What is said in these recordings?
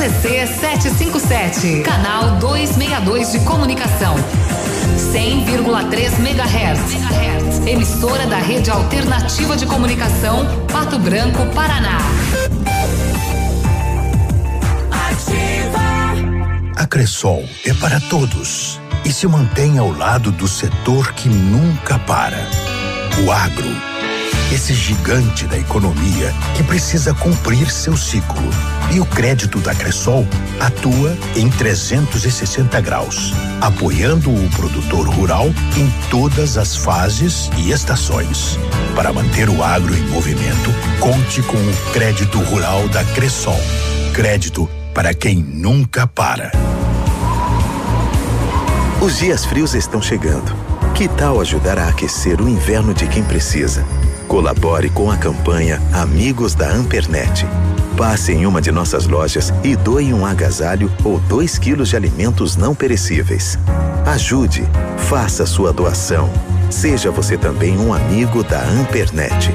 CZC 757, canal 262 de comunicação. 100,3 MHz. Emissora da Rede Alternativa de Comunicação, Pato Branco, Paraná. Ativa. A Cressol é para todos e se mantém ao lado do setor que nunca para. O agro esse gigante da economia que precisa cumprir seu ciclo. E o crédito da Cressol atua em 360 graus, apoiando o produtor rural em todas as fases e estações. Para manter o agro em movimento, conte com o crédito rural da Cressol. Crédito para quem nunca para. Os dias frios estão chegando. Que tal ajudar a aquecer o inverno de quem precisa? Colabore com a campanha Amigos da Ampernet. Passe em uma de nossas lojas e doe um agasalho ou 2 quilos de alimentos não perecíveis. Ajude, faça sua doação. Seja você também um amigo da Ampernet.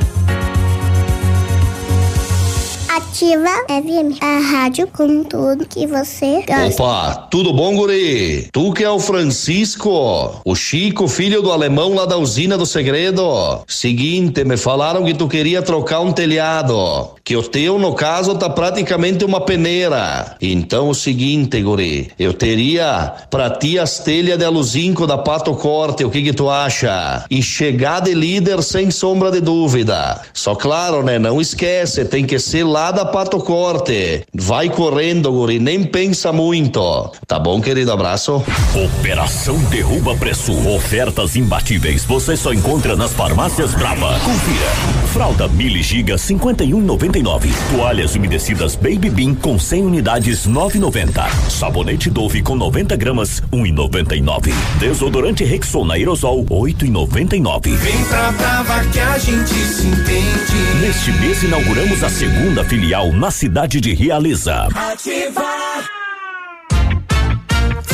Ativa FM, a rádio com tudo que você gosta. Opa, tudo bom, guri? Tu que é o Francisco, o Chico, filho do alemão lá da usina do segredo. Seguinte, me falaram que tu queria trocar um telhado, que o teu, no caso, tá praticamente uma peneira. Então, o seguinte, guri, eu teria pra ti as telhas de aluzinco da Pato Corte, o que que tu acha? E chegar de líder sem sombra de dúvida. Só claro, né, não esquece, tem que ser lá da Pato Corte. Vai correndo, guri, nem pensa muito. Tá bom, querido? Abraço. Operação Derruba Preço. Ofertas imbatíveis. Você só encontra nas farmácias Brava. Confira. Fralda Mili Giga 51,99. Toalhas umedecidas Baby Bean com 100 unidades 9,90. Sabonete Dove com 90 gramas 1,99. Desodorante Rexona Aerosol 8,99. Vem pra Brava que a gente se entende. Neste mês inauguramos a segunda filial filial na cidade de Realiza. Ativa.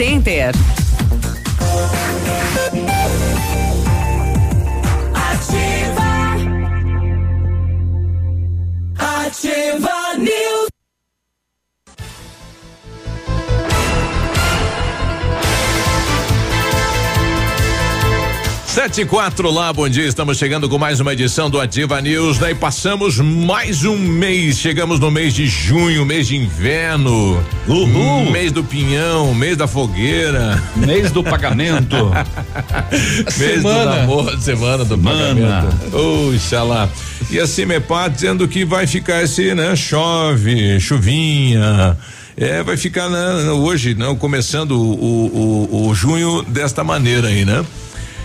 Center. Ativa. Ativa News. Sete e quatro lá, bom dia. Estamos chegando com mais uma edição do Ativa News. Daí passamos mais um mês. Chegamos no mês de junho, mês de inverno. Uhul. Mês do pinhão, mês da fogueira. Mês do pagamento. mês semana. do namoro, semana do Semana. pagamento. Oxalá. E a Cimepar dizendo que vai ficar esse, né? Chove, chuvinha. É, vai ficar né, hoje, não, começando o, o, o, o junho desta maneira aí, né?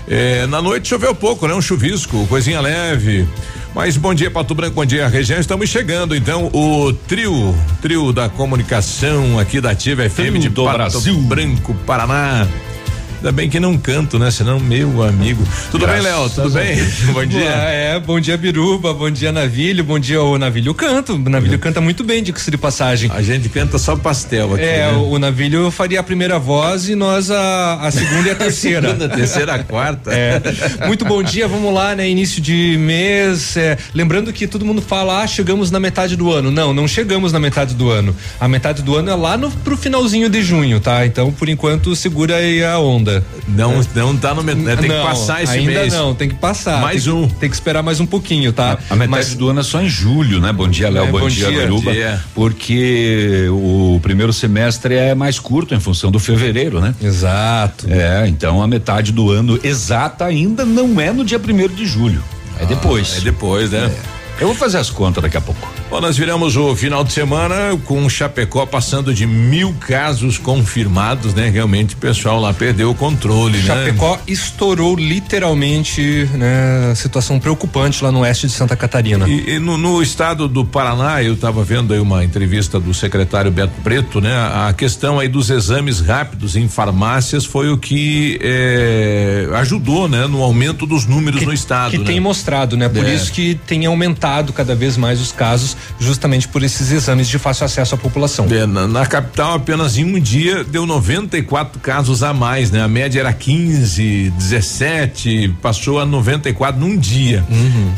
É, na noite choveu pouco, né? Um chuvisco, coisinha leve. Mas bom dia, Pato Branco, bom dia, região. Estamos chegando, então, o trio, trio da comunicação aqui da Ativa FM Trio de do Pato Brasil. Branco, Paraná. Ainda bem que não canto, né? Senão, meu amigo. Tudo bem, Léo? Tudo bem? bom dia. Ah, é, bom dia, Biruba, bom dia, Navilho, bom dia, o Navilho canto. O Navilho canta muito bem, diga-se de passagem. A gente canta só pastel aqui. É, né? o Navilho faria a primeira voz e nós a, a segunda e a terceira. segunda, terceira, a quarta. É. Muito bom dia, vamos lá, né? Início de mês. É, lembrando que todo mundo fala, ah, chegamos na metade do ano. Não, não chegamos na metade do ano. A metade do ano é lá no, pro finalzinho de junho, tá? Então, por enquanto, segura aí a onda. Não, não tá no metade. Tem não, que passar esse ainda mês. não, tem que passar. Mais tem um. Que, tem que esperar mais um pouquinho, tá? A metade Mas- do ano é só em julho, né? Bom dia, Léo. É, bom, bom dia, dia. Porque o primeiro semestre é mais curto em função do fevereiro, né? Exato. É, então a metade do ano exata ainda não é no dia primeiro de julho. É depois. É depois, né? Eu vou fazer as contas daqui a pouco. Bom, nós viramos o final de semana com o Chapecó passando de mil casos confirmados, né? Realmente o pessoal lá perdeu o controle, né? Chapecó estourou literalmente, né? Situação preocupante lá no oeste de Santa Catarina. E, e no, no estado do Paraná, eu estava vendo aí uma entrevista do secretário Beto Preto, né? A questão aí dos exames rápidos em farmácias foi o que eh, ajudou, né? No aumento dos números no estado. que né? tem mostrado, né? Por É. isso que tem aumentado cada vez mais os casos, justamente por esses exames de fácil acesso à população. É, na, na capital, apenas em um dia deu 94 casos a mais, né? A média era 15, 17, passou a 94 num dia.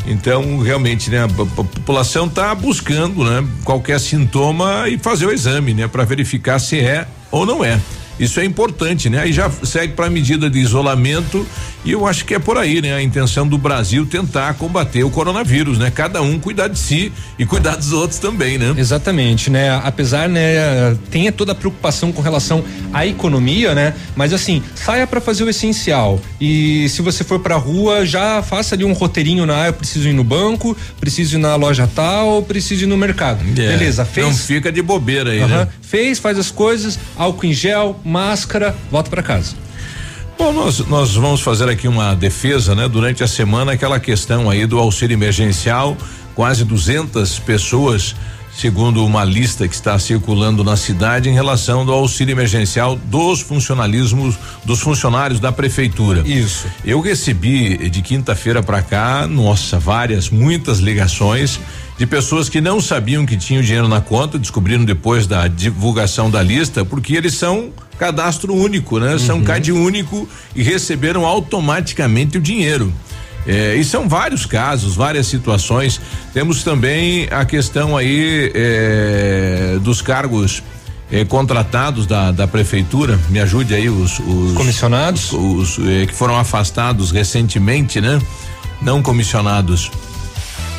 Então, realmente, né? A, a população está buscando, né? Qualquer sintoma e fazer o exame, né? Para verificar se é ou não é. Isso é importante, né? Aí já segue para a medida de isolamento e eu acho que é por aí, né? A intenção do Brasil tentar combater o coronavírus, né? Cada um cuidar de si e cuidar dos outros também, né? Exatamente, né? Apesar, né, tenha toda a preocupação com relação à economia, né? Mas assim, saia para fazer o essencial. E se você for pra rua, já faça ali um roteirinho na, ah, eu preciso ir no banco, preciso ir na loja tal, preciso ir no mercado. É, Beleza, fez? Não fica de bobeira aí, Aham. né? Fez, faz as coisas, álcool em gel, máscara, volta para casa. Bom, nós, nós vamos fazer aqui uma defesa, né? Durante a semana, aquela questão aí do auxílio emergencial, quase 200 pessoas, segundo uma lista que está circulando na cidade, em relação do auxílio emergencial dos funcionalismos, dos funcionários da prefeitura. Isso. Eu recebi de quinta-feira para cá, nossa, várias, muitas ligações de pessoas que não sabiam que tinham dinheiro na conta, descobriram depois da divulgação da lista, porque eles são cadastro único, né? São CAD único e receberam automaticamente o dinheiro. É, e são vários casos, várias situações. Temos também a questão aí é, dos cargos eh, contratados da, da prefeitura, me ajude aí os, os comissionados, os, eh, que foram afastados recentemente, né? Não comissionados.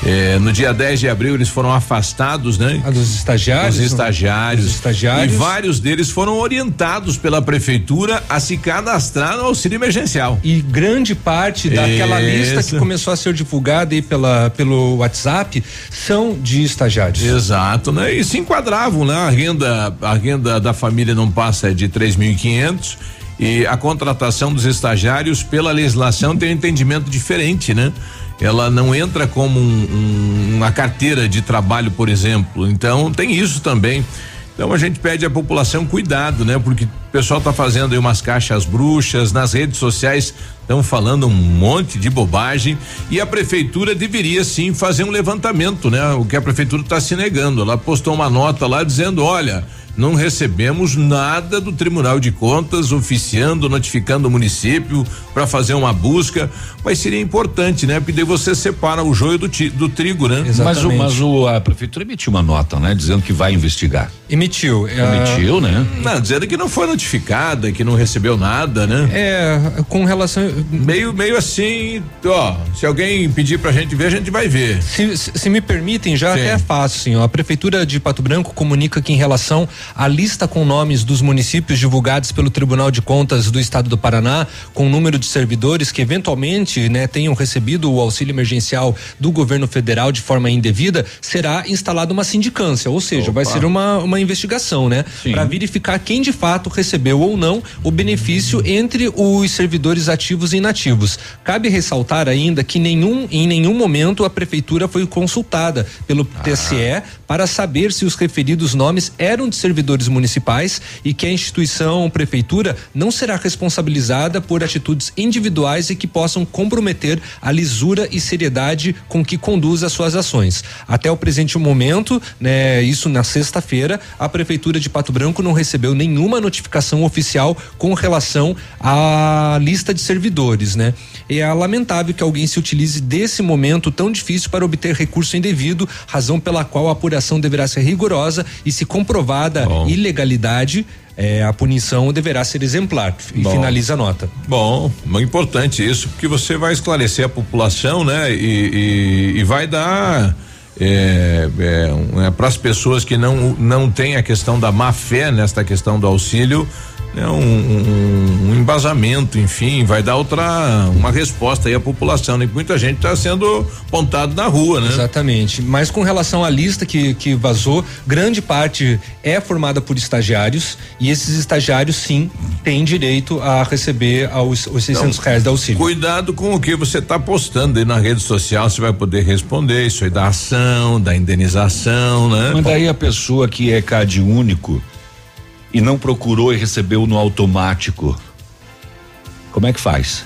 Eh, no dia 10 de abril eles foram afastados, né? A dos estagiários? Os estagiários. Dos estagiários. E vários deles foram orientados pela prefeitura a se cadastrar no auxílio emergencial. E grande parte daquela lista que começou a ser divulgada aí pela, pelo WhatsApp são de estagiários. Exato, né? E se enquadravam, né? A renda, a renda da família não passa de três mil e quinhentos e a contratação dos estagiários pela legislação tem um entendimento diferente, né? Ela não entra como um- um- uma carteira de trabalho, por exemplo. Então tem isso também. Então a gente pede à população cuidado, né? Porque o pessoal tá fazendo aí umas caixas bruxas, nas redes sociais estão falando um monte de bobagem e a prefeitura deveria sim fazer um levantamento, né? O que a prefeitura está se negando. Ela postou uma nota lá dizendo, olha, não recebemos nada do Tribunal de Contas oficiando, notificando o município para fazer uma busca, mas seria importante, né? Porque daí você separa o joio do, ti- do trigo, né? Mas, o, mas o, a prefeitura emitiu uma nota, né? Dizendo que vai investigar. Emitiu. Emitiu, né? Não, dizendo que não foi notificada, que não recebeu nada, né? É, com relação. Meio, meio assim, ó, se alguém pedir pra gente ver, a gente vai ver. Se, se- se me permitem, já Sim. até é fácil, sim. ó. A Prefeitura de Pato Branco comunica que, em relação à lista com nomes dos municípios divulgados pelo Tribunal de Contas do Estado do Paraná, com o número de servidores que eventualmente né, tenham recebido o auxílio emergencial do governo federal de forma indevida, será instalada uma sindicância, ou seja, vai ser uma, uma investigação, né? Para verificar quem de fato recebeu ou não o benefício entre os servidores ativos e inativos. Cabe ressaltar ainda que nenhum, em nenhum momento a prefeitura foi consultada pelo TSE para saber se os referidos nomes eram de servidores servidores municipais e que a instituição, prefeitura, não será responsabilizada por atitudes individuais e que possam comprometer a lisura e seriedade com que conduz as suas ações. Até o presente momento, né, isso na sexta-feira, a prefeitura de Pato Branco não recebeu nenhuma notificação oficial com relação à lista de servidores, né? E é lamentável que alguém se utilize desse momento tão difícil para obter recurso indevido, razão pela qual a apuração deverá ser rigorosa e se comprovada Bom. ilegalidade, é, a punição deverá ser exemplar. E Bom. finaliza a nota. Bom, importante isso, porque você vai esclarecer a população, né? E, e, e vai dar. É, é, é para as pessoas que não não têm a questão da má fé nesta questão do auxílio né, um, um, um, embasamento, enfim, vai dar outra uma resposta aí à população. Né? Muita gente está sendo pontado na rua, né? Exatamente. Mas com relação à lista que, que vazou, grande parte é formada por estagiários e esses estagiários sim têm direito a receber aos, os 600 então, reais da auxílio. Cuidado com o que você está postando aí na rede social, você vai poder responder isso aí da ação, da indenização, né? Mas daí a pessoa que é CAD único e não procurou e recebeu no automático, como é que faz?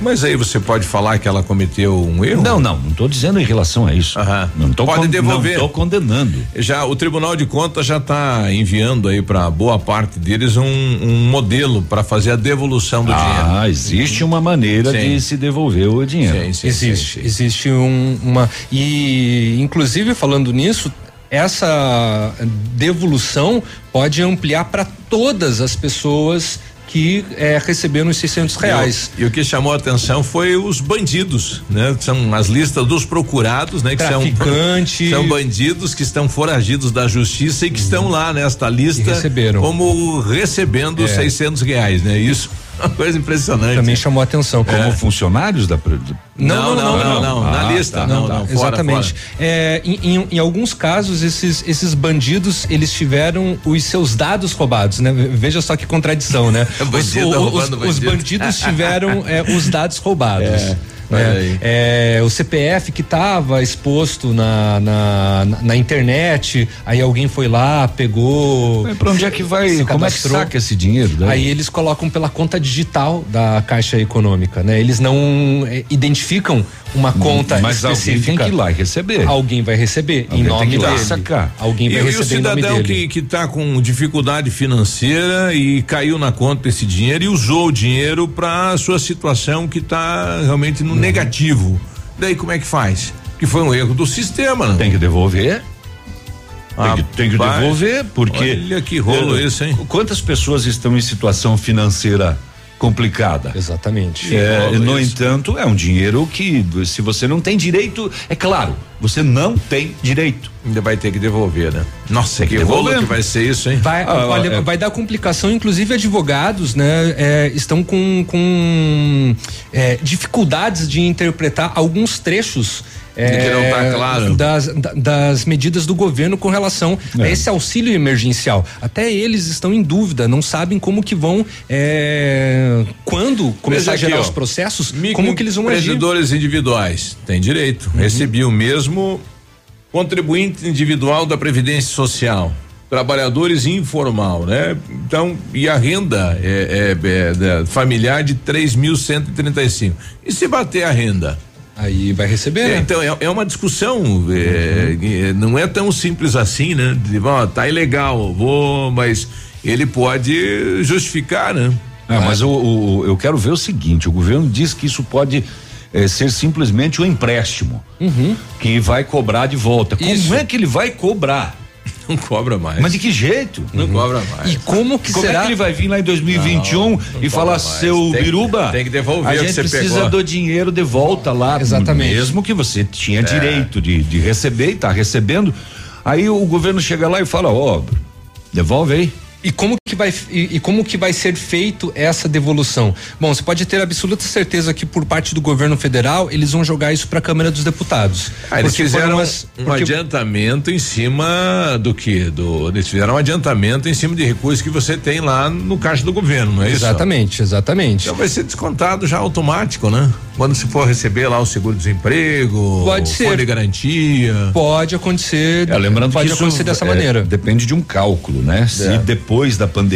Mas aí você pode falar que ela cometeu um erro? Não, não, não estou dizendo em relação a isso. Aham. Não tô pode devolver. Não estou condenando. Já o Tribunal de Contas já está enviando aí para boa parte deles um, um modelo para fazer a devolução do ah, dinheiro. Ah, existe uma maneira sim. de se devolver o dinheiro. Sim, sim, existe, existe um, uma e inclusive falando nisso essa devolução pode ampliar para todas as pessoas que é, receberam os 600 reais. E, e, o que chamou a atenção foi os bandidos, né? São as listas dos procurados, né? Que Traficante. são, são bandidos que estão foragidos da justiça e que uhum. estão lá nesta lista receberam. como recebendo é. 600 reais, né? Isso uma coisa impressionante. Também chamou a atenção. Como é. funcionários da. Não, não, não, não, não, ah, na lista. Tá, não, não, fora, exatamente. É, em, alguns casos, esses, esses bandidos, eles tiveram os seus dados roubados, né? Veja só que contradição, né? os, bandidos tiveram é, os dados roubados. É. É, o CPF que estava exposto na, na, na, internet, aí alguém foi lá, pegou. Para onde é que vai? Como é que saca esse dinheiro? Daí? Aí eles colocam pela conta digital da Caixa Econômica, né? Eles não é, identificam uma conta Mas específica. alguém tem que ir lá e receber. Alguém vai receber alguém em nome dele. Sacar. Alguém vai e, receber e o cidadão que que está com dificuldade financeira e caiu na conta esse dinheiro e usou o dinheiro para sua situação que está realmente no uhum. negativo. Daí como é que faz? Que foi um erro do sistema, não? Tem que devolver. Ah, tem que, tem que devolver, porque. Olha que rolo eu, isso, hein? Quantas pessoas estão em situação financeira complicada. Exatamente. É, no isso. entanto, é um dinheiro que, se você não tem direito, é claro, você não tem direito. Ainda vai ter que devolver, né? Nossa, que rolo que vai ser isso, hein? Vai, ah, olha, é. vai dar complicação, inclusive advogados, né? É, estão com, com é, dificuldades de interpretar alguns trechos é, não tá claro. das, das medidas do governo com relação é. a esse auxílio emergencial. Até eles estão em dúvida, não sabem como que vão, é, quando começar aqui, a gerar ó, os processos, como que eles vão agir. Empreendedores individuais têm direito. Uhum. Recebi o mesmo contribuinte individual da Previdência Social trabalhadores informal, né? Então, e a renda é, é, é familiar de três mil cento e trinta e cinco. E se bater a renda? Aí vai receber. É, né? Então, é, é, uma discussão. Uhum. É, não é tão simples assim, né? De, ó, tá ilegal, vou, mas ele pode justificar, né? Ah, mas o, o, eu quero ver o seguinte: o governo diz que isso pode é, ser simplesmente um empréstimo uhum. que vai cobrar de volta. Isso. Como é que ele vai cobrar? Não cobra mais. Mas de que jeito? Não uhum. cobra mais. E como que como será? é que ele vai vir lá em 2021 não, não e falar, mais. seu tem biruba? Que, tem que devolver a gente precisa pegou. do dinheiro de volta lá. Exatamente. Mesmo que você tinha é. direito de, de receber e tá recebendo. Aí o governo chega lá e fala, ó, oh, devolve aí. E como vai e, e, como que vai ser feito essa devolução? Bom, você pode ter absoluta certeza que por parte do governo federal eles vão jogar isso para a Câmara dos Deputados. Ah, eles fizeram umas, um porque... adiantamento em cima do que? Do, eles fizeram um adiantamento em cima de recursos que você tem lá no caixa do governo, não é exatamente, isso? Exatamente, Então vai ser descontado já automático, né? Quando se for receber lá o seguro-desemprego, pode ser de garantia. Pode acontecer. É, lembrando pode que acontecer dessa é, maneira. Depende de um cálculo, né? Se é. depois da pandemia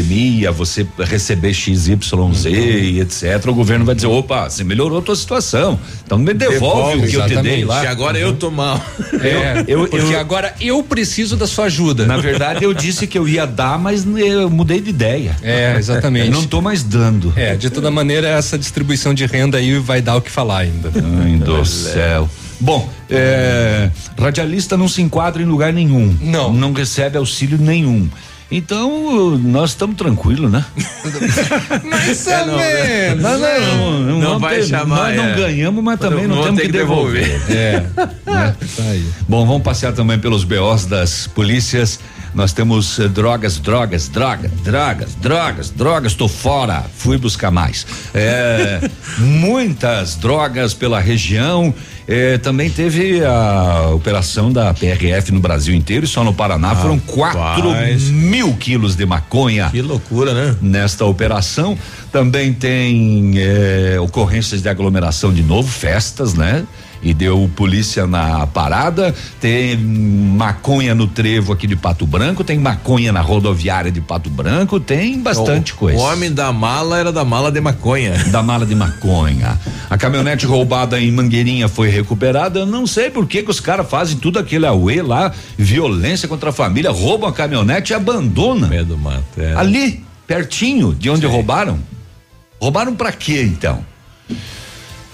você receber XYZ uhum. e etc, o governo vai dizer, opa, você melhorou a tua situação. Então me devolve, devolve o que exatamente. eu te dei lá. Que agora uhum. eu tô mal. É, eu, porque eu, agora eu preciso da sua ajuda. Na verdade, eu disse que eu ia dar, mas eu mudei de ideia. É, exatamente. Eu não tô mais dando. É, de toda maneira, essa distribuição de renda aí vai dar o que falar ainda. Ai, do céu. Bom, é, radialista não se enquadra em lugar nenhum. Não. Não recebe auxílio nenhum. Então, nós estamos tranquilos, né? Mais ou menos. Não, não, não, não, vai ter, chamar. Nós não é. ganhamos, mas também não, temos que, que devolver. devolver. É. né? tá aí. Bom, vamos passear também pelos BOs das polícias. Nós temos eh, drogas, drogas, drogas, drogas, drogas, drogas, tô fora, fui buscar mais. É, muitas drogas pela região. É, também teve a operação da PRF no Brasil inteiro e só no Paraná foram 4 mil quilos de maconha. Que loucura, né? Nesta operação. Também tem é, ocorrências de aglomeração de novo, festas, né? E deu polícia na parada. Tem maconha no trevo aqui de Pato Branco, tem maconha na rodoviária de Pato Branco, tem bastante o, coisa. O homem da mala era da mala de maconha. Da mala de maconha. A caminhonete roubada em Mangueirinha foi recuperada. Eu não sei por que, que os caras fazem tudo aquele auê lá, violência contra a família, roubam a caminhonete e abandonam. Medo mato. É. Ali, pertinho de onde Sim. roubaram. Roubaram para quê então?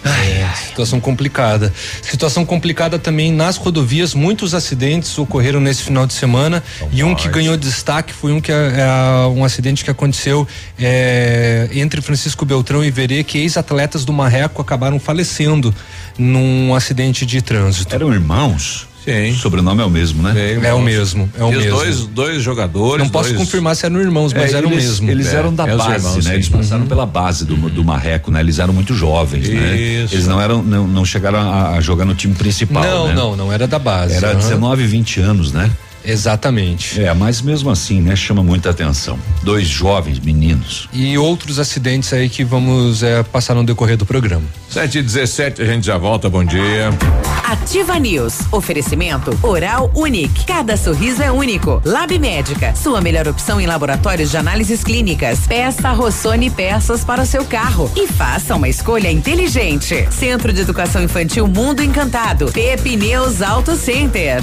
Ai, ai, situação complicada. Situação complicada também nas rodovias. Muitos acidentes ocorreram nesse final de semana e um que ganhou destaque foi um que é, é, um acidente que aconteceu é, entre Francisco Beltrão e Verê, que ex-atletas do Marreco acabaram falecendo num acidente de trânsito. Eram irmãos? Sim. O sobrenome é o mesmo, né? É, é o mesmo, é o mesmo. Dois, dois jogadores. Não posso dois... confirmar se eram irmãos, mas é, eram eles, mesmo. Eles eram da é, base, irmãos, né? Eles passaram uhum. pela base do, do Marreco, né? Eles eram muito jovens, né? Isso. né? Eles não eram, não, não chegaram a, a, jogar no time principal. Não, né? não, não era da base. Era uhum. 19, 20 anos, né? Exatamente. É, mas mesmo assim, né, chama muita atenção. Dois jovens meninos. E outros acidentes aí que vamos é, passar no decorrer do programa. 7 e 17 a gente já volta, bom dia. Ativa News. Oferecimento Oral Unique. Cada sorriso é único. Lab Médica. Sua melhor opção em laboratórios de análises clínicas. Peça Rossoni peças para o seu carro. E faça uma escolha inteligente. Centro de Educação Infantil Mundo Encantado. Pepineus Auto Center.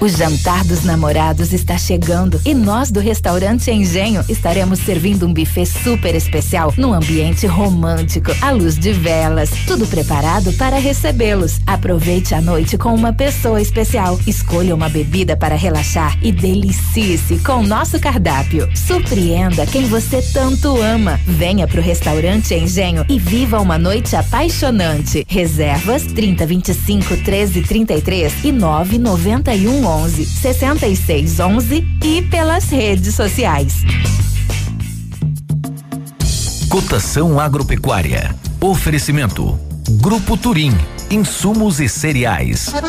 O jantar dos namorados está chegando e nós do restaurante Engenho estaremos servindo um buffet super especial num ambiente romântico, à luz de velas, tudo preparado para recebê-los. Aproveite a noite com uma pessoa especial. Escolha uma bebida para relaxar e delicie-se com o nosso cardápio. Surpreenda quem você tanto ama. Venha pro restaurante Engenho e viva uma noite apaixonante. Reservas 30 25 13 33 e 9 91 11 66 11 e pelas redes sociais. Cotação agropecuária. Oferecimento Grupo Turim, insumos e cereais.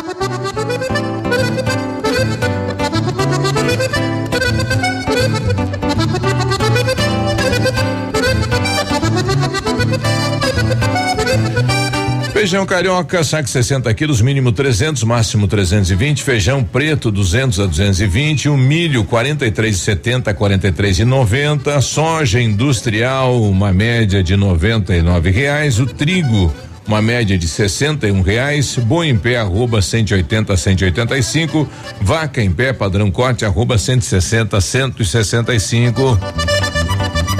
Feijão carioca, saco 60 quilos, mínimo 300, máximo 320. Feijão preto, 200 a 220. O milho, 43,70 a 43,90. Soja industrial, uma média de 99 reais. O trigo, uma média de 61 reais. Boi em pé, arroba 180 a 185. Vaca em pé, padrão corte, arroba 160 a 165.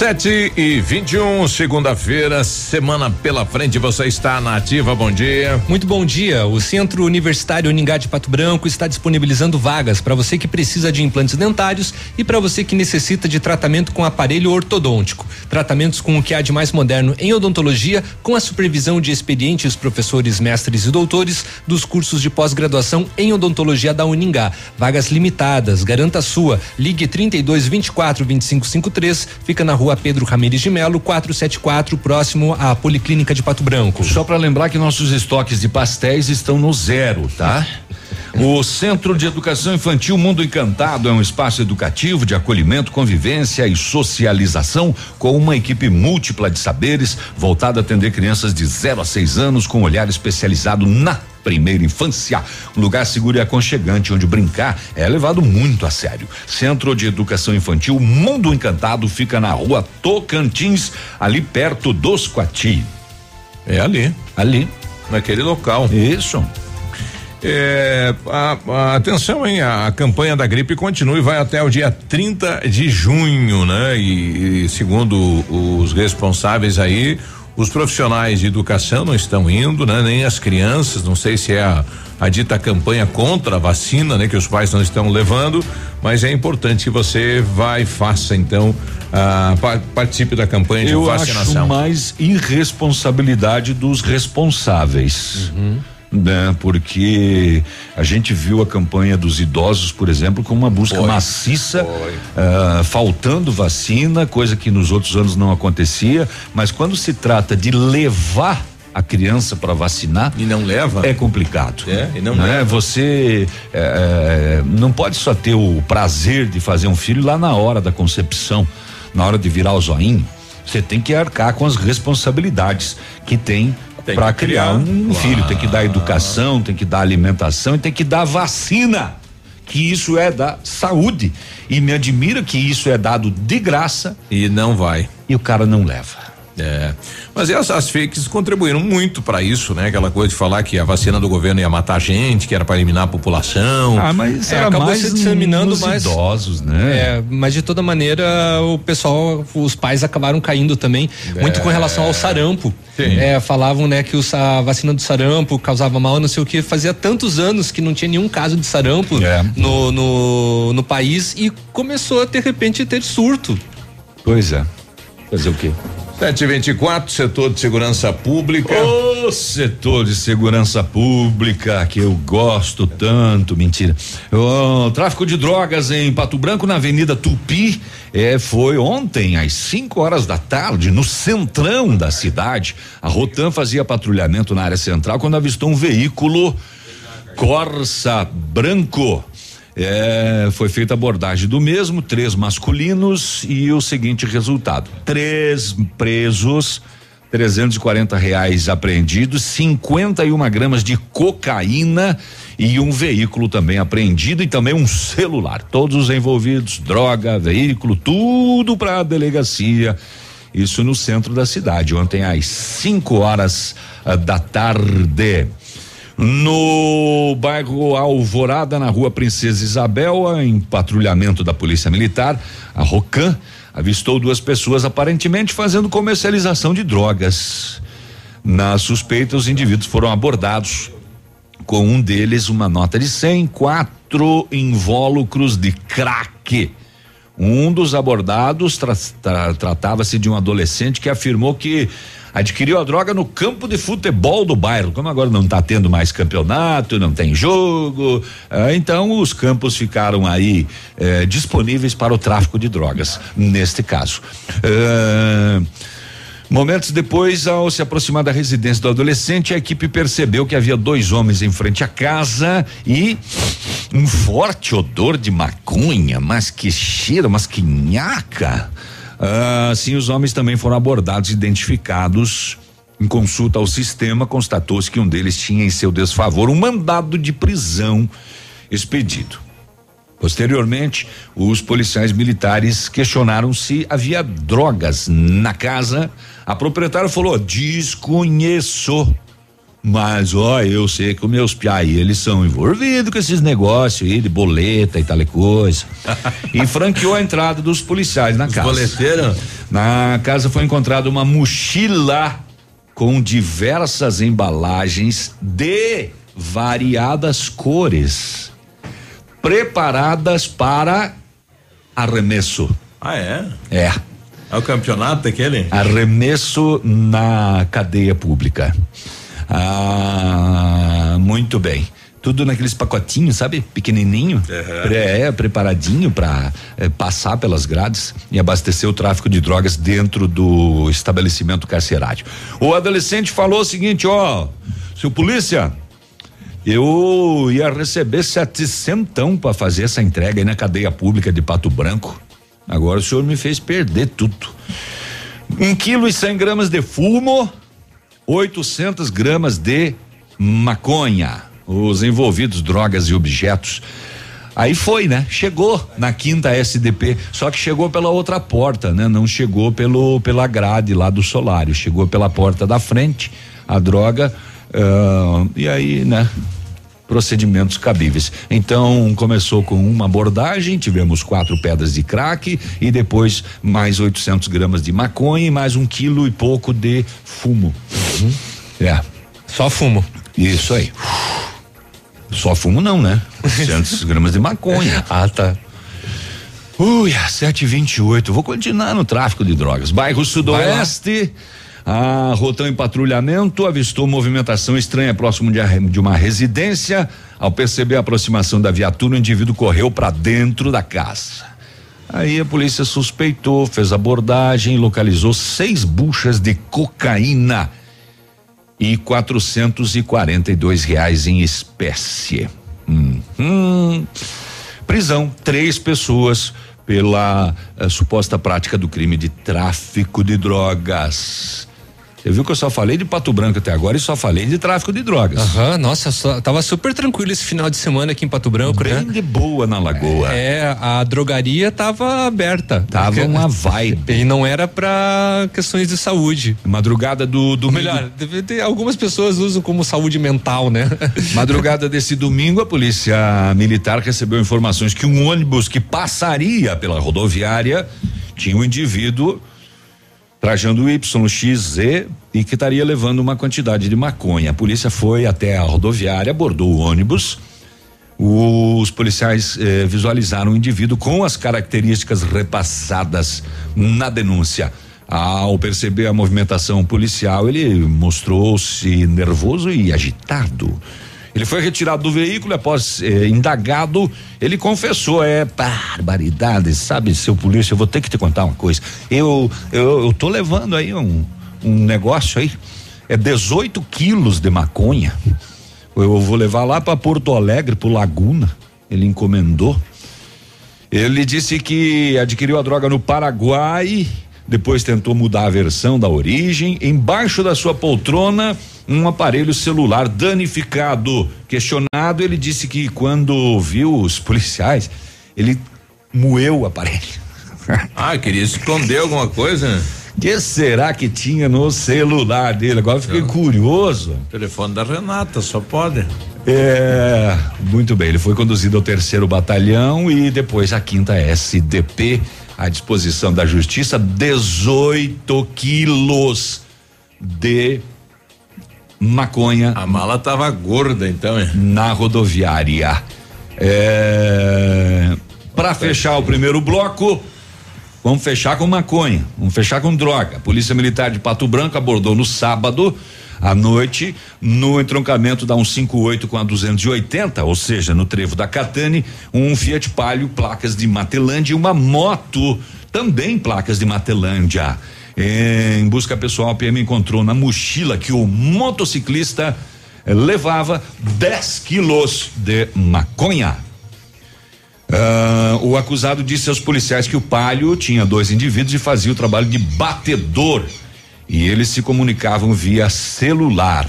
Sete e vinte e um, segunda-feira, semana pela frente, você está na ativa, bom dia. Muito bom dia. O Centro Universitário Uningá de Pato Branco está disponibilizando vagas para você que precisa de implantes dentários e para você que necessita de tratamento com aparelho ortodôntico. Tratamentos com o que há de mais moderno em odontologia, com a supervisão de experientes professores, mestres e doutores dos cursos de pós-graduação em odontologia da Uningá. Vagas limitadas, garanta a sua. Ligue 32 24 25 53, fica na rua Pedro Ramires de Melo, 474, próximo à Policlínica de Pato Branco. Só para lembrar que nossos estoques de pastéis estão no zero, tá? O Centro de Educação Infantil Mundo Encantado é um espaço educativo de acolhimento, convivência e socialização com uma equipe múltipla de saberes voltada a atender crianças de 0 a 6 anos com olhar especializado na primeira infância. Um lugar seguro e aconchegante onde brincar é levado muito a sério. Centro de Educação Infantil Mundo Encantado fica na rua Tocantins, ali perto dos Coati. É ali. Ali. Naquele local. Isso. É, a, a, atenção, hein? A, a, campanha da gripe continua e vai até o dia 30 de junho, né? E, e, segundo os responsáveis aí, os profissionais de educação não estão indo, né? Nem as crianças, não sei se é a, a dita campanha contra a vacina, né? Que os pais não estão levando, mas é importante que você vá e faça então a, participe da campanha de Eu vacinação. Acho mais irresponsabilidade dos responsáveis. Uhum né? Porque a gente viu a campanha dos idosos, por exemplo, com uma busca Foi. maciça, Foi. uh, faltando vacina, coisa que nos outros anos não acontecia, mas quando se trata de levar a criança para vacinar e não leva é complicado é e não né? leva você é, não pode só ter o prazer de fazer um filho lá na hora da concepção na hora de virar o zoinho você tem que arcar com as responsabilidades que Tem para criar criar, um claro. filho tem que dar educação tem que dar alimentação e tem que dar vacina que isso é da saúde. E me admira que isso é dado de graça e não vai. e o cara não leva É. Mas essas fakes contribuíram muito para isso, né? Aquela coisa de falar que a vacina do governo ia matar gente, que era para eliminar a população. Ah, mas É, era acabou mais se disseminando nos mais. idosos, né? É, mas de toda maneira o pessoal, os pais acabaram caindo também, muito com relação ao sarampo. Sim. É, falavam, né, que os- a vacina do sarampo causava mal, não sei o que. Fazia tantos anos que não tinha nenhum caso de sarampo É. no, no, no país e começou a de repente ter surto. Pois é. Fazer o quê? 724, setor de segurança pública. O setor de segurança pública que eu gosto tanto, mentira. O tráfico de drogas em Pato Branco na Avenida Tupi é, foi ontem às 5 horas da tarde no centrão da cidade. A Rotan fazia patrulhamento na área central quando avistou um veículo Corsa branco. É, foi feita abordagem do mesmo, três masculinos e o seguinte resultado: três presos 340 reais apreendidos, 51 gramas de cocaína e um veículo também apreendido e também um celular. Todos os envolvidos, droga, veículo, tudo para a delegacia. Isso no centro da cidade, ontem às 5 horas uh, da tarde. No bairro Alvorada, na rua Princesa Isabel, em patrulhamento da Polícia Militar, a Rocan avistou duas pessoas aparentemente fazendo comercialização de drogas. Na suspeita, os indivíduos foram abordados com um deles uma nota de 100, quatro invólucros de crack. Um dos abordados tra tra tratava-se de um adolescente que afirmou que adquiriu a droga no campo de futebol do bairro. Como agora não está tendo mais campeonato, não tem jogo, eh, então os campos ficaram aí eh, disponíveis para o tráfico de drogas, neste caso. Eh, Momentos depois, ao se aproximar da residência do adolescente, a equipe percebeu que havia dois homens em frente à casa e um forte odor de maconha, mas que cheiro, mas que nhaca. Assim, os homens também foram abordados e identificados. Em consulta ao sistema, constatou-se que um deles tinha em seu desfavor um mandado de prisão expedido. Posteriormente, os policiais militares questionaram se havia drogas na casa. A proprietária falou: desconheço. Mas, ó, eu sei que os meus piai, eles são envolvidos com esses negócios aí de boleta e tal coisa. e franqueou a entrada dos policiais na Os casa. boleteiros? Na casa foi encontrada uma mochila com diversas embalagens de variadas cores, preparadas para arremesso. Ah, é? É. É o campeonato aquele? Arremesso na cadeia pública. Ah, muito bem. Tudo naqueles pacotinhos, sabe? Pequenininho. Pré- É, preparadinho para passar pelas grades e abastecer o tráfico de drogas dentro do estabelecimento carcerário. O adolescente falou o seguinte: ó, seu polícia, eu ia receber setecentão para fazer essa entrega aí na cadeia pública de Pato Branco. Agora o senhor me fez perder tudo. Um quilo e cem gramas de fumo, 800 gramas de maconha. Os envolvidos, drogas e objetos. Aí foi, né? Chegou na quinta SDP, só que chegou pela outra porta, né? Não chegou pelo pela grade lá do solário, chegou pela porta da frente, a droga, ah, e aí, né? Procedimentos cabíveis. Então começou com uma abordagem, tivemos quatro pedras de crack e depois mais 800 gramas de maconha e mais um quilo e pouco de fumo. É. Só fumo. Isso aí. Só fumo não, né? 800 gramas de maconha. Ah, tá. Ui, às 7h28. Vou continuar no tráfico de drogas. Bairro Sudoeste. A Rotão em patrulhamento avistou movimentação estranha próximo de, de uma residência. Ao perceber a aproximação da viatura, o indivíduo correu para dentro da casa. Aí a polícia suspeitou, fez abordagem, localizou seis buchas de cocaína e 442 reais em espécie. Hum. Prisão, três pessoas pela eh, suposta prática do crime de tráfico de drogas. Você viu que eu só falei de Pato Branco até agora e só falei de tráfico de drogas. Aham, nossa, só- tava super tranquilo esse final de semana aqui em Pato Branco, Bem né? de boa na lagoa. É, a drogaria tava aberta. Tava Porque- uma vibe. E não era pra questões de saúde. Madrugada do domingo. Melhor, deve ter, algumas pessoas usam como saúde mental, né? Madrugada desse domingo, a polícia militar recebeu informações que um ônibus que passaria pela rodoviária tinha um indivíduo trajando YXZ e que estaria levando uma quantidade de maconha. A polícia foi até a rodoviária, abordou o ônibus. Os policiais eh, visualizaram o indivíduo com as características repassadas na denúncia. Ao perceber a movimentação policial, ele mostrou-se nervoso e agitado. Ele foi retirado do veículo após eh, indagado, ele confessou, é barbaridade, sabe, seu polícia, eu vou ter que te contar uma coisa. Eu eu, eu tô levando aí um, um negócio aí, é 18 quilos de maconha. Eu vou levar lá para Porto Alegre, pro Laguna. Ele encomendou. Ele disse que adquiriu a droga no Paraguai, depois tentou mudar a versão da origem. Embaixo da sua poltrona, um aparelho celular danificado. Questionado, ele disse que quando viu os policiais, ele moeu o aparelho. Ah, queria esconder alguma coisa? que será que tinha no celular dele? Agora fiquei curioso. Telefone da Renata, só pode. É, muito bem, ele foi conduzido ao terceiro batalhão e depois à quinta SDP à disposição da justiça 18 quilos de maconha. A mala tava gorda então, é? Na rodoviária. É, para fechar o primeiro bloco, Vamos fechar com maconha, vamos fechar com droga. A Polícia Militar de Pato Branco abordou no sábado à noite, no entroncamento da 158 com a 280, ou seja, no trevo da Catane, um Fiat Palio, placas de Matelândia e uma moto, também placas de Matelândia. Em busca pessoal, a PM encontrou na mochila que o motociclista levava 10 quilos de maconha. Uh, o acusado disse aos policiais que o Palio tinha dois indivíduos e fazia o trabalho de batedor. E eles se comunicavam via celular.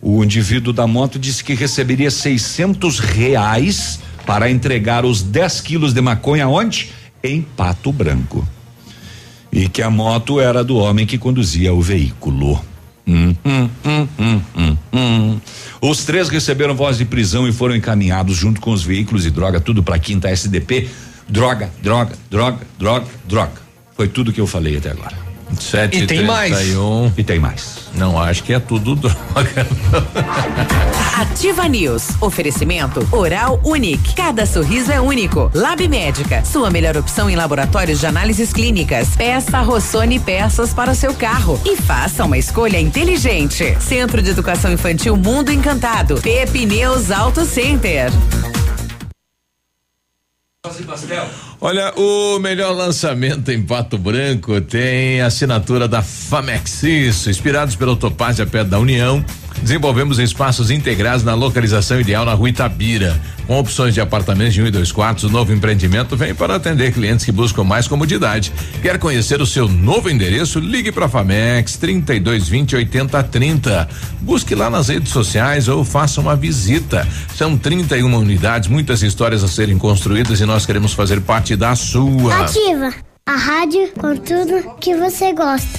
O indivíduo da moto disse que receberia 600 reais para entregar os 10 quilos de maconha onde? Em Pato Branco. E que a moto era do homem que conduzia o veículo. Hum, hum, hum, Os três receberam voz de prisão e foram encaminhados junto com os veículos e droga, tudo para quinta SDP. Droga, droga, droga, droga, droga. Foi tudo que eu falei até agora. Sete e tem mais. E tem mais. Não acho que é tudo droga. Ativa News. Oferecimento Oral Unique. Cada sorriso é único. Lab Médica. Sua melhor opção em laboratórios de análises clínicas. Peça Rossoni peças para o seu carro e faça uma escolha inteligente. Centro de Educação Infantil Mundo Encantado. Pepineus Auto Center. Olha, o melhor lançamento em Pato Branco tem assinatura da Famex. Isso, inspirados pelo Topázia Pé da União Desenvolvemos espaços integrados na localização ideal na rua Itabira. Com opções de apartamentos de um e dois quartos, o novo empreendimento vem para atender clientes que buscam mais comodidade. Quer conhecer o seu novo endereço? Ligue para a Famex 3220 8030. Busque lá nas redes sociais ou faça uma visita. São 31 unidades, muitas histórias a serem construídas e nós queremos fazer parte da sua. Ativa a rádio com tudo que você gosta.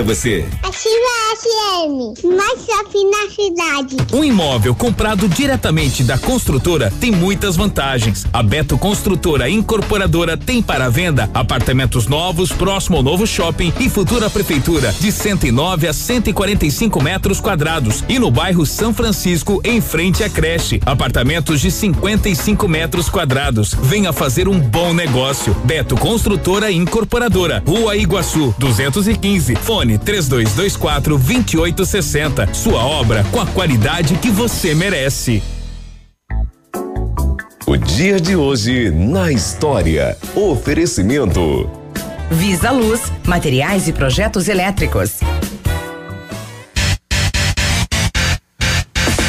a você. Ativa FM, mais shopping na cidade. Um imóvel comprado diretamente da construtora tem muitas vantagens. A Beto Construtora Incorporadora tem para venda apartamentos novos próximo ao novo shopping e futura prefeitura de 109 a 145 metros quadrados e no bairro São Francisco em frente à creche apartamentos de 55 metros quadrados. Venha fazer um bom negócio. Beto Construtora Incorporadora, Rua Iguaçu 215, fone 3224 2860. Sua obra com a qualidade que você merece. O dia de hoje na história. Oferecimento. Visa Luz, materiais e projetos elétricos.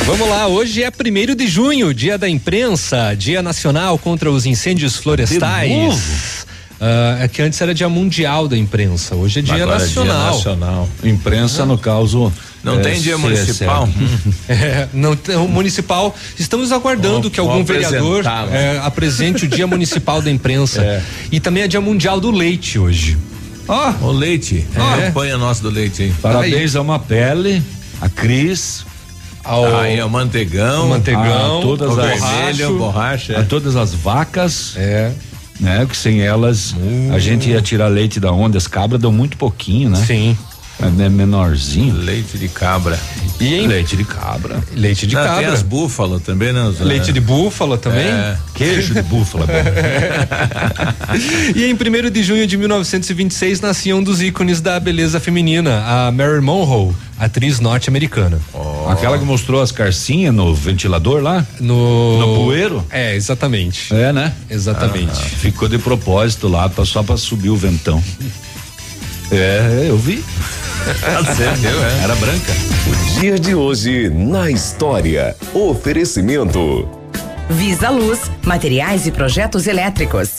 Vamos lá, hoje é primeiro de junho, dia da imprensa, dia nacional contra os incêndios florestais. Uh, é que antes era dia mundial da imprensa, hoje é dia Agora nacional. É dia nacional. Imprensa, no caso. Não é, tem dia municipal? é, não tem, o municipal. Estamos aguardando que algum vereador é, apresente o dia municipal da imprensa. É. E também é dia mundial do leite hoje. Ó, oh, o leite. É. Põe a nossa do leite aí. Parabéns a uma pele, a Cris. Ao, aí, o manteigão, o manteigão, a todas o as vermelho, borracha, a todas as vacas, é, né? Que sem elas uh. a gente ia tirar leite da onde as cabras dão muito pouquinho, né? Sim. É menorzinho. Leite de cabra. E em... Leite de cabra. Leite de Não, cabra. Tem as búfalo também, né? Leite de búfala também. É. Queijo de búfala. e em 1 de junho de 1926 nascia um dos ícones da beleza feminina, a Mary Monroe, atriz norte-americana. Oh. Aquela que mostrou as carcinhas no ventilador lá? No. No bueiro? É, exatamente. É, né? Exatamente. Ah, ficou de propósito lá, só pra subir o ventão. É, eu vi. Sério, é. Era branca. O dia de hoje na história. Oferecimento. Visa Luz, materiais e projetos elétricos.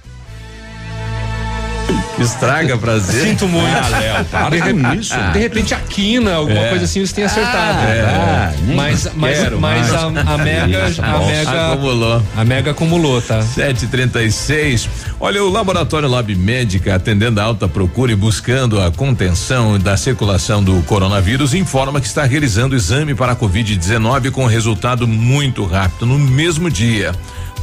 Estraga prazer. Sinto muito. Ah, Léo, para de, com isso. de repente a quina, alguma É. coisa assim, você tem acertado. Ah, é. Mas, mas, quero mas a, a Mega, Isso, a. Mega, Acumulou. a Mega acumulou, tá? 736. Olha, o Laboratório Lab Médica, atendendo a alta procura e buscando a contenção da circulação do coronavírus, informa que está realizando exame para a Covid-19 com resultado muito rápido, no mesmo dia.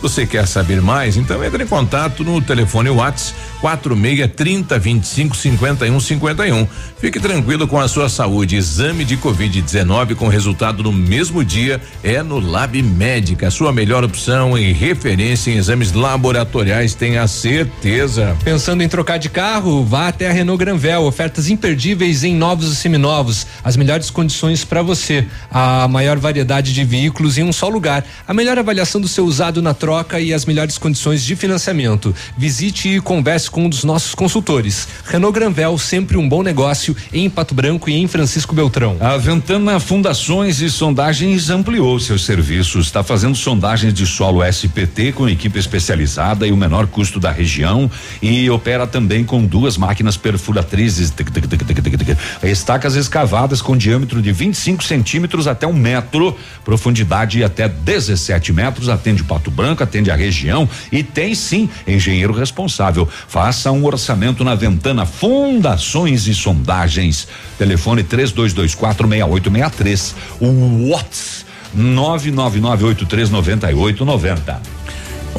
Você quer saber mais? Então entre em contato no telefone Whats 46 30 25 51 51. Fique tranquilo com a sua saúde. Exame de Covid-19 com resultado no mesmo dia é no Lab Médica. Sua melhor opção em referência em exames laboratoriais, tenha certeza. Pensando em trocar de carro, vá até a Renault Granvel. Ofertas imperdíveis em novos e seminovos. As melhores condições para você. A maior variedade de veículos em um só lugar. A melhor avaliação do seu usado na troca e as melhores condições de financiamento. Visite e converse com um dos nossos consultores. Renault Granvel, sempre um bom negócio em Pato Branco e em Francisco Beltrão. A Ventana Fundações e Sondagens ampliou seus serviços. Está fazendo sondagens de solo SPT com equipe especializada e o menor custo da região e opera também com duas máquinas perfuratrizes. Estacas escavadas com diâmetro de 25 centímetros até um metro, profundidade até 17 metros. Atende Pato Branco, atende a região e tem sim engenheiro responsável. Faça um orçamento na Ventana Fundações e Sondagens. Telefone 32246863. O Whats 999839890.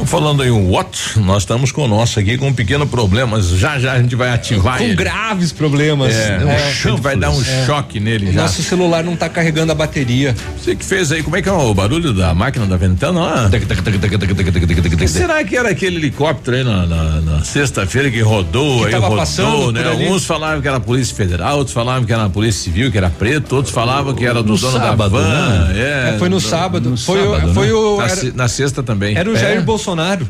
Falando em What, nós estamos com o nosso aqui com um pequeno problema. Já já a gente vai ativar Com ele. graves problemas. É, É, a gente vai dar um é. choque nele já. Nosso celular não tá carregando a bateria. Você que fez aí, como é que é o barulho da máquina da ventana? Ah. Será que era aquele helicóptero aí na, na- na sexta-feira que rodou Que aí, tava rodou, passando né? Alguns falavam que era a Polícia Federal, outros falavam que era a Polícia Civil, que era preto, outros falavam que era do No dono sábado, da van. né? É, É, foi no do- sábado. no Foi o- sábado, foi né? o- Na, era- na sexta também. Era o Jair É. Bolsonaro.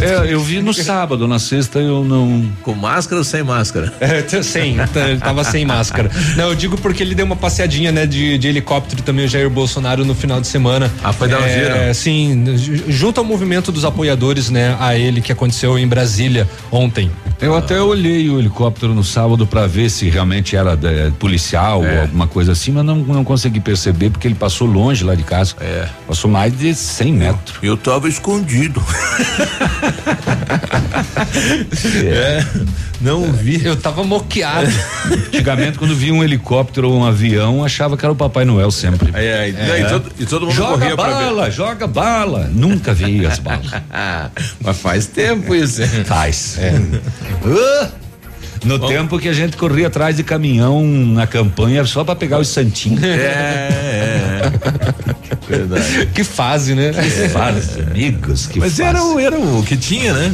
É, eu vi no sábado, na sexta eu não. Com máscara ou sem máscara? É, sem, ele tava sem máscara. Não, eu digo porque ele deu uma passeadinha, né, de, de helicóptero também, o Jair Bolsonaro, no final de semana. Ah, foi dar um é? Sim, ju- junto ao movimento dos apoiadores, né, a ele que aconteceu em Brasília ontem. Eu até olhei o helicóptero no sábado para ver se realmente era eh, policial É. ou alguma coisa assim, mas não, não consegui perceber porque ele passou longe lá de casa. É. Passou mais de 100 metros. Eu tava escondido. é. Não vi. Eu tava moqueado. Antigamente, quando via um helicóptero ou um avião, achava que era o Papai Noel sempre. É, e, e todo, e todo mundo Joga corria pra ver. bala, joga bala. Nunca vi as balas. Mas faz tempo isso. hein? Faz. Ah, No tempo que a gente corria atrás de caminhão na campanha só para pegar os santinhos. É, é. Verdade. Que fase, né? Que fase, amigos, que Mas fase. era, o- era o que tinha, né?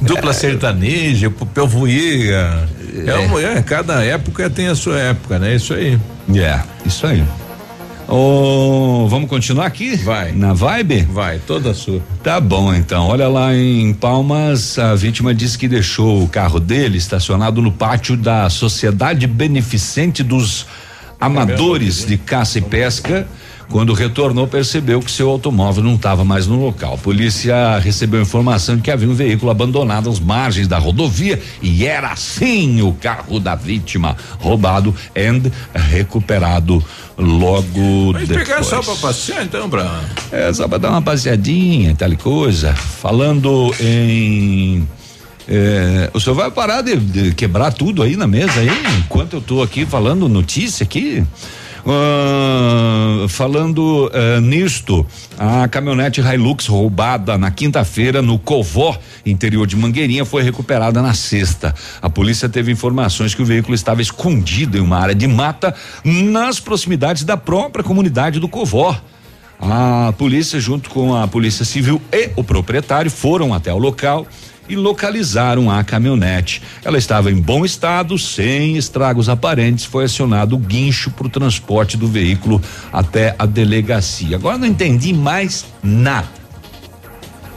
Dupla sertaneja, papel voeira. É. uma- é, cada época tem a sua época, né? Isso aí. É, isso aí. Oh, vamos continuar aqui? Vai. Na vibe? Vai, toda sua. Tá bom, então. Olha lá em Palmas, a vítima disse que deixou o carro dele estacionado no pátio da Sociedade Beneficente dos Amadores de Caça e Pesca. Quando retornou, percebeu que seu automóvel não estava mais no local. A polícia recebeu informação de que havia um veículo abandonado às margens da rodovia e era sim o carro da vítima, roubado e recuperado logo Mas depois. pegar só pra passear então, pra. É, só pra dar uma passeadinha, tal coisa. Falando em. É, o senhor vai parar de, de quebrar tudo aí na mesa aí, enquanto eu tô aqui falando notícia aqui? Ah, falando ah, nisto, a caminhonete Hilux roubada na quinta-feira no Covó, interior de Mangueirinha, foi recuperada na sexta. A polícia teve informações que o veículo estava escondido em uma área de mata nas proximidades da própria comunidade do Covó. A polícia, junto com a Polícia Civil e o proprietário, foram até o local e localizaram a caminhonete. Ela estava em bom estado, sem estragos aparentes. Foi acionado o guincho para o transporte do veículo até a delegacia. Agora não entendi mais nada.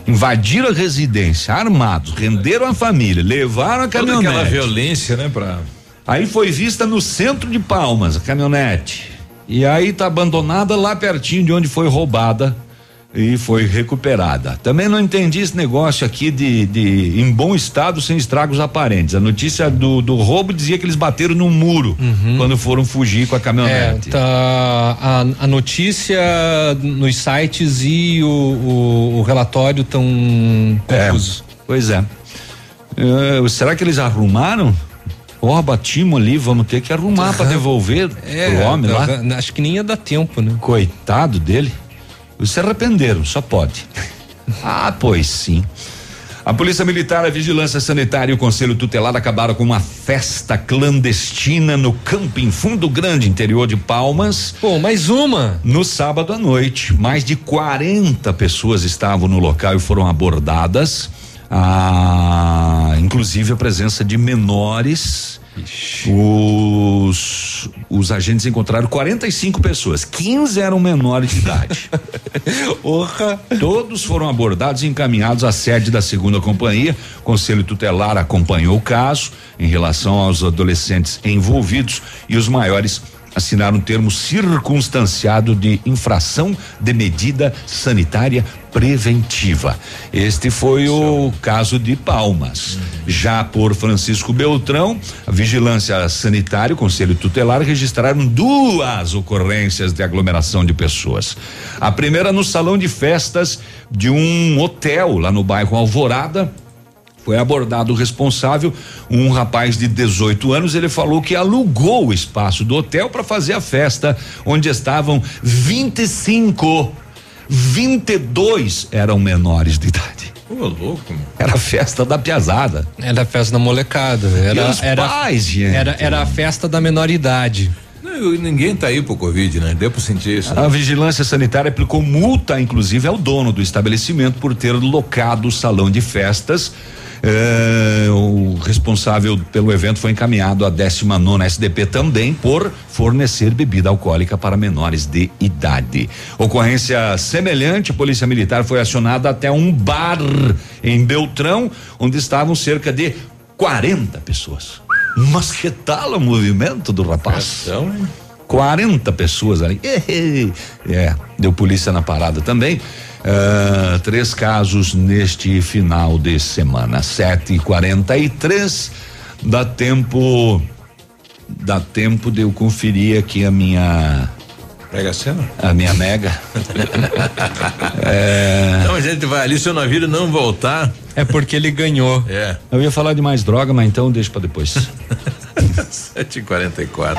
Invadiram a residência, armados, renderam a família, levaram a Toda caminhonete. aquela violência, né, pra. Aí foi vista no centro de Palmas, a caminhonete. E aí tá abandonada lá pertinho de onde foi roubada e foi recuperada. Também não entendi esse negócio aqui de, de em bom estado sem estragos aparentes. A notícia do, do roubo dizia que eles bateram num muro quando foram fugir com a É, caminhonete. tá, a, a notícia nos sites e o, o, o relatório estão confusos. Pois é. Eh, será que eles arrumaram? Ó, batimos ali, vamos ter que arrumar para devolver É, pro homem lá. tá- acho que nem ia dar tempo, né? Coitado dele. Se arrependeram, só pode. ah, pois sim. A Polícia Militar, a Vigilância Sanitária e o Conselho Tutelar acabaram com uma festa clandestina no camping Fundo Grande, interior de Palmas. Pô, mais uma. No sábado à noite, mais de 40 pessoas estavam no local e foram abordadas. Ah, inclusive a presença de menores. Os, os agentes encontraram 45 pessoas, 15 eram menores de idade. Orra. Todos foram abordados e encaminhados à sede da segunda companhia. O Conselho Tutelar acompanhou o caso em relação aos adolescentes envolvidos e os maiores assinaram um termo circunstanciado de infração de medida sanitária preventiva. Este foi o caso de Palmas. Já por Francisco Beltrão, a Vigilância Sanitária e o Conselho Tutelar registraram duas ocorrências de aglomeração de pessoas. A primeira no salão de festas de um hotel lá no bairro Alvorada, foi abordado o responsável, um rapaz de 18 anos. Ele falou que alugou o espaço do hotel para fazer a festa, onde estavam 25. 22 eram menores de idade. Ô, louco. Era a festa da piazada. Era a festa da molecada. Era, E os era, pais, gente? Era, era a festa da menor idade. Não, ninguém tá aí pro Covid, né? Deu pra sentir isso. A vigilância sanitária aplicou multa, inclusive, ao dono do estabelecimento por ter locado o salão de festas. Eh, o responsável pelo evento foi encaminhado à 19 SDP também por fornecer bebida alcoólica para menores de idade. Ocorrência semelhante, a Polícia Militar foi acionada até um bar em Beltrão, onde estavam cerca de 40 pessoas. Mas que tal o movimento do rapaz? Então, 40 pessoas ali. É, deu polícia na parada também. Ah, três casos neste final de semana. Sete e quarenta e três. Dá tempo. Dá tempo de eu conferir aqui a minha. Pega a cena? A minha mega. é, Então a gente vai ali, se o navio não voltar. É porque ele ganhou. É. eu ia falar de mais droga, mas então deixa pra depois. 7h44.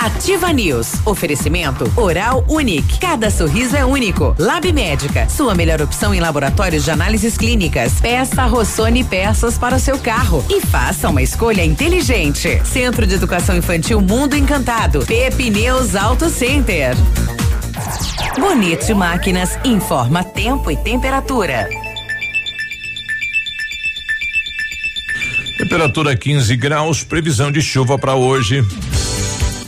Ativa News. Oferecimento Oral Unique. Cada sorriso é único. Lab Médica. Sua melhor opção em laboratórios de análises clínicas. Peça Rossoni peças para o seu carro. E faça uma escolha inteligente. Centro de Educação Infantil Mundo Encantado. Pepineus Auto Center. Bonito Máquinas informa tempo e temperatura. Temperatura 15 graus, previsão de chuva para hoje.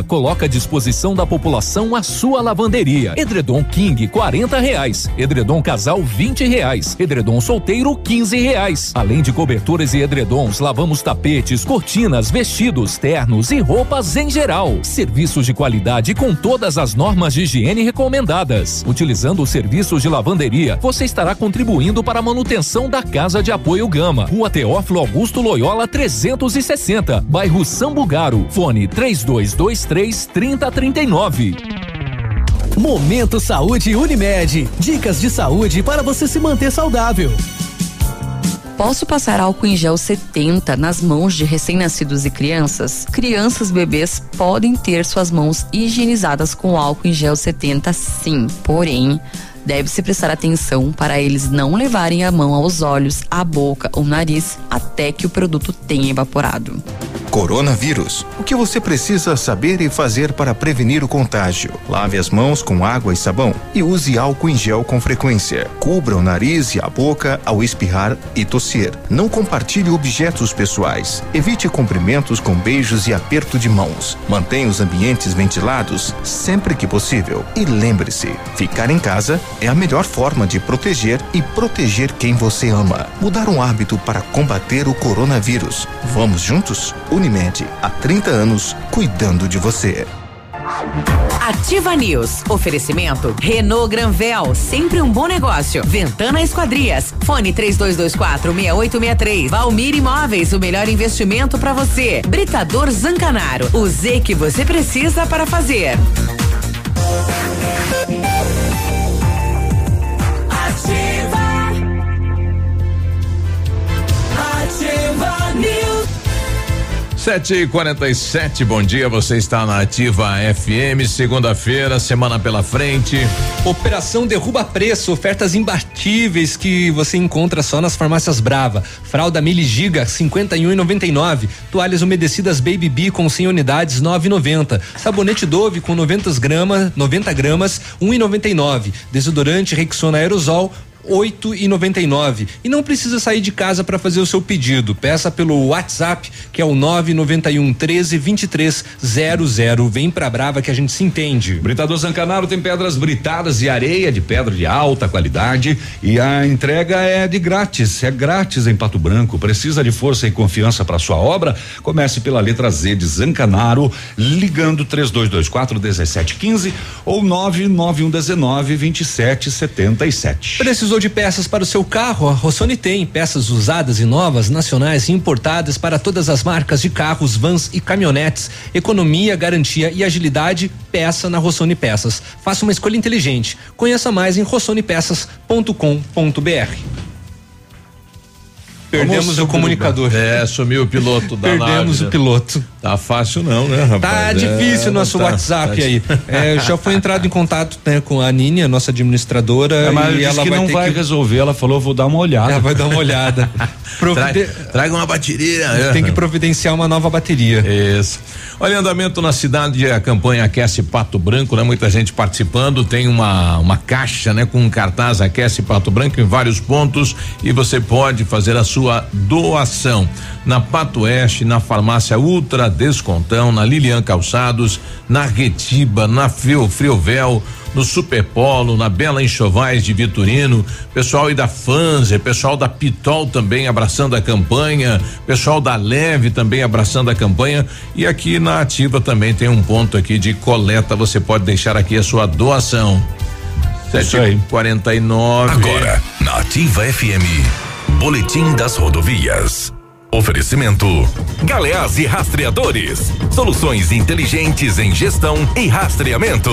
coloca à disposição da população a sua lavanderia. Edredom King, 40 reais. Edredom Casal, 20 reais. Edredom Solteiro, 15 reais. Além de cobertores e edredons, lavamos tapetes, cortinas, vestidos, ternos e roupas em geral. Serviços de qualidade com todas as normas de higiene recomendadas. Utilizando os serviços de lavanderia, você estará contribuindo para a manutenção da Casa de Apoio Gama. Rua Teófilo Augusto Loyola 360, bairro Sambugaro. Fone 3223 3039. Momento Saúde Unimed. Dicas de saúde para você se manter saudável. Posso passar álcool em gel 70 nas mãos de recém-nascidos e crianças? Crianças bebês podem ter suas mãos higienizadas com álcool em gel 70, sim. Porém, deve-se prestar atenção para eles não levarem a mão aos olhos, à boca ou nariz até que o produto tenha evaporado. Coronavírus. O que você precisa saber e fazer para prevenir o contágio? Lave as mãos com água e sabão e use álcool em gel com frequência. Cubra o nariz e a boca ao espirrar e tossir. Não compartilhe objetos pessoais. Evite cumprimentos com beijos e aperto de mãos. Mantenha os ambientes ventilados sempre que possível. E lembre-se, ficar em casa é a melhor forma de proteger e proteger quem você ama. Mudar um hábito para combater o coronavírus. Vamos juntos? Unimed, há 30 anos, cuidando de você. Ativa News. Oferecimento Renault Granvel, sempre um bom negócio. Ventana Esquadrias. Fone 3224 6863. Valmir Imóveis, o melhor investimento para você. Britador Zancanaro. O Z que você precisa para fazer. Sete e quarenta e sete, bom dia, você está na Ativa FM, segunda-feira, semana pela frente. Operação Derruba Preço, ofertas imbatíveis que você encontra só nas farmácias Brava. Fralda Mili Giga, 51,99. Toalhas umedecidas Baby B com 100 unidades, 9,90. Sabonete Dove com 90 gramas, 90 gramas, 1,99. Desodorante Rexona Aerosol, oito e noventa e nove e não precisa sair de casa para fazer o seu pedido. Peça pelo WhatsApp que é o nove noventa e um treze vinte e três zero zero. Vem pra Brava que a gente se entende. Britador Zancanaro tem pedras britadas e areia de pedra de alta qualidade e a entrega é de grátis, é grátis em Pato Branco. Precisa de força e confiança para sua obra? Comece pela letra Z de Zancanaro, ligando três dois, dois quatro dezessete quinze ou nove nove um dezenove vinte e sete setenta e sete. Precisou de peças para o seu carro? A Rossoni tem peças usadas e novas, nacionais e importadas para todas as marcas de carros, vans e caminhonetes. Economia, garantia e agilidade, peça na Rossoni Peças. Faça uma escolha inteligente. Conheça mais em rossonepeças.com.br. Perdemos o comunicador. É, sumiu o piloto da Perdemos nave, o piloto. Tá fácil não, né, rapaz? Tá difícil o É, nosso tá- WhatsApp tá- aí. É, já foi entrado em contato né, com a Nini, a nossa administradora, É, mas e disse ela que vai não ter vai que resolver. Ela falou, vou dar uma olhada. Ela vai dar uma olhada. Provide- Traga uma bateria. Tem que providenciar uma nova bateria. Isso. Olha, andamento na cidade, a campanha Aquece Pato Branco, né? Muita gente participando, tem uma, uma caixa, né? Com um cartaz Aquece Pato Branco em vários pontos e você pode fazer a sua doação. Na Pato Oeste, na farmácia Ultra Descontão, na Lilian Calçados, na Retiba, na Frio, Friovel, no Superpolo, na Bela Enxovais de Vitorino, pessoal aí da Fanzer, pessoal da Pitol também abraçando a campanha, pessoal da Leve também abraçando a campanha e aqui na Ativa também tem um ponto aqui de coleta, você pode deixar aqui a sua doação. Isso aí. 49 Agora, na Ativa FM, Boletim das Rodovias. Oferecimento: Galeás e Rastreadores. Soluções inteligentes em gestão e rastreamento.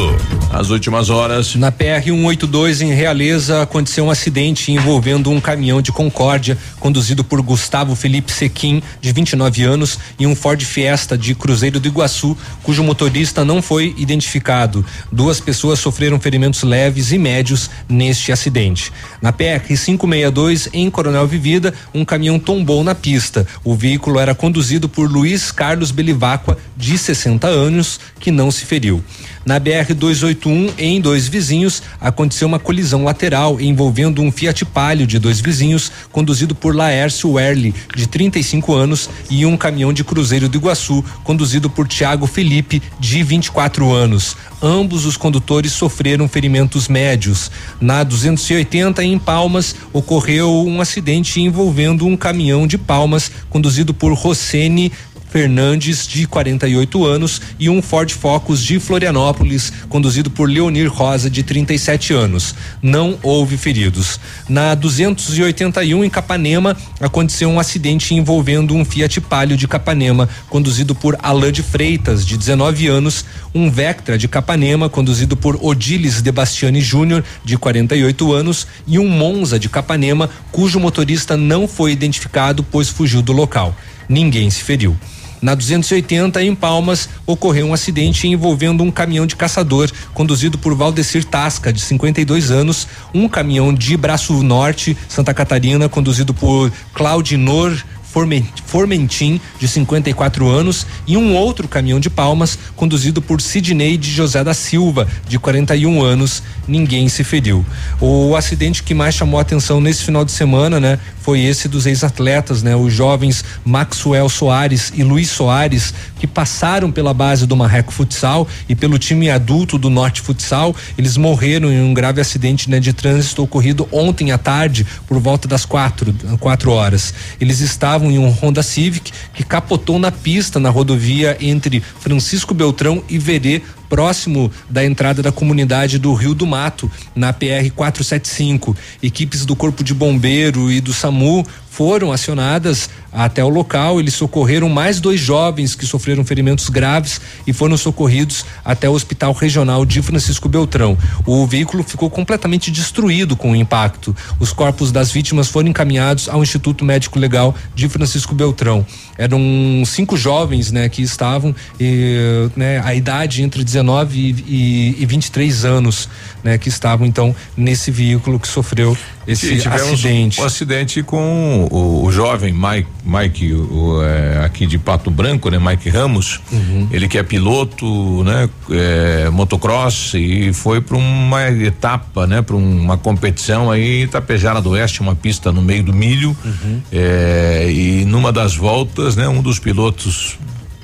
As últimas horas. Na PR 182 em Realeza aconteceu um acidente envolvendo um caminhão de Concórdia conduzido por Gustavo Felipe Sequim, de 29 anos, e um Ford Fiesta de Cruzeiro do Iguaçu, cujo motorista não foi identificado. Duas pessoas sofreram ferimentos leves e médios neste acidente. Na PR 562 em Coronel Vivida, um caminhão tombou na pista. O veículo era conduzido por Luiz Carlos Belivacqua, de 60 anos, que não se feriu. Na BR 281, em dois vizinhos, aconteceu uma colisão lateral envolvendo um Fiat Palio de dois vizinhos, conduzido por Laércio Werli, de 35 anos, e um caminhão de Cruzeiro do Iguaçu, conduzido por Tiago Felipe, de 24 anos. Ambos os condutores sofreram ferimentos médios. Na 280, em Palmas, ocorreu um acidente envolvendo um caminhão de Palmas, conduzido por Rossene Fernandes, de 48 anos, e um Ford Focus de Florianópolis, conduzido por Leonir Rosa, de 37 anos. Não houve feridos. Na 281 em Capanema, aconteceu um acidente envolvendo um Fiat Palio de Capanema, conduzido por Alain de Freitas, de 19 anos, um Vectra de Capanema, conduzido por Odilis Debastiani Júnior, de 48 anos, e um Monza de Capanema, cujo motorista não foi identificado, pois fugiu do local. Ninguém se feriu. Na 280, em Palmas, ocorreu um acidente envolvendo um caminhão de caçador conduzido por Valdecir Tasca, de 52 anos, um caminhão de Braço Norte, Santa Catarina, conduzido por Claudinor Formentim, de 54 anos, e um outro caminhão de palmas, conduzido por Sidney de José da Silva, de 41 anos. Ninguém se feriu. O acidente que mais chamou a atenção nesse final de semana, né, foi esse dos ex-atletas, né, os jovens Maxwell Soares e Luiz Soares, que passaram pela base do Marreco Futsal e pelo time adulto do Norte Futsal. Eles morreram em um grave acidente né, de trânsito ocorrido ontem à tarde, por volta das quatro, quatro horas. Eles estavam estavam em um Honda Civic que capotou na pista na rodovia entre Francisco Beltrão e Verê, próximo da entrada da comunidade do Rio do Mato, na PR 475. Equipes do Corpo de Bombeiro e do SAMU foram acionadas até o local. Eles socorreram mais dois jovens que sofreram ferimentos graves e foram socorridos até o Hospital Regional de Francisco Beltrão. O veículo ficou completamente destruído com o impacto. Os corpos das vítimas foram encaminhados ao Instituto Médico Legal de Francisco Beltrão. Eram cinco jovens, né, que estavam, eh, né, a idade entre 19 19 e, e, e 23 anos, né, que estavam então nesse veículo que sofreu esse acidente. Um, um acidente com o, o jovem Mike, Mike o, é, aqui de Pato Branco, né, Mike Ramos. Uhum. Ele que é piloto, né, é, motocross e foi para uma etapa, né, para uma competição aí em Itapejara do Oeste, uma pista no meio do milho. Uhum. É, e numa das voltas, né, um dos pilotos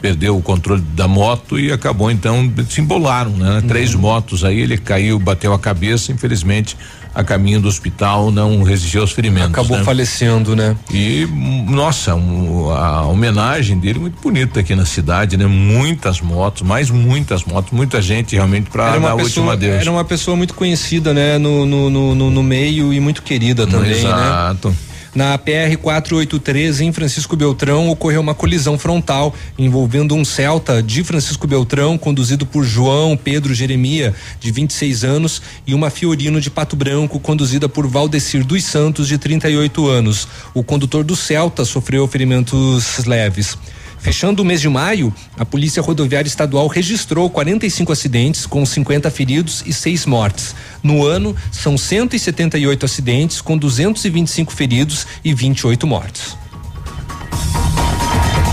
perdeu o controle da moto e acabou então se embolaram, né? Uhum. Três motos aí, ele caiu, bateu a cabeça, infelizmente a caminho do hospital não resistiu aos ferimentos. Acabou né? falecendo, né? E nossa, um, a homenagem dele muito bonita aqui na cidade, né? Muitas motos, mais muitas motos, muita gente realmente para dar a última Deus. Era uma pessoa muito conhecida, né? No, no, no, no meio e muito querida também, Exato. né? Exato. Na PR 483 em Francisco Beltrão ocorreu uma colisão frontal envolvendo um Celta de Francisco Beltrão conduzido por João Pedro Jeremia, de 26 anos, e uma Fiorino de Pato Branco conduzida por Valdecir dos Santos, de 38 anos. O condutor do Celta sofreu ferimentos leves. Fechando o mês de maio, a Polícia Rodoviária Estadual registrou 45 acidentes com 50 feridos e seis mortes. No ano, são 178 acidentes com 225 feridos e 28 mortes.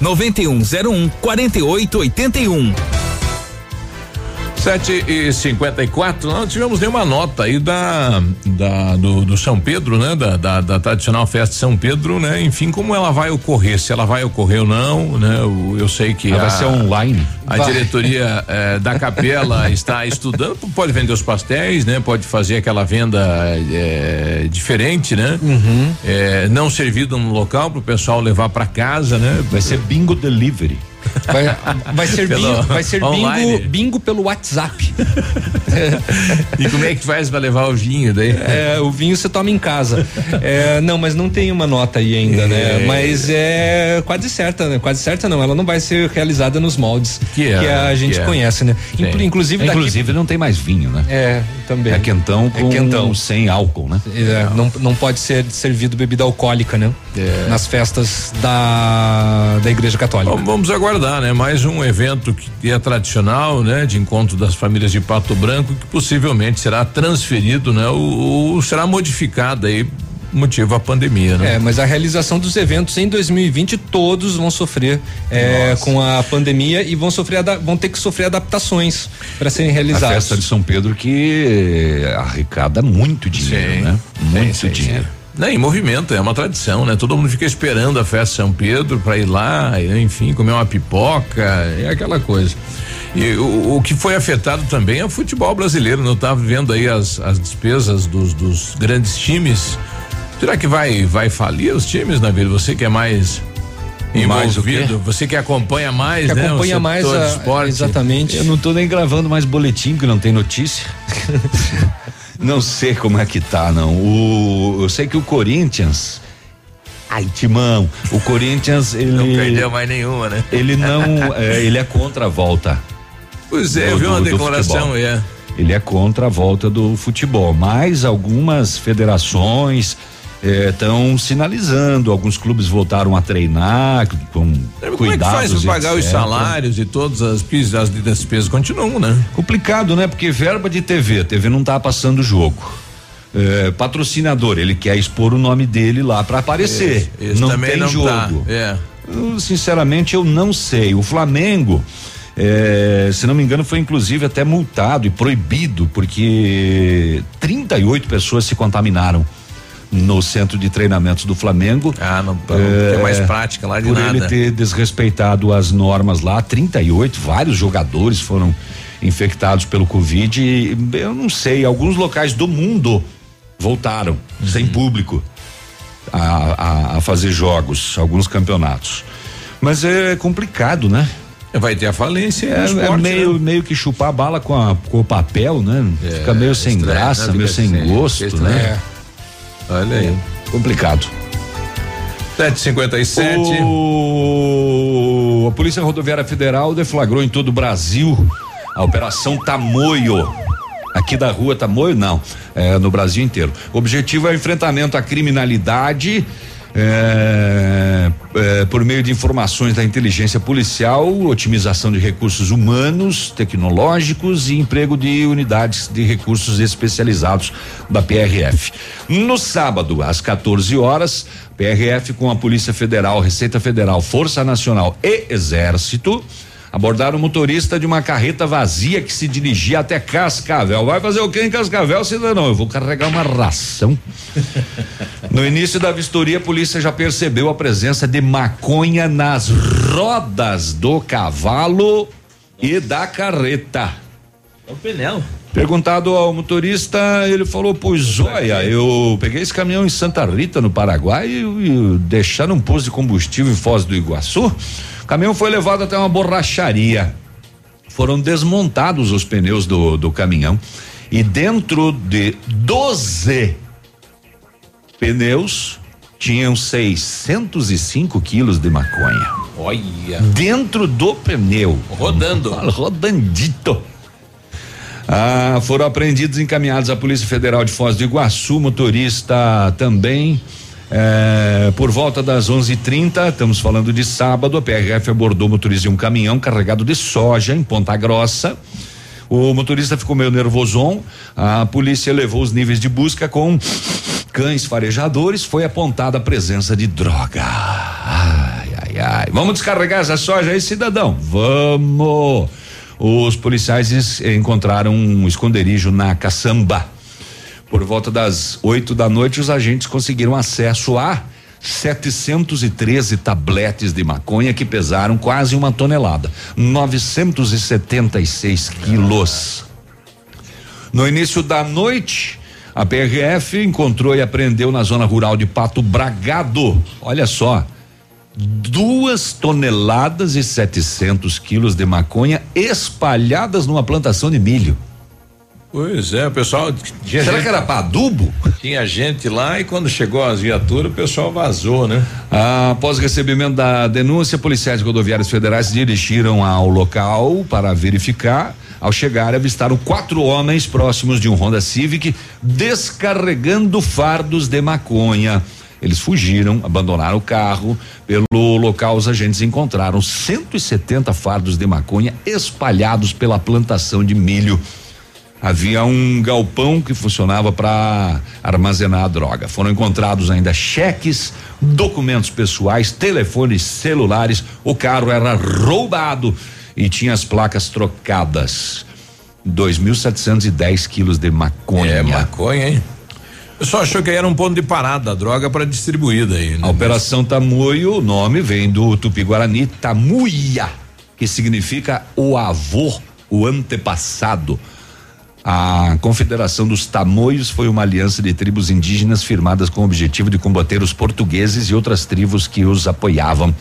99101 4881. Sete e cinquenta e quatro, não tivemos nenhuma nota aí da, da do, do São Pedro, né? Da, da, da, tradicional festa de São Pedro, né? Enfim, como ela vai ocorrer, se ela vai ocorrer ou não, né? Eu, eu sei que ela a, vai ser online. A vai. diretoria eh, da capela está estudando, pode vender os pastéis, né? Pode fazer aquela venda eh, diferente, né? Uhum. Eh, não servido no local para o pessoal levar para casa, né? Vai ser bingo delivery. Vai, vai ser, bingo, vai ser bingo, bingo pelo WhatsApp. e como é que faz para levar o vinho daí? É, o vinho você toma em casa. É, não, mas não tem uma nota aí ainda, né? é. Mas é quase certa, né? Quase certa não, ela não vai ser realizada nos moldes que, é, que a gente que é. conhece, né? Inclusive, daqui, inclusive não tem mais vinho, né? É, também. É quentão com é quentão. sem álcool, né? Não, não pode ser servido bebida alcoólica, né? É. Nas festas da, da Igreja Católica. Bom, vamos aguardar, né? Mais um evento que é tradicional, né? De encontro das famílias de Pato Branco que possivelmente será transferido, né? Ou, ou será modificado aí motivo a pandemia, né? É, mas a realização dos eventos em 2020 todos vão sofrer é, com a pandemia e vão sofrer vão ter que sofrer adaptações para serem realizados. A festa de São Pedro que arrecada muito dinheiro, sim, né? Muito sim, dinheiro. Não, em movimento, é uma tradição, né? Todo mundo fica esperando a festa de São Pedro para ir lá, enfim, comer uma pipoca, é aquela coisa. E o, o, que foi afetado também é o futebol brasileiro, não estava vendo aí as, as despesas dos, dos grandes times. Será que vai vai falir os times, na vida? Você que é mais envolvido, você que acompanha mais, que né? Acompanha mais a, esporte. exatamente. Eu não estou nem gravando mais boletim que não tem notícia. Não sei como é que tá, não. O, eu sei que o Corinthians. Ai, Timão, o Corinthians ele não perdeu mais nenhuma, né? Ele não, é, ele é contra a volta. Pois é, eu vi uma declaração, é. Ele é contra a volta do futebol, mas algumas federações estão é, sinalizando. Alguns clubes voltaram a treinar com Como cuidados. Como é que faz pagar os salários e todas as, as despesas continuam, né? Complicado, né? Porque verba de TV, a TV não tá passando jogo. É, patrocinador, ele quer expor o nome dele lá para aparecer. Esse, esse não tem não tá, jogo. Tá. É. Eu, sinceramente, eu não sei. O Flamengo. É, se não me engano, foi inclusive até multado e proibido, porque 38 pessoas se contaminaram no centro de treinamentos do Flamengo. Ah, não, não é, tem mais prática lá de por nada. ele ter desrespeitado as normas lá, 38, vários jogadores foram infectados pelo Covid. E, eu não sei, alguns locais do mundo voltaram uhum. sem público a, a, a fazer jogos, alguns campeonatos. Mas é complicado, né? Vai ter a falência. É, esporte, é meio, né? meio que chupar a bala com, a, com o papel, né? É, Fica meio sem estranho, graça, né? meio sem gosto, né? É. Olha aí. Complicado. 757. O... A Polícia Rodoviária Federal deflagrou em todo o Brasil a Operação Tamoio. Aqui da rua Tamoio, não. É, no Brasil inteiro. O objetivo é o enfrentamento à criminalidade é, é, por meio de informações da inteligência policial, otimização de recursos humanos, tecnológicos e emprego de unidades de recursos especializados da PRF. No sábado, às 14 horas, PRF com a Polícia Federal, Receita Federal, Força Nacional e Exército abordaram o motorista de uma carreta vazia que se dirigia até Cascavel. Vai fazer o que em Cascavel, cidadão? Eu vou carregar uma ração. no início da vistoria, a polícia já percebeu a presença de maconha nas rodas do cavalo e da carreta. É o pneu. Perguntado ao motorista, ele falou: Pois olha, eu peguei esse caminhão em Santa Rita, no Paraguai, e, e deixaram um posto de combustível em Foz do Iguaçu. O caminhão foi levado até uma borracharia. Foram desmontados os pneus do, do caminhão e dentro de 12 pneus tinham 605 quilos de maconha. Olha. Dentro do pneu. Rodando. Rodandito. Ah, foram apreendidos e encaminhados à Polícia Federal de Foz do Iguaçu, motorista também é, por volta das 11:30, estamos falando de sábado, a PRF abordou o motorista de um caminhão carregado de soja em Ponta Grossa. O motorista ficou meio nervoson. A polícia levou os níveis de busca com cães farejadores. Foi apontada a presença de droga. Ai, ai, ai. Vamos descarregar essa soja aí, cidadão? Vamos. os policiais encontraram um esconderijo na caçamba. Por volta das 8 da noite, os agentes conseguiram acesso a 713 tabletes de maconha que pesaram quase uma tonelada, 976 quilos. No início da noite, a PRF encontrou e apreendeu na zona rural de Pato Bragado. Olha só, duas toneladas e 700 quilos de maconha espalhadas numa plantação de milho. Pois é, o pessoal. Será gente, que era para adubo? Tinha gente lá e quando chegou as viaturas, o pessoal vazou, né? Ah, após recebimento da denúncia, policiais rodoviários federais se dirigiram ao local para verificar. Ao chegar, avistaram quatro homens próximos de um Honda Civic descarregando fardos de maconha. Eles fugiram, abandonaram o carro. Pelo local, os agentes encontraram 170 fardos de maconha espalhados pela plantação de milho havia um galpão que funcionava para armazenar a droga. Foram encontrados ainda cheques, documentos pessoais, telefones celulares. O carro era roubado e tinha as placas trocadas. 2.710 quilos de maconha. É maconha, hein? Eu só achou que era um ponto de parada da droga para distribuída aí. Né? A Operação Tamoio, o nome vem do Tupi-Guarani Tamuia, que significa o avô, o antepassado. A Confederação dos Tamoios foi uma aliança de tribos indígenas firmadas com o objetivo de combater os portugueses e outras tribos que os apoiavam.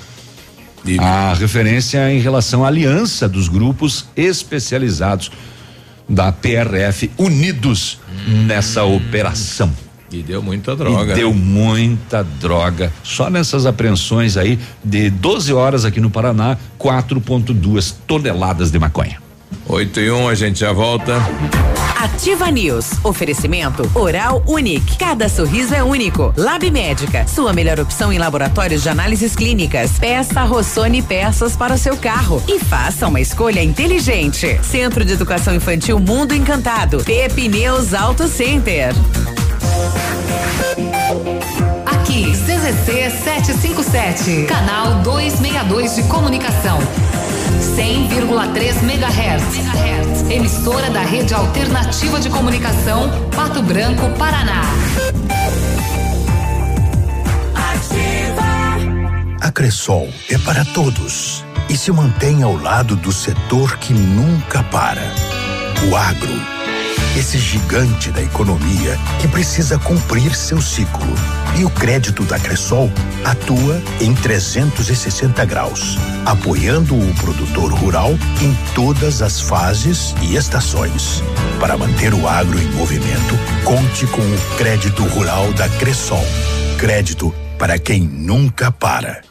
E... A referência em relação à aliança dos grupos especializados da PRF unidos hum. nessa operação. E deu muita droga. E deu né? muita droga. Só nessas apreensões aí de 12 horas aqui no Paraná, 4,2 toneladas de maconha. 8 e 1, um, a gente já volta. Ativa News. Oferecimento Oral Unique. Cada sorriso é único. Lab Médica. Sua melhor opção em laboratórios de análises clínicas. Peça Rossoni peças para o seu carro. E faça uma escolha inteligente. Centro de Educação Infantil Mundo Encantado. Pepineus Auto Center. Aqui, CZC 757. Canal 262 de Comunicação. 100,3 MHz. Emissora da Rede Alternativa de Comunicação, Pato Branco, Paraná. A Cressol é para todos e se mantém ao lado do setor que nunca para. O agro esse gigante da economia que precisa cumprir seu ciclo. E o crédito da Cressol atua em 360 graus, apoiando o produtor rural em todas as fases e estações. Para manter o agro em movimento, conte com o crédito rural da Cressol. Crédito para quem nunca para.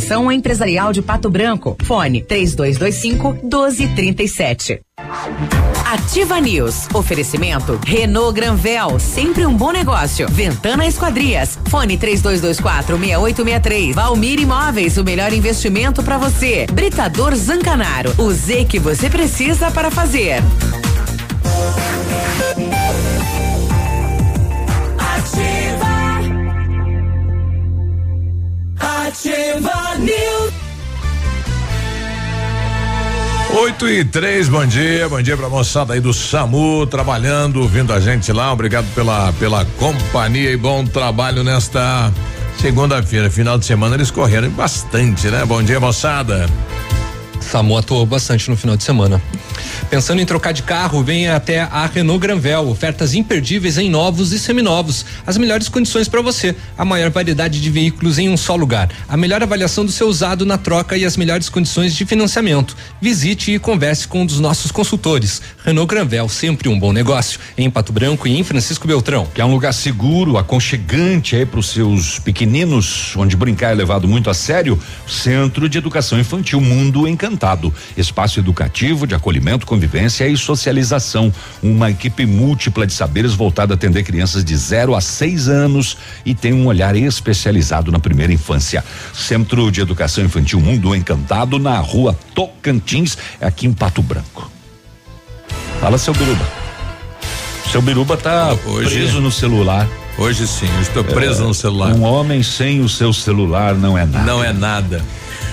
Associação Empresarial de Pato Branco. Fone 3225 1237. Ativa News. Oferecimento Renault Granvel, sempre um bom negócio. Ventana Esquadrias. Fone 3224 6863. Valmir Imóveis, o melhor investimento para você. Britador Zancanaro. O Z que você precisa para fazer. Ativa News. 8 e 3, bom dia, bom dia pra moçada aí do SAMU, trabalhando, vindo a gente lá, obrigado pela, pela companhia e bom trabalho nesta segunda-feira, final de semana eles correram bastante, né? Bom dia, moçada. SAMU atuou bastante no final de semana. Pensando em trocar de carro, venha até a Renault Granvel. Ofertas imperdíveis em novos e seminovos. As melhores condições para você. A maior variedade de veículos em um só lugar. A melhor avaliação do seu usado na troca e as melhores condições de financiamento. Visite e converse com um dos nossos consultores. Renault Granvel, sempre um bom negócio. Em Pato Branco e em Francisco Beltrão. Que é um lugar seguro, aconchegante aí para os seus pequeninos, onde brincar é levado muito a sério. Centro de Educação Infantil Mundo Encantado. Espaço educativo de acolhimento, convivência e socialização. Uma equipe múltipla de saberes voltada a atender crianças de 0 a 6 anos e tem um olhar especializado na primeira infância. Centro de Educação Infantil Mundo Encantado, na rua Tocantins, aqui em Pato Branco. Fala, seu Biruba. Seu Biruba tá Hoje, preso no celular. Hoje sim, eu estou preso é, no celular. Um homem sem o seu celular não é nada. Não é nada.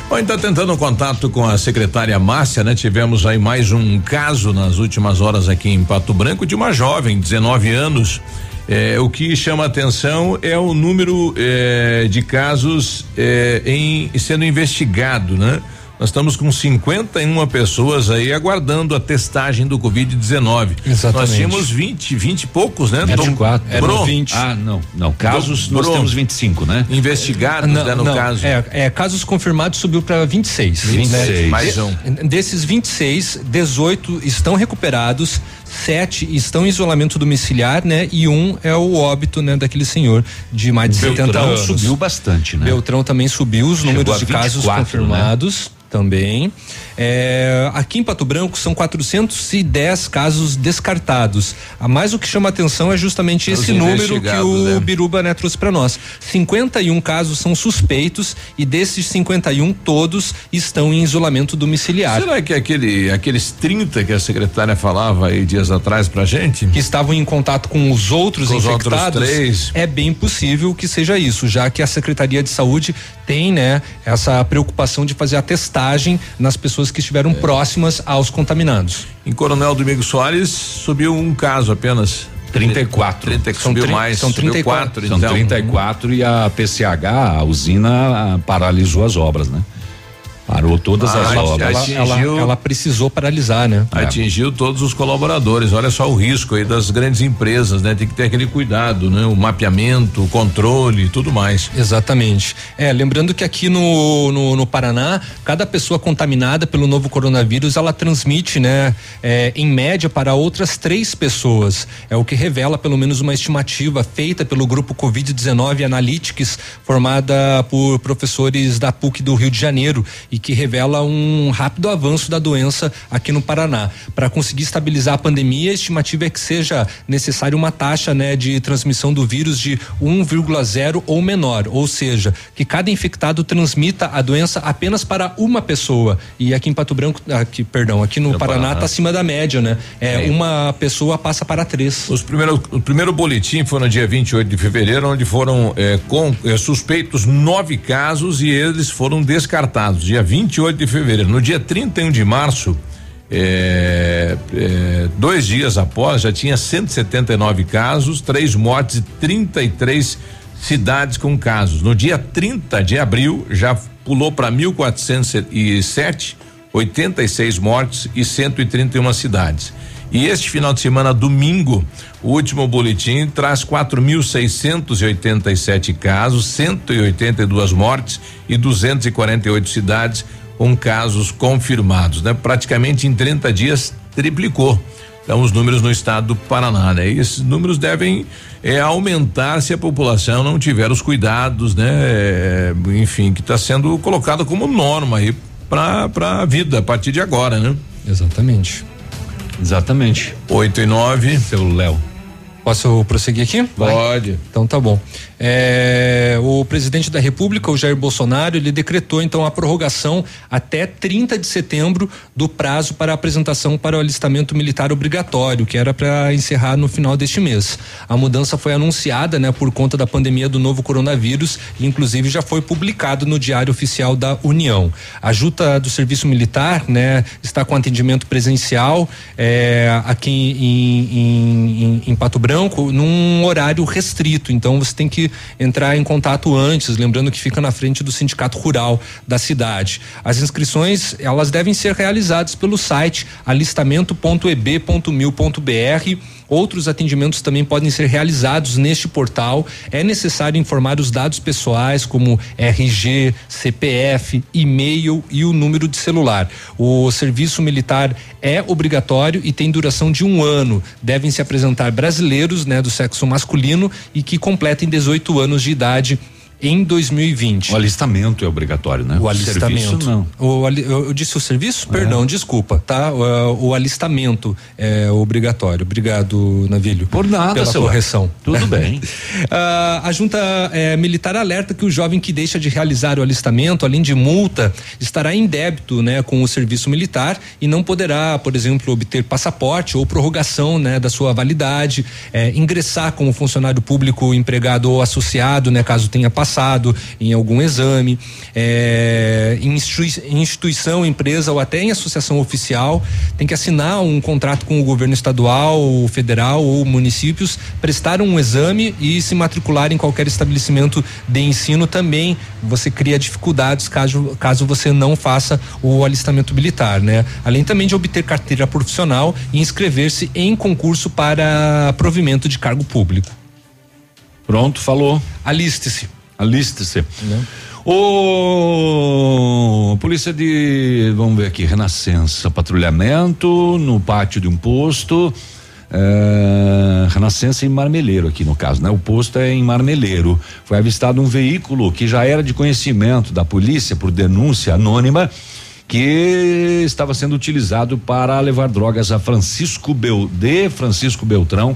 Bom, então tentando contato com a secretária Márcia, né? Tivemos aí mais um caso nas últimas horas aqui em Pato Branco de uma jovem, 19 anos. É, o que chama atenção é o número é, de casos é, em sendo investigado, né? Nós estamos com 51 pessoas aí aguardando a testagem do Covid-19. Exatamente. Nós tínhamos 20, 20 e poucos, né? 24. É, Bro. 20. Ah, não, não. Casos Do, nós Bro. temos 25, né? Investigados, não, né, no não, caso. É, é, casos confirmados subiu para 26. 26. Né? Mais um. Desses 26, 18 estão recuperados, sete estão em isolamento domiciliar, né? E um é o óbito, né? Daquele senhor de mais de Beltrão 70 anos. subiu bastante, né? Beltrão também subiu os Chegou números de 24, casos né? confirmados. Né? também. É, aqui em Pato Branco são 410 casos descartados. A mais o que chama atenção é justamente Os esse número que o né? Biruba né, trouxe para nós. 51 casos são suspeitos e desses 51 todos estão em isolamento domiciliar. Será que aquele aqueles 30 que a secretária falava aí dias atrás pra gente? Que estavam em contato com os outros com infectados? Os outros é bem possível que seja isso, já que a Secretaria de Saúde tem, né, essa preocupação de fazer a testagem nas pessoas que estiveram é. próximas aos contaminados. Em Coronel Domingo Soares subiu um caso apenas. 34. 30 que subiu mais. São 34. São então. 34 e a PCH, a usina, paralisou as obras, né? Parou todas ah, as obras. Ela, ela, ela, precisou paralisar, né? É. Atingiu todos os colaboradores. Olha só o risco aí das grandes empresas, né? Tem que ter aquele cuidado, né? O mapeamento, o controle e tudo mais. Exatamente. É, lembrando que aqui no, no, no, Paraná, cada pessoa contaminada pelo novo coronavírus, ela transmite, né? É, em média para outras três pessoas. É o que revela pelo menos uma estimativa feita pelo grupo Covid-19 Analytics, formada por professores da PUC do Rio de Janeiro e que revela um rápido avanço da doença aqui no Paraná. Para conseguir estabilizar a pandemia, a estimativa é que seja necessário uma taxa né, de transmissão do vírus de 1,0 ou menor, ou seja, que cada infectado transmita a doença apenas para uma pessoa. E aqui em Pato Branco, aqui, perdão, aqui no, Paraná está acima da média, né? É, é, uma pessoa passa para três. Os primeiros, o primeiro boletim foi no dia 28 de fevereiro, onde foram é, com, é, suspeitos nove casos e eles foram descartados. Dia 28 de fevereiro. No dia 31 de março, é, é, dois dias após, já tinha 179 casos, três mortes e 33 cidades com casos. No dia 30 de abril, já pulou para 1.407, 86 mortes e 131 cidades. E este final de semana, domingo, o último boletim traz 4.687 casos, 182 mortes e 248 cidades com casos confirmados, né? Praticamente em 30 dias triplicou. Então os números no estado do Paraná, né? E esses números devem é, aumentar se a população não tiver os cuidados, né? É, enfim, que está sendo colocado como norma aí para a vida a partir de agora, né? Exatamente. Exatamente. 8 e 9. Seu Léo. Posso prosseguir aqui? Vai. Pode. Então tá bom. É, o presidente da República, o Jair Bolsonaro, ele decretou então a prorrogação até 30 de setembro do prazo para apresentação para o alistamento militar obrigatório, que era para encerrar no final deste mês. A mudança foi anunciada, né, por conta da pandemia do novo coronavírus e inclusive já foi publicado no Diário Oficial da União. A Junta do Serviço Militar, né, está com atendimento presencial é, aqui em, em, em, em Pato Branco num horário restrito. Então você tem que entrar em contato antes, lembrando que fica na frente do sindicato rural da cidade. As inscrições elas devem ser realizadas pelo site alistamento.eb.mil.br Outros atendimentos também podem ser realizados neste portal. É necessário informar os dados pessoais, como RG, CPF, e-mail e o número de celular. O serviço militar é obrigatório e tem duração de um ano. Devem se apresentar brasileiros, né, do sexo masculino e que completem 18 anos de idade em 2020. O alistamento é obrigatório, né? O alistamento. Serviço, não. O, eu, eu disse o serviço? É. Perdão, desculpa, tá? O, o, alistamento é obrigatório. Obrigado, Navilho. Por nada, pela correção. Tudo bem. uh, a junta é, militar alerta que o jovem que deixa de realizar o alistamento, além de multa, estará em débito, né, com o serviço militar e não poderá, por exemplo, obter passaporte ou prorrogação, né, da sua validade, é, ingressar como funcionário público, empregado ou associado, né, caso tenha passado passado em algum exame, é, em instituição, empresa ou até em associação oficial, tem que assinar um contrato com o governo estadual, federal ou municípios, prestar um exame e se matricular em qualquer estabelecimento de ensino também. Você cria dificuldades caso, caso você não faça o alistamento militar, né? Além também de obter carteira profissional e inscrever-se em concurso para provimento de cargo público. Pronto, falou. Aliste-se. Aliste-se. Né? O polícia de, vamos ver aqui, Renascença, patrulhamento no pátio de um posto. É, Renascença em Marmeleiro aqui no caso, né? O posto é em Marmeleiro. Foi avistado um veículo que já era de conhecimento da polícia por denúncia anônima que estava sendo utilizado para levar drogas a Francisco Bel, de Francisco Beltrão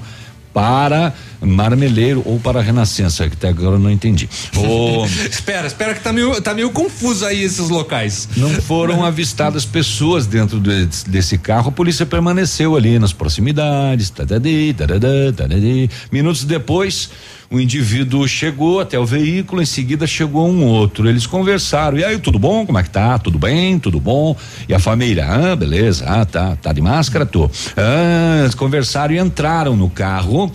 para Marmeleiro ou para Renascença, que até agora eu não entendi. Oh, espera, espera que tá meio, tá meio confuso aí esses locais. Não foram avistadas pessoas dentro de, desse carro, a polícia permaneceu ali nas proximidades. Tadadi, tadadi, tadadi. Minutos depois, o indivíduo chegou até o veículo, em seguida chegou um outro. Eles conversaram. E aí, tudo bom? Como é que tá? Tudo bem? Tudo bom? E a família? Ah, beleza. Ah, tá. Tá de máscara? Tô. Ah, eles conversaram e entraram no carro.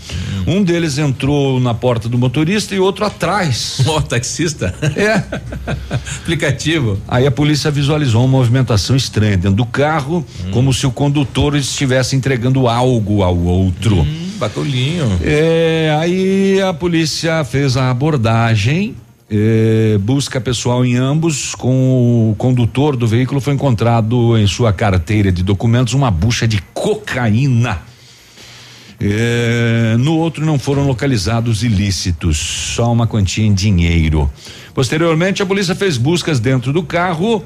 Um deles entrou na porta do motorista e outro atrás. Ó, oh, taxista? É. Aplicativo. Aí a polícia visualizou uma movimentação estranha dentro do carro, hum. como se o condutor estivesse entregando algo ao outro. Hum. Batolinho. É, aí a polícia fez a abordagem. É, busca pessoal em ambos. Com o condutor do veículo foi encontrado em sua carteira de documentos uma bucha de cocaína. É, no outro não foram localizados ilícitos, só uma quantia em dinheiro. Posteriormente, a polícia fez buscas dentro do carro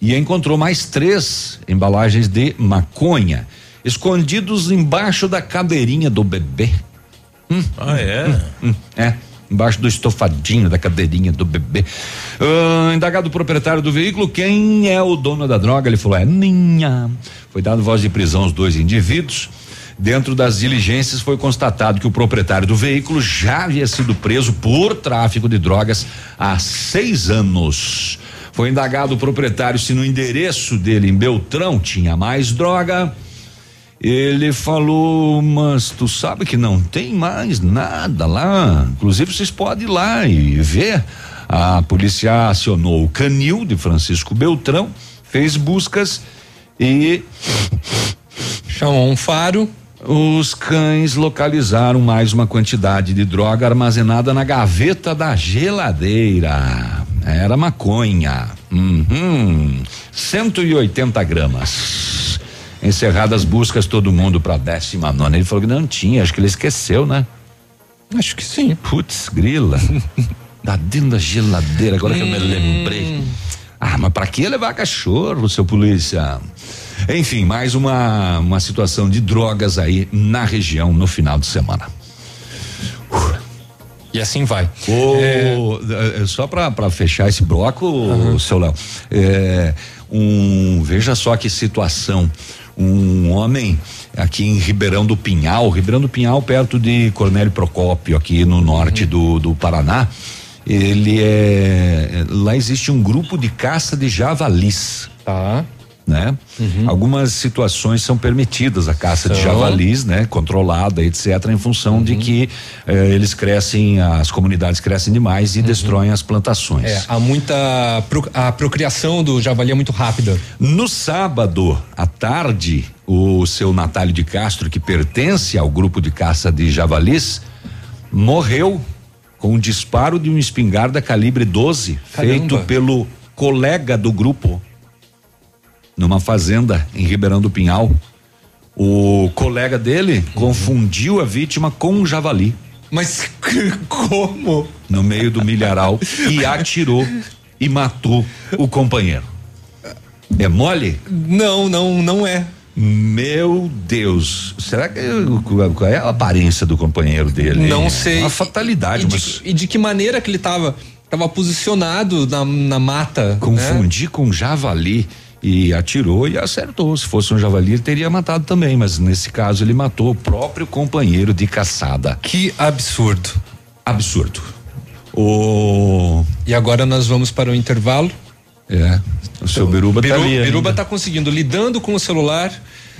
e encontrou mais três embalagens de maconha escondidos embaixo da cadeirinha do bebê. Hum, ah, é? Hum, hum, é embaixo do estofadinho da cadeirinha do bebê. Uh, indagado o proprietário do veículo, quem é o dono da droga? Ele falou: é minha. Foi dado voz de prisão aos dois indivíduos. Dentro das diligências foi constatado que o proprietário do veículo já havia sido preso por tráfico de drogas há seis anos. Foi indagado o proprietário se no endereço dele em Beltrão tinha mais droga. Ele falou, mas tu sabe que não tem mais nada lá. Inclusive, vocês podem ir lá e ver. A polícia acionou o canil de Francisco Beltrão, fez buscas e chamou um faro. Os cães localizaram mais uma quantidade de droga armazenada na gaveta da geladeira. Era maconha. Uhum. 180 gramas. Encerradas buscas, todo mundo para décima nona. Ele falou que não tinha, acho que ele esqueceu, né? Acho que sim. Putz, grila. da dentro da geladeira, agora hum. que eu me hum. lembrei. Ah, mas para que levar cachorro, seu polícia? Enfim, mais uma uma situação de drogas aí na região no final de semana. E assim vai. É... Só para fechar esse bloco, uhum. seu Léo, é, um, veja só que situação um homem aqui em Ribeirão do Pinhal, Ribeirão do Pinhal, perto de Cornélio Procópio, aqui no norte do, do Paraná. Ele é. Lá existe um grupo de caça de javalis. Tá. Né? Uhum. Algumas situações são permitidas a caça de javalis, né? Controlada, etc, em função uhum. de que eh, eles crescem, as comunidades crescem demais e uhum. destroem as plantações. É, há muita a procriação do javali é muito rápida. No sábado à tarde, o seu Natálio de Castro, que pertence ao grupo de caça de javalis, morreu com um disparo de uma espingarda calibre 12 Caramba. feito pelo colega do grupo numa fazenda em Ribeirão do Pinhal. O colega dele uhum. confundiu a vítima com um javali. Mas como? No meio do milharal e atirou e matou o companheiro. É mole? Não, não, não é. Meu Deus, será que qual é a aparência do companheiro dele? Não sei. Uma fatalidade. E de, mas... e de que maneira que ele estava? Estava posicionado na, na mata. Confundir né? com javali e atirou e acertou. Se fosse um javali, ele teria matado também, mas nesse caso ele matou o próprio companheiro de caçada. Que absurdo. Absurdo. O... E agora nós vamos para o intervalo. É. O seu Biruba Biru, tá ali. Biruba tá conseguindo, lidando com o celular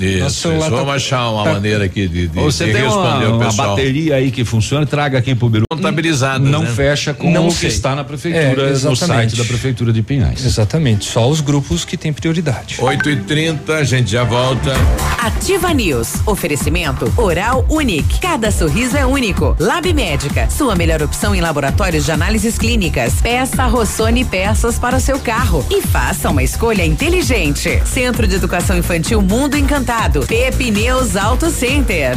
isso, isso. Tá, vamos achar uma tá, maneira aqui de, de, Você de tem responder uma, o pessoal. Uma bateria aí que funciona, traga aqui pro Biru. Contabilizada. Não né? fecha com não o sei. que está na prefeitura, é, no site da prefeitura de Pinhais. Exatamente, só os grupos que têm prioridade. 8 e 30 a gente já volta. Ativa News. Oferecimento Oral Unique. Cada sorriso é único. Lab Médica. Sua melhor opção em laboratórios de análises clínicas. Peça Rossoni peças para o seu carro. E faça uma escolha inteligente. Centro de Educação Infantil Mundo Encantado. Pepe Pneus Auto Center.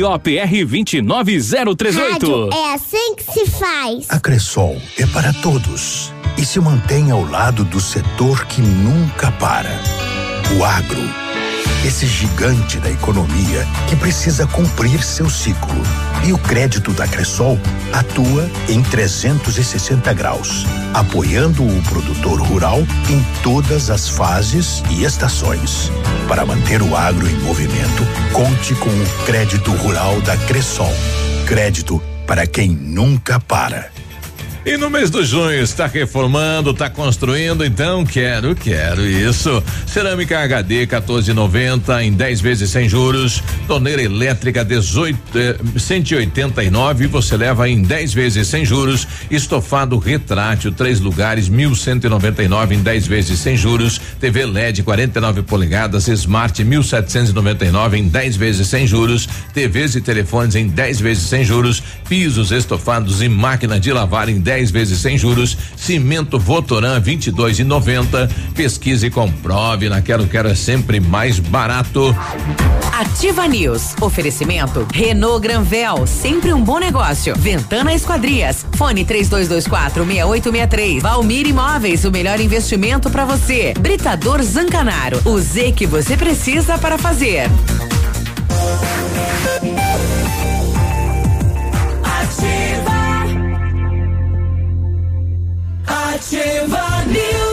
ROPR 29038. É assim que se faz. A Cressol é para todos e se mantém ao lado do setor que nunca para. O agro. Esse gigante da economia que precisa cumprir seu ciclo. E o crédito da Cressol atua em 360 graus, apoiando o produtor rural em todas as fases e estações. Para manter o agro em movimento, conte com o crédito rural da Cressol. Crédito para quem nunca para. E no mês de junho está reformando, está construindo, então quero, quero isso. Cerâmica HD 14,90 em 10 vezes sem juros. Torneira elétrica 18 eh, 189 você leva em 10 vezes sem juros. Estofado retrátil três lugares 1199 em 10 vezes sem juros. TV LED 49 polegadas Smart 1799 em 10 vezes sem juros. TVs e telefones em 10 vezes sem juros. Pisos estofados e máquina de lavar em 10 10 vezes sem juros. Cimento Votoran 22 e 90. Pesquise e comprove. Na Quero Quero é sempre mais barato. Ativa News. Oferecimento Renault Granvel, sempre um bom negócio. Ventana Esquadrias. Fone 3224 6863. Valmir Imóveis, o melhor investimento para você. Britador Zancanaro. O Z que você precisa para fazer. Ativa News.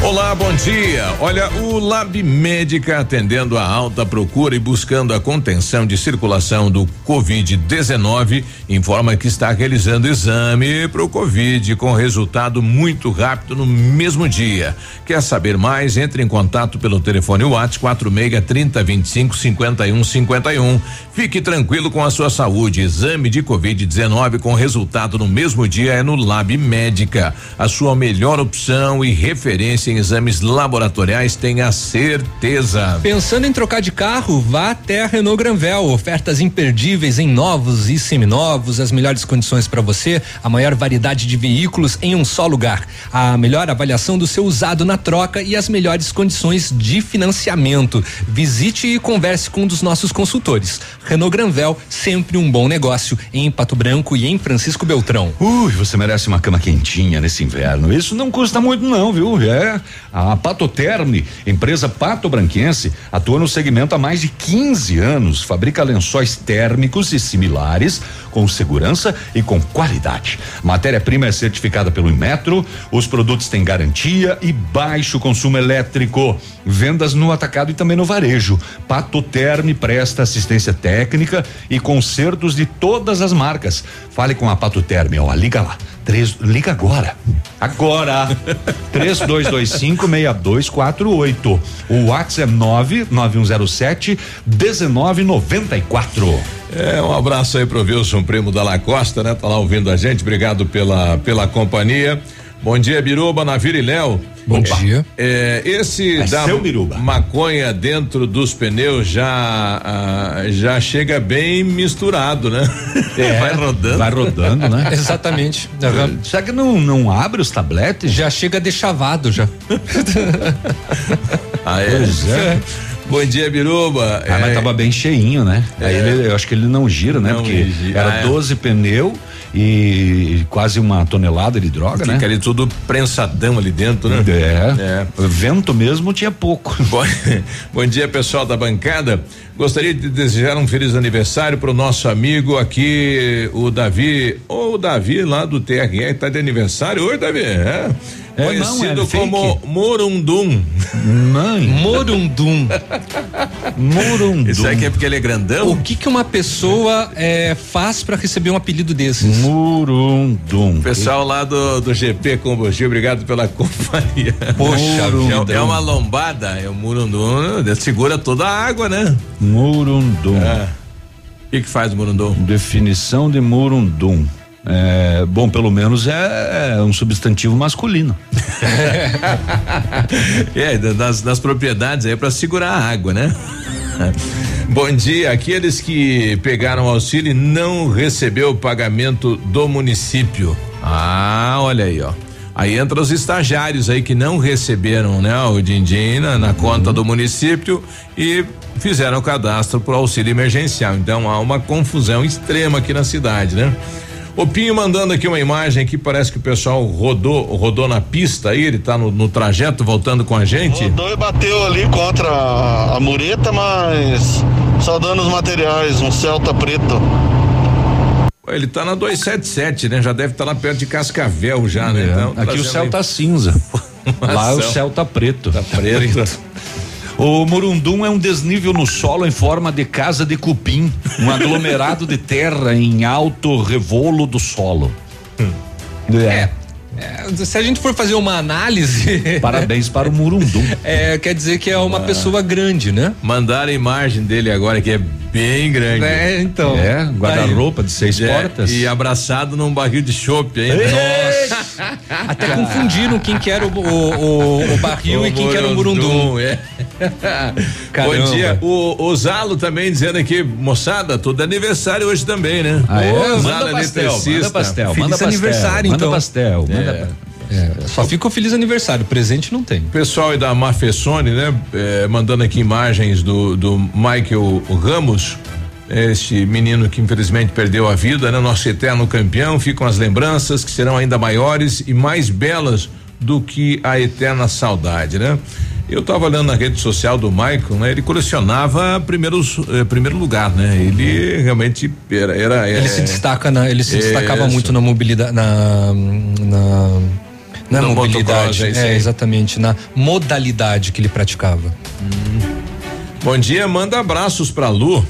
Olá, bom dia. Olha, o Lab Médica atendendo a alta procura e buscando a contenção de circulação do Covid-19 informa que está realizando exame para o Covid com resultado muito rápido no mesmo dia. Quer saber mais? Entre em contato pelo telefone WhatsApp 46 30 25 51 51. Fique tranquilo com a sua saúde. Exame de Covid-19 com resultado no mesmo dia é no Lab Médica. A sua melhor opção e referência em exames laboratoriais, tenha certeza. Pensando em trocar de carro, vá até a Renault Granvel. Ofertas imperdíveis em novos e seminovos, as melhores condições para você, a maior variedade de veículos em um só lugar. A melhor avaliação do seu usado na troca e as melhores condições de financiamento. Visite e converse com um dos nossos consultores. Renault Granvel, sempre um bom negócio em Pato Branco e em Francisco Beltrão. Ui, você merece uma cama quentinha nesse inverno. Isso não custa muito não, viu? É a Patoterme, empresa pato-branquense, atua no segmento há mais de 15 anos, fabrica lençóis térmicos e similares com segurança e com qualidade. Matéria-prima é certificada pelo Inmetro, os produtos têm garantia e baixo consumo elétrico. Vendas no atacado e também no varejo. Patoterme presta assistência técnica e consertos de todas as marcas. Fale com a Patoterme, ó, liga lá. Três, liga agora. Agora. 32256248. O WhatsApp é 99107 1994. É, um abraço aí pro Wilson, primo da Lacosta, né? Tá lá ouvindo a gente. Obrigado pela pela companhia. Bom dia, Biruba, Navira e Léo. Bom Opa. dia. É, esse é da maconha dentro dos pneus já ah, já chega bem misturado, né? É, vai rodando. Vai rodando, né? Exatamente. Uhum. Será que não, não abre os tabletes? Já chega dechavado já. ah, é? Pois é. Bom dia, Biruba. Ah, é, mas tava bem cheinho, né? É. Aí ele, eu acho que ele não gira, né? Não Porque gira. era ah, 12 é. pneu e quase uma tonelada de droga, Fica né? Fica ali tudo prensadão ali dentro, né? É. é. Vento mesmo tinha pouco. Bom, bom dia, pessoal da bancada. Gostaria de desejar um feliz aniversário para o nosso amigo aqui, o Davi, ou o Davi lá do TRE, está de aniversário hoje, Davi? É. É, Conhecido não, é como Morundum. Mãe. Morundum. Morundum. Isso aqui é porque ele é grandão? O que que uma pessoa é, faz para receber um apelido desses? Morundum. Pessoal lá do, do GP Combustível, obrigado pela companhia. Poxa, é, é, uma lombada, é o Morundum, segura toda a água, né? Morundum. É. O que, que faz o Morundum? Definição de Morundum. É, bom, pelo menos é, é um substantivo masculino. é, das, das propriedades aí para segurar a água, né? Bom dia, aqueles que pegaram auxílio não recebeu o pagamento do município. Ah, olha aí, ó. Aí entra os estagiários aí que não receberam, né, o din-din na, na conta do município e fizeram o cadastro para auxílio emergencial. Então há uma confusão extrema aqui na cidade, né? O Pinho mandando aqui uma imagem que parece que o pessoal rodou, rodou na pista aí, ele tá no, no trajeto voltando com a gente. Rodou e bateu ali contra a, a mureta, mas só dando os materiais, um Celta preto. Ele tá na 277, né? Já deve estar tá lá perto de Cascavel já, né? é. né? Então, Aqui o céu tá cinza. Lá o céu tá preto. Tá preto. O Morundum é um desnível no solo em forma de casa de cupim, um aglomerado de terra em alto revolo do solo. Hum. É. É, se a gente for fazer uma análise. Parabéns para o Murundum. É, quer dizer que é uma ah. pessoa grande, né? Mandaram a imagem dele agora, que é bem grande. É, então. É, guarda-roupa de seis é, portas. E abraçado num barril de chopp ainda. Nossa. Até confundiram quem que era o, o, o barril o e quem que era o Murundum. É. Bom dia. O, o Zalo também dizendo aqui, moçada, todo aniversário hoje também, né? Ah, é? Zalo manda pastel, manda pastel, manda pastel. aniversário, manda então. pastel, manda é. É, só fica o feliz aniversário, presente não tem. Pessoal e da Mafessone, né? É, mandando aqui imagens do, do Michael Ramos, este menino que infelizmente perdeu a vida, né? Nosso eterno campeão, ficam as lembranças que serão ainda maiores e mais belas do que a eterna saudade, né? Eu estava olhando na rede social do Michael, né? Ele colecionava primeiros, eh, primeiro lugar, né? Ele realmente era, era ele é, se destaca na, ele se é, destacava muito na mobilidade, na, na Na mobilidade, é, exatamente, na modalidade que ele praticava. Hum. Bom dia, manda abraços pra Lu.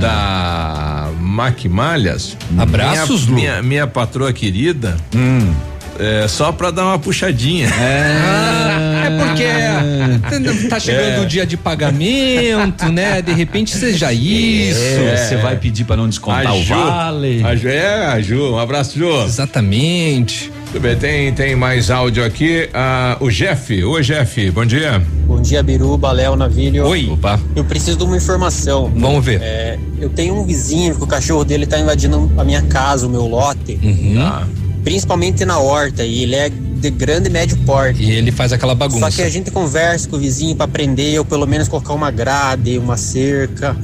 Da Maquimalhas. Abraços, minha, Lu? Minha, minha patroa querida. Hum. É, só pra dar uma puxadinha. É, é porque tá chegando É. o dia de pagamento, né? De repente seja isso. É, você vai pedir pra não descontar A o Ju, vale. A Ju, é, a Ju, um abraço, Ju. Exatamente. Tudo bem, tem, tem mais áudio aqui. Ah, o Jeff. Oi, Jeff, bom dia. Bom dia, Biruba, Léo, Navilho. Oi. Opa. Eu preciso de uma informação. Vamos ver. É, eu tenho um vizinho que o cachorro dele tá invadindo a minha casa, o meu lote. Uhum. Ah. Principalmente na horta. E ele é de grande e médio porte. E ele faz aquela bagunça. Só que a gente conversa com o vizinho pra prender, ou pelo menos colocar uma grade, uma cerca.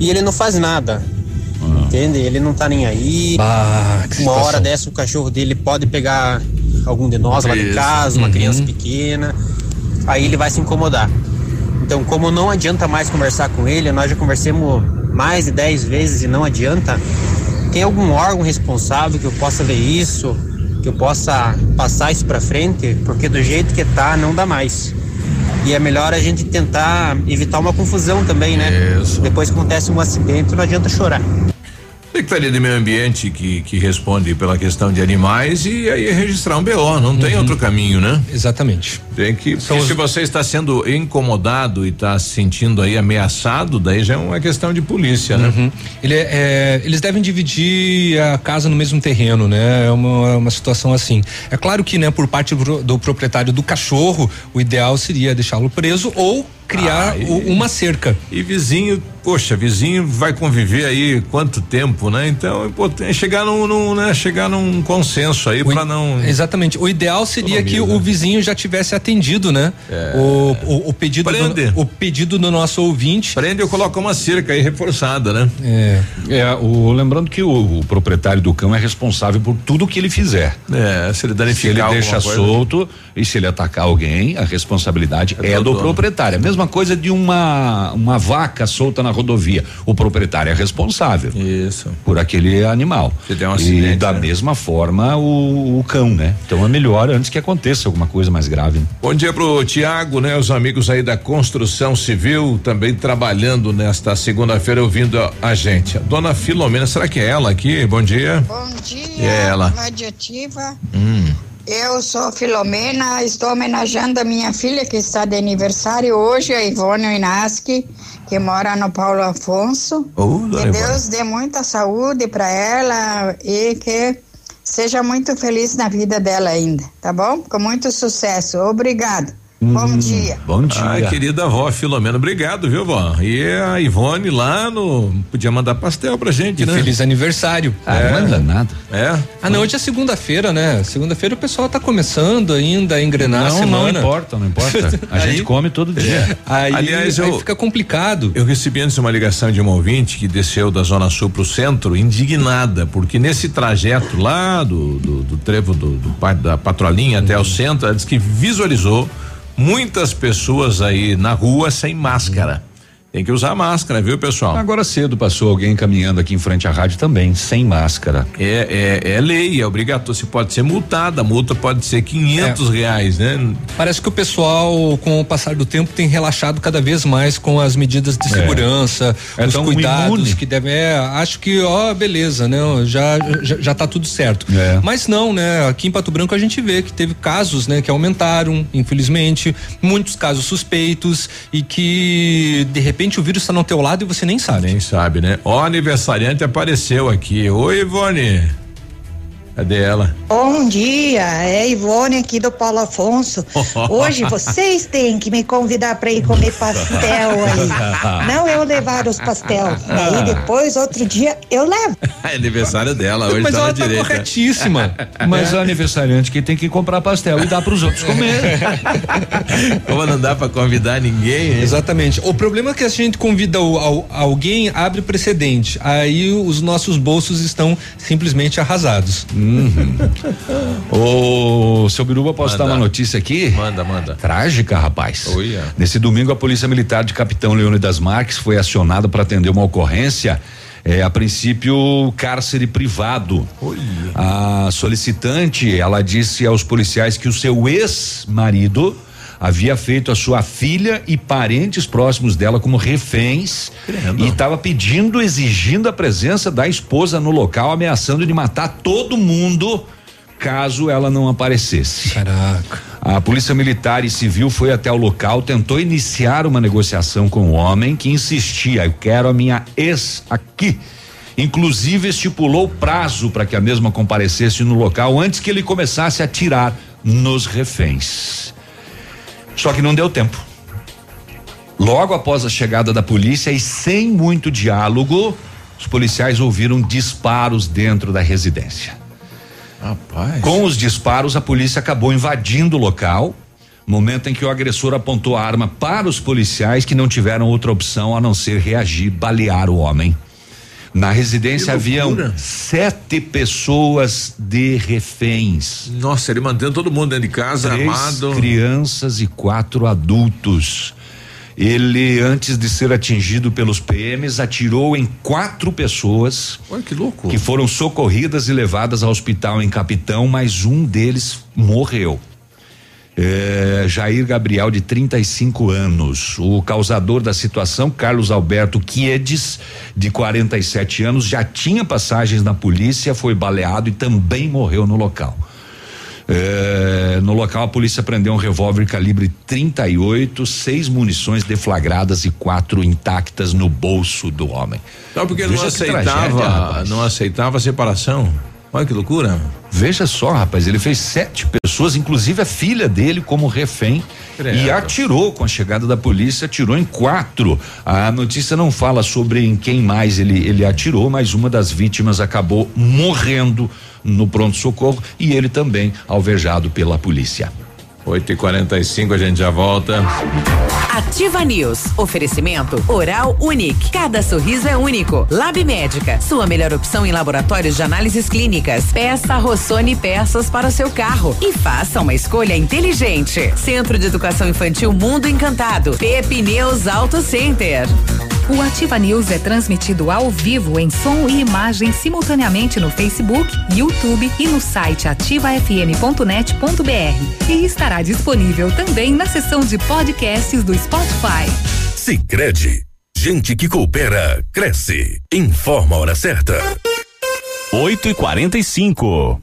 E ele não faz nada. Entende? Ele não tá nem aí. Ah, que uma hora dessa o cachorro dele pode pegar algum de nós lá de Isso. casa, uma Uhum. criança pequena. Aí ele vai se incomodar. Então, como não adianta mais conversar com ele, nós já conversamos mais de 10 vezes e não adianta. Tem algum órgão responsável que eu possa ver isso, que eu possa passar isso pra frente? Porque do jeito que tá, não dá mais. E é melhor a gente tentar evitar uma confusão também, né? Depois que acontece um acidente, não adianta chorar. Secretaria de Meio Ambiente que, que responde pela questão de animais e aí é registrar um BO, não tem outro caminho, né? Exatamente. Tem que, porque se você está sendo incomodado e está se sentindo aí ameaçado, daí já é uma questão de polícia, né? Uhum. Ele é- é, eles devem dividir a casa no mesmo terreno, né? É uma, uma situação assim. É claro que, né, por parte do proprietário do cachorro, o ideal seria deixá-lo preso ou criar Ah, e- uma cerca. E vizinho, poxa, vizinho vai conviver aí quanto tempo, né? Então é importante chegar num, num, né? Chegar num consenso aí para não. Exatamente. O ideal seria que o vizinho já tivesse atendido, né? O, o, o pedido Prende. do, o pedido do nosso ouvinte. Prende ou coloca uma cerca aí reforçada, né? É. É, o, lembrando que o, o proprietário do cão é responsável por tudo que ele fizer. É, se ele Se danificar ele alguma deixa coisa. solto e se ele atacar alguém, a responsabilidade É é, do do, proprietário. A mesma coisa de uma uma vaca solta na rodovia. O proprietário é responsável. Isso. Por aquele animal. Se der um e acidente, da né? mesma forma o, o cão, né? Então é melhor antes que aconteça alguma coisa mais grave. né? Bom dia pro Tiago, né? Os amigos aí da construção civil também trabalhando nesta segunda-feira ouvindo a, a gente. A dona Filomena, será que é ela aqui? Bom dia. Bom dia, É ela. Radioativa. Hum. Eu sou Filomena, estou homenageando a minha filha que está de aniversário hoje, a Ivone Inaski, que mora no Paulo Afonso. Dona que. Deus dê muita saúde para ela e que seja muito feliz na vida dela ainda, tá bom? Com muito sucesso. Obrigado. Bom dia. Bom dia. Ai, querida avó Filomena, obrigado, viu, vó? E a Ivone lá no. Podia mandar pastel pra gente, E né? feliz aniversário. Ah, manda nada. É? Ah, não, hoje é segunda-feira, né? Segunda-feira o pessoal tá começando ainda a engrenar a Não, semana. não importa, não importa. A Aí- gente come todo dia. É. Aí, Aliás, aí eu- fica complicado. Eu recebi antes uma ligação de uma ouvinte que desceu da Zona Sul pro centro, indignada, porque nesse trajeto lá do, do, do trevo do, do da patrolinha até o centro, ela disse que visualizou muitas pessoas aí na rua sem máscara. Tem que usar máscara, viu, pessoal? Agora cedo passou alguém caminhando aqui em frente à rádio também, sem máscara. É, é, é lei, é obrigatório. Você pode ser multada, a multa pode ser 500 reais, né? Parece que o pessoal, com o passar do tempo, tem relaxado cada vez mais com as medidas de segurança, É os cuidados imune. que devem. É, acho que, ó, beleza, né? Já, já, já tá tudo certo. É. Mas não, né? Aqui em Pato Branco a gente vê que teve casos, né, que aumentaram, infelizmente, muitos casos suspeitos e que de repente o vírus está no teu lado e você nem sabe. Nem sabe, né? Ó, aniversariante apareceu aqui. Oi, Ivone. Cadê ela? Bom dia, é Ivone aqui do Paulo Afonso. Hoje vocês têm que me convidar para ir comer pastel aí. Não eu levar os pastéis. Aí depois, outro dia, eu levo. É aniversário dela, hoje Mas tá ela na tá direita. corretíssima. Mas o aniversariante que tem que comprar pastel e dar pros outros comer. Como não dá pra convidar ninguém, hein? Exatamente. O problema é que a gente convida o- ao- alguém, abre precedente. Aí os nossos bolsos estão simplesmente arrasados. Ô, seu Biruba, posso Manda. dar uma notícia aqui? Manda, manda. Trágica, rapaz. Olha. Nesse domingo, a Polícia Militar de Capitão Leônidas Marques foi acionada para atender uma ocorrência É, a princípio, cárcere privado. A solicitante, ela disse aos policiais que o seu ex-marido havia feito a sua filha e parentes próximos dela como reféns e estava pedindo, exigindo a presença da esposa no local, ameaçando de matar todo mundo caso ela não aparecesse. Caraca. A polícia militar e civil foi até o local, tentou iniciar uma negociação com o homem que insistia: "Eu quero a minha ex aqui". Inclusive estipulou prazo para que a mesma comparecesse no local antes que ele começasse a atirar nos reféns. Só que não deu tempo. Logo após a chegada da polícia e sem muito diálogo, os policiais ouviram disparos dentro da residência. Rapaz. Com os disparos, a polícia acabou invadindo o local. Momento em que o agressor apontou a arma para os policiais que não tiveram outra opção a não ser reagir, balear o homem. Na residência haviam sete pessoas de reféns. Nossa, ele mantendo todo mundo dentro de casa, Três armado. crianças e quatro adultos. Ele, antes de ser atingido pelos PMs, atirou em quatro pessoas. Olha que louco. Que foram socorridas e levadas ao hospital em Capitão, mas um deles morreu. É, Jair Gabriel, de 35 anos. O causador da situação, Carlos Alberto Quiedes, de 47 anos, já tinha passagens na polícia, foi baleado e também morreu no local. É, no local, a polícia prendeu um revólver calibre 38, seis munições deflagradas e quatro intactas no bolso do homem. Não, porque ele não aceitava, tragédia, não aceitava a separação. Olha que loucura. Veja só, rapaz, ele fez sete pessoas, inclusive a filha dele, como refém. Credo. E atirou com a chegada da polícia, atirou em quatro. A notícia não fala sobre em quem mais ele, ele atirou, mas uma das vítimas acabou morrendo no pronto-socorro e ele também alvejado pela polícia. 8 e 45 a gente já volta. Ativa News. Oferecimento Oral Unique. Cada sorriso é único. Lab Médica. Sua melhor opção em laboratórios de análises clínicas. Peça Rossoni peças para o seu carro. E faça uma escolha inteligente. Centro de Educação Infantil Mundo Encantado. Pepineus Auto Center. O Ativa News é transmitido ao vivo em som e imagem simultaneamente no Facebook, YouTube e no site ativafm.net.br. E estará disponível também na seção de podcasts do Spotify. Sicredi, gente que coopera cresce. Informa a hora certa. 8 e 45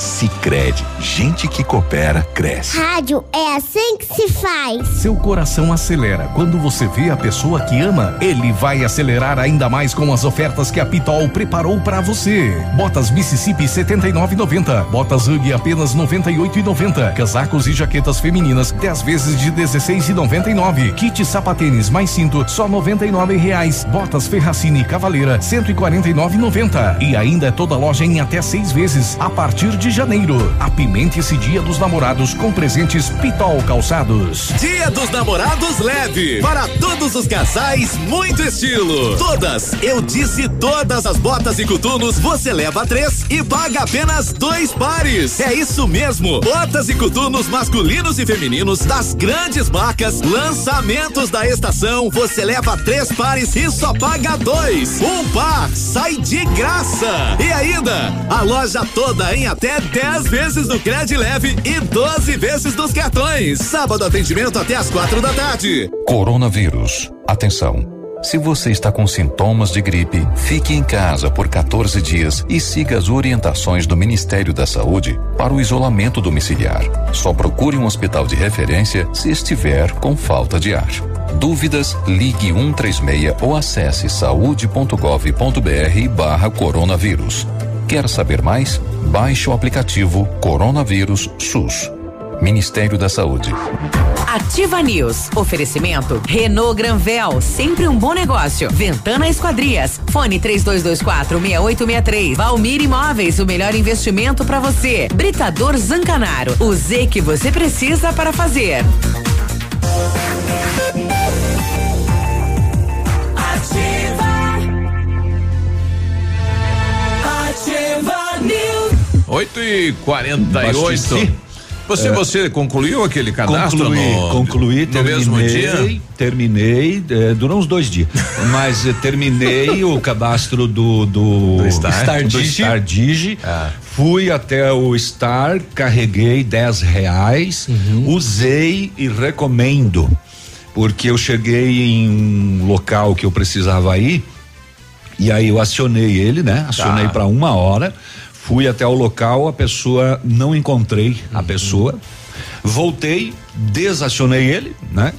Sicredi, gente que coopera cresce. Rádio é assim que se faz. Seu coração acelera quando você vê a pessoa que ama. Ele vai acelerar ainda mais com as ofertas que a Pitol preparou para você. Botas Mississippi 79,90. Botas Hug apenas 98,90. Casacos e jaquetas femininas 10 vezes de 16,99. Kit sapatênis mais cinto só 99 reais. Botas Ferracini Cavaleira 149,90. E ainda é toda loja em até seis vezes a partir de janeiro. Apimente esse dia dos namorados com presentes Pitol Calçados. Dia dos namorados leve. Para todos os casais, muito estilo. Todas, eu disse todas as botas e coturnos, você leva três e paga apenas dois pares. É isso mesmo. Botas e coturnos masculinos e femininos das grandes marcas, lançamentos da estação, você leva três pares e só paga dois. Um par sai de graça. E ainda, a loja toda em até 10 vezes no Cred Leve e 12 vezes nos cartões. Sábado atendimento até as quatro da tarde. Coronavírus. Atenção. Se você está com sintomas de gripe, fique em casa por 14 dias e siga as orientações do Ministério da Saúde para o isolamento domiciliar. Só procure um hospital de referência se estiver com falta de ar. Dúvidas? Ligue 136 ou acesse saúde.gov.br barra coronavírus. Quer saber mais? Baixe o aplicativo Coronavírus SUS. Ministério da Saúde. Ativa News. Oferecimento Renault Granvel, sempre um bom negócio. Ventana Esquadrias. Fone 3224 6863. Valmir Imóveis, o melhor investimento para você. Britador Zancanaro. O Z que você precisa para fazer. 8 e 48 você, é, você concluiu aquele cadastro? Concluí, no, concluí, no terminei, mesmo dia? Terminei, é, durou uns dois dias. mas terminei o cadastro do, do, do Star, Star. Do Star Digi ah. Fui até o Star, carreguei 10 reais, uhum. usei e recomendo. Porque eu cheguei em um local que eu precisava ir. E aí eu acionei ele, né? Acionei tá. para uma hora. Fui até o local, a pessoa não encontrei a uhum. pessoa. Voltei, desacionei ele, né?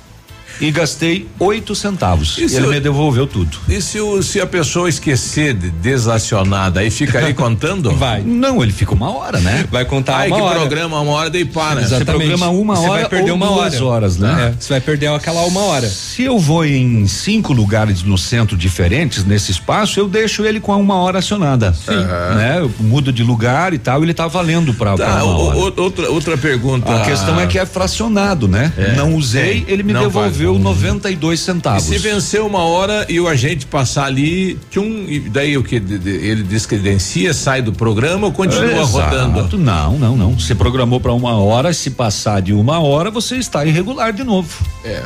E gastei oito centavos. E ele eu, me devolveu tudo. E se, o, se a pessoa esquecer de desacionada, aí fica aí contando? Vai. Não, ele fica uma hora, né? Vai contar aí uma que hora. programa uma hora daí para. Exatamente. Você programa uma Você hora vai perder uma duas hora. horas, né? É, você vai perder aquela uma hora. Se eu vou em cinco lugares no centro diferentes nesse espaço, eu deixo ele com a uma hora acionada. Sim. Uhum. Né? Eu mudo de lugar e tal, ele tá valendo para tá, outra outra pergunta. A questão é que é fracionado, né? É. Não usei, ele me Não devolveu deu 92 centavos. E se vencer uma hora e o agente passar ali, tchum, e daí o que? Ele descredencia, sai do programa ou continua Exato. rodando? Não, não, não. Você programou para uma hora, se passar de uma hora, você está irregular de novo. É.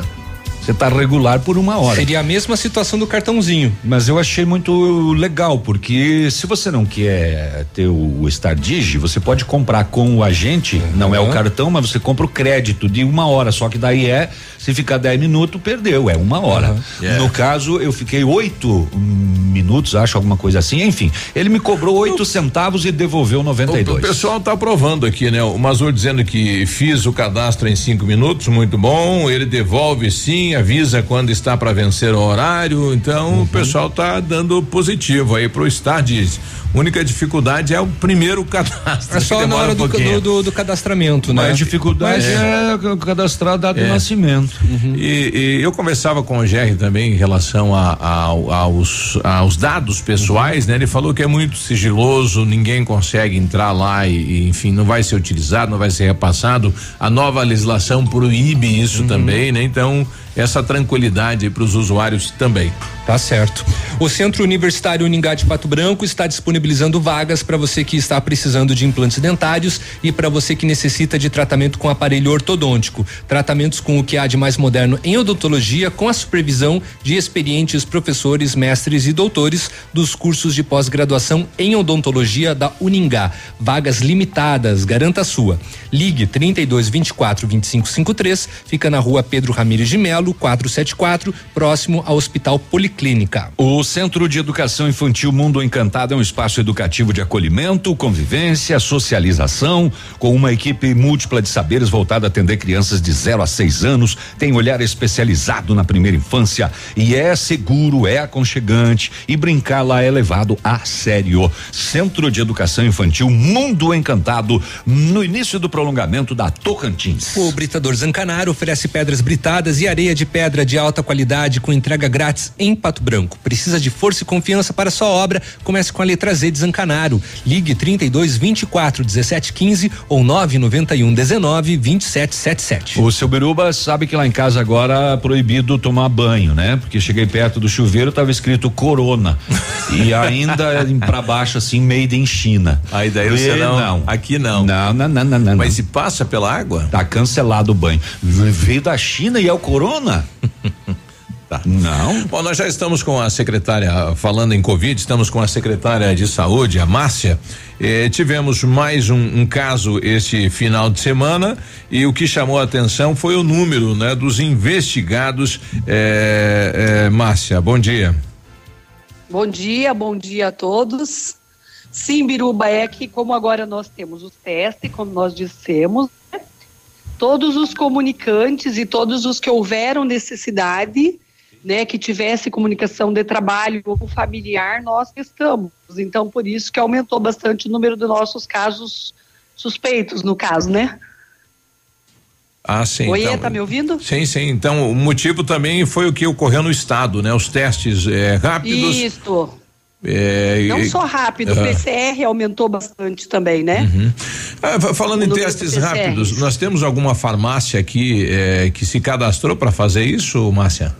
Você está regular por uma hora. Seria a mesma situação do cartãozinho. Mas eu achei muito legal, porque se você não quer ter o, o Star Digi, você pode comprar com o agente, uhum. não é o cartão, mas você compra o crédito de uma hora. Só que daí é, se ficar 10 minutos, perdeu, é uma hora. Uhum. Yeah. No caso, eu fiquei oito minutos, acho, alguma coisa assim. Enfim, ele me cobrou oito centavos e devolveu 92. O, o pessoal está aprovando aqui, né? O Mazur dizendo que fiz o cadastro em cinco minutos, muito bom. Ele devolve sim, avisa quando está para vencer o horário. Então uhum. o pessoal está dando positivo aí pro Stardis. Única dificuldade é o primeiro cadastro. É só na hora um do, do, do, do, cadastramento, né? A dificuldade Mas, é, cadastrar a data é. de nascimento. Uhum. E, e, eu conversava com o Jerry também em relação a, a, aos, aos dados pessoais, uhum. né? Ele falou que é muito sigiloso, ninguém consegue entrar lá e, e, enfim, não vai ser utilizado, não vai ser repassado. A nova legislação proíbe isso uhum. também, né? Então, essa tranquilidade para os usuários também. Tá certo. O Centro Universitário Uningá de Pato Branco está disponibilizando vagas para você que está precisando de implantes dentários e para você que necessita de tratamento com aparelho ortodôntico. Tratamentos com o que há de mais moderno em odontologia, com a supervisão de experientes professores, mestres e doutores dos cursos de pós-graduação em odontologia da Uningá. Vagas limitadas, garanta a sua. Ligue 32 24 25 53, fica na rua Pedro Ramires de Melo, 474, próximo ao Hospital Policlínico Clínica. O Centro de Educação Infantil Mundo Encantado é um espaço educativo de acolhimento, convivência, socialização, com uma equipe múltipla de saberes voltada a atender crianças de 0 a 6 anos, tem olhar especializado na primeira infância e é seguro, é aconchegante e brincar lá é levado a sério. Centro de Educação Infantil Mundo Encantado, no início do prolongamento da Tocantins. O Britador Zancanaro oferece pedras britadas e areia de pedra de alta qualidade com entrega grátis em Pato Branco. Precisa de força e confiança para sua obra? Comece com a letra Z de Zancanaro. Ligue 32 24 17 15 ou 991 19 27 77. O seu Biruba sabe que lá em casa agora é proibido tomar banho, né? Porque cheguei perto do chuveiro, estava escrito Corona. e ainda para baixo assim, made in China. Aí daí você não, não. Aqui não. Não, não, não, não, não. Mas se passa pela água? Tá cancelado o banho. Veio da China e é o Corona? Tá. Não. Bom, nós já estamos com a secretária, falando em Covid, estamos com a secretária de saúde, a Márcia. Eh, tivemos mais um, um, caso este final de semana e o que chamou a atenção foi o número, né, dos investigados. Eh, eh, Márcia, bom dia. Bom dia, bom dia a todos. Sim, Biruba, é que como agora nós temos os testes, como nós dissemos, todos os comunicantes e todos os que houveram necessidade né, que tivesse comunicação de trabalho ou familiar, nós testamos. Então, por isso que aumentou bastante o número dos nossos casos suspeitos, no caso, né? Ah, sim. Oi, então, tá me ouvindo? Sim, sim. Então, o motivo também foi o que ocorreu no estado, né? Os testes é, rápidos. Isso. É, Não só rápido, o Ah. PCR aumentou bastante também, né? Uhum. Ah, fa- falando O em testes rápidos, nós temos alguma farmácia aqui eh, que se cadastrou para fazer isso, Márcia?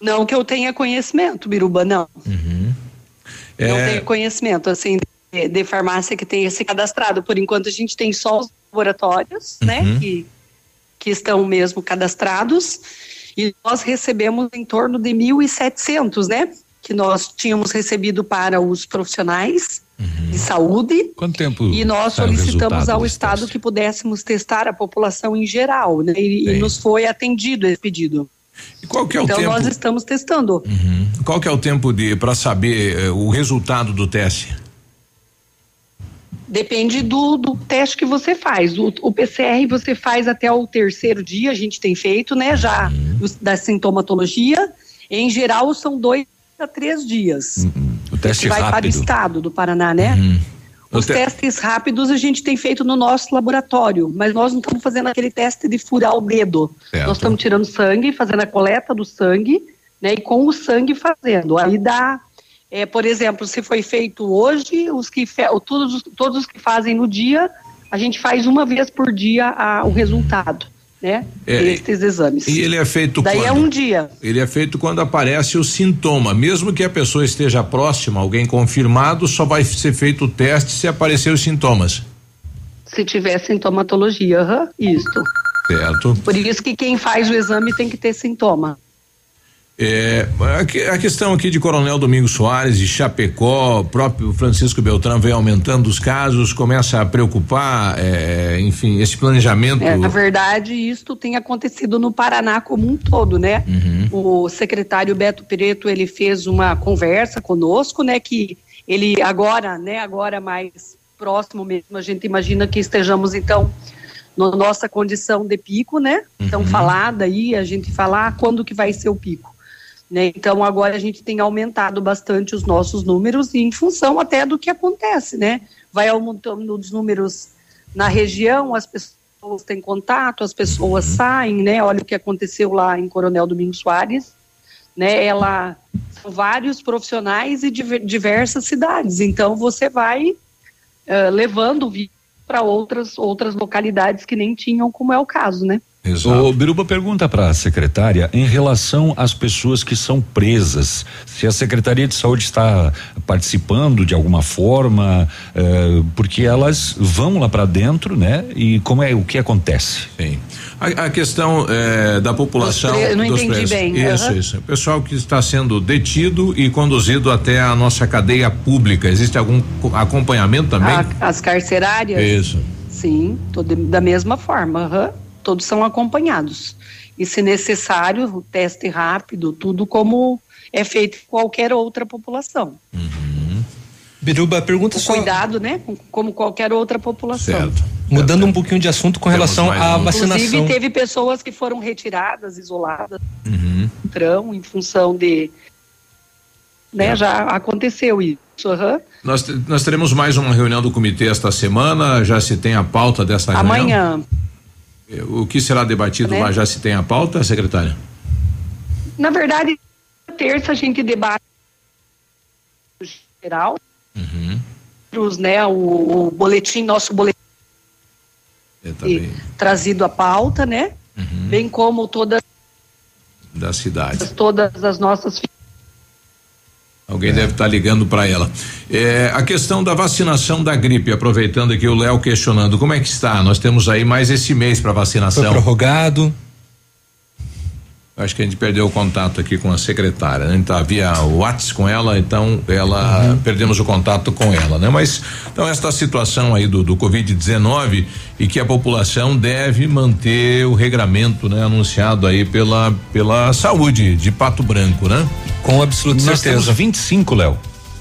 Não que eu tenha conhecimento, Biruba, não. Não É, tenho conhecimento, assim, de, de farmácia que tenha se cadastrado. Por enquanto, a gente tem só os laboratórios, né, Uhum. que, que estão mesmo cadastrados. E nós recebemos em torno de 1.700, né, que nós tínhamos recebido para os profissionais de saúde. Quanto tempo? E nós solicitamos ao Estado que pudéssemos testar a população em geral, né? E, e nos foi atendido esse pedido. E qual que é o então tempo? nós estamos testando. Qual que é o tempo de para saber eh, o resultado do teste? Depende do, do teste que você faz. O, o PCR você faz até o terceiro dia, a gente tem feito, né? Já os- da sintomatologia. Em geral, são dois a três dias. O teste que vai para o rápido. estado do Paraná, né? Os O te- testes rápidos a gente tem feito no nosso laboratório, mas nós não estamos fazendo aquele teste de furar o dedo. Certo. Nós estamos tirando sangue, fazendo a coleta do sangue, né? E com o sangue fazendo. Aí dá, é, por exemplo, se foi feito hoje, os que fe- todos, os- todos os que fazem no dia, a gente faz uma vez por dia a- o resultado, né? É, Desses exames. E ele é feito Daí é quando? um dia. Ele é feito quando aparece o sintoma. Mesmo que a pessoa esteja próxima, alguém confirmado, só vai ser feito o teste se aparecer os sintomas. Se tiver sintomatologia, aham, isso. Certo. Por isso que quem faz o exame tem que ter sintoma. É, a, que- a questão aqui de Coronel Domingos Soares, de Chapecó, o próprio Francisco Beltrão vem aumentando os casos, começa a preocupar, é, enfim, esse planejamento. É, na verdade, isto tem acontecido no Paraná como um todo, né? O secretário Beto Preto, ele fez uma conversa conosco, né? Que ele agora, né? Agora mais próximo mesmo, a gente imagina que estejamos, então, na nossa condição de pico, né? Então, falada aí, a gente falar quando que vai ser o pico. Né? Então agora a gente tem aumentado bastante os nossos números em função até do que acontece, né? Vai aumentando os números na região, as pessoas têm contato, as pessoas saem, né? Olha o que aconteceu lá em Coronel Domingos Soares, né? Ela são vários profissionais e diver- diversas cidades, então você vai eh, levando o vírus para outras outras localidades que nem tinham, como é o caso, né? O Biruba pergunta para a secretária em relação às pessoas que são presas, se a Secretaria de Saúde está participando de alguma forma, eh, porque elas vão lá para dentro, né? E como é o que acontece? Sim. A, a questão eh, da população. Dos pre- não dos entendi presos. bem, Isso, aham. isso. O pessoal que está sendo detido e conduzido até a nossa cadeia pública. Existe algum co- acompanhamento também? A- as carcerárias? Isso. Sim, todo, da mesma forma, aham. Todos são acompanhados. E se necessário, o teste rápido, tudo como é feito em qualquer outra população. Biruba, pergunta O só. cuidado, né? com- Como qualquer outra população. Mudando um pouquinho de assunto com Temos relação à um. vacinação. Inclusive, teve pessoas que foram retiradas, isoladas, Uhum. trão, em função de. Né, Já aconteceu isso. aham. Nós, nós teremos mais uma reunião do comitê esta semana. Já se tem a pauta dessa reunião? Amanhã. O que será debatido Né? lá? Já se tem a pauta, secretária? Na verdade, terça a gente debate o geral, os, né, o, o boletim, nosso boletim trazido à pauta, né? Bem como todas, da cidade. todas as nossas Alguém deve estar ligando para ela. É, a questão da vacinação da gripe, aproveitando aqui o Léo questionando, como é que está? Nós temos aí mais esse mês para Foi vacinação. prorrogado. Acho que a gente perdeu o contato aqui com a secretária, né? A gente tá via WhatsApp com ela, então ela perdemos o contato com ela, né? Mas então esta situação aí do, do Covid-19 e que a população deve manter o regramento, né? Anunciado aí pela pela saúde de Pato Branco, né? Com absoluta Nós certeza. temos 25, Léo.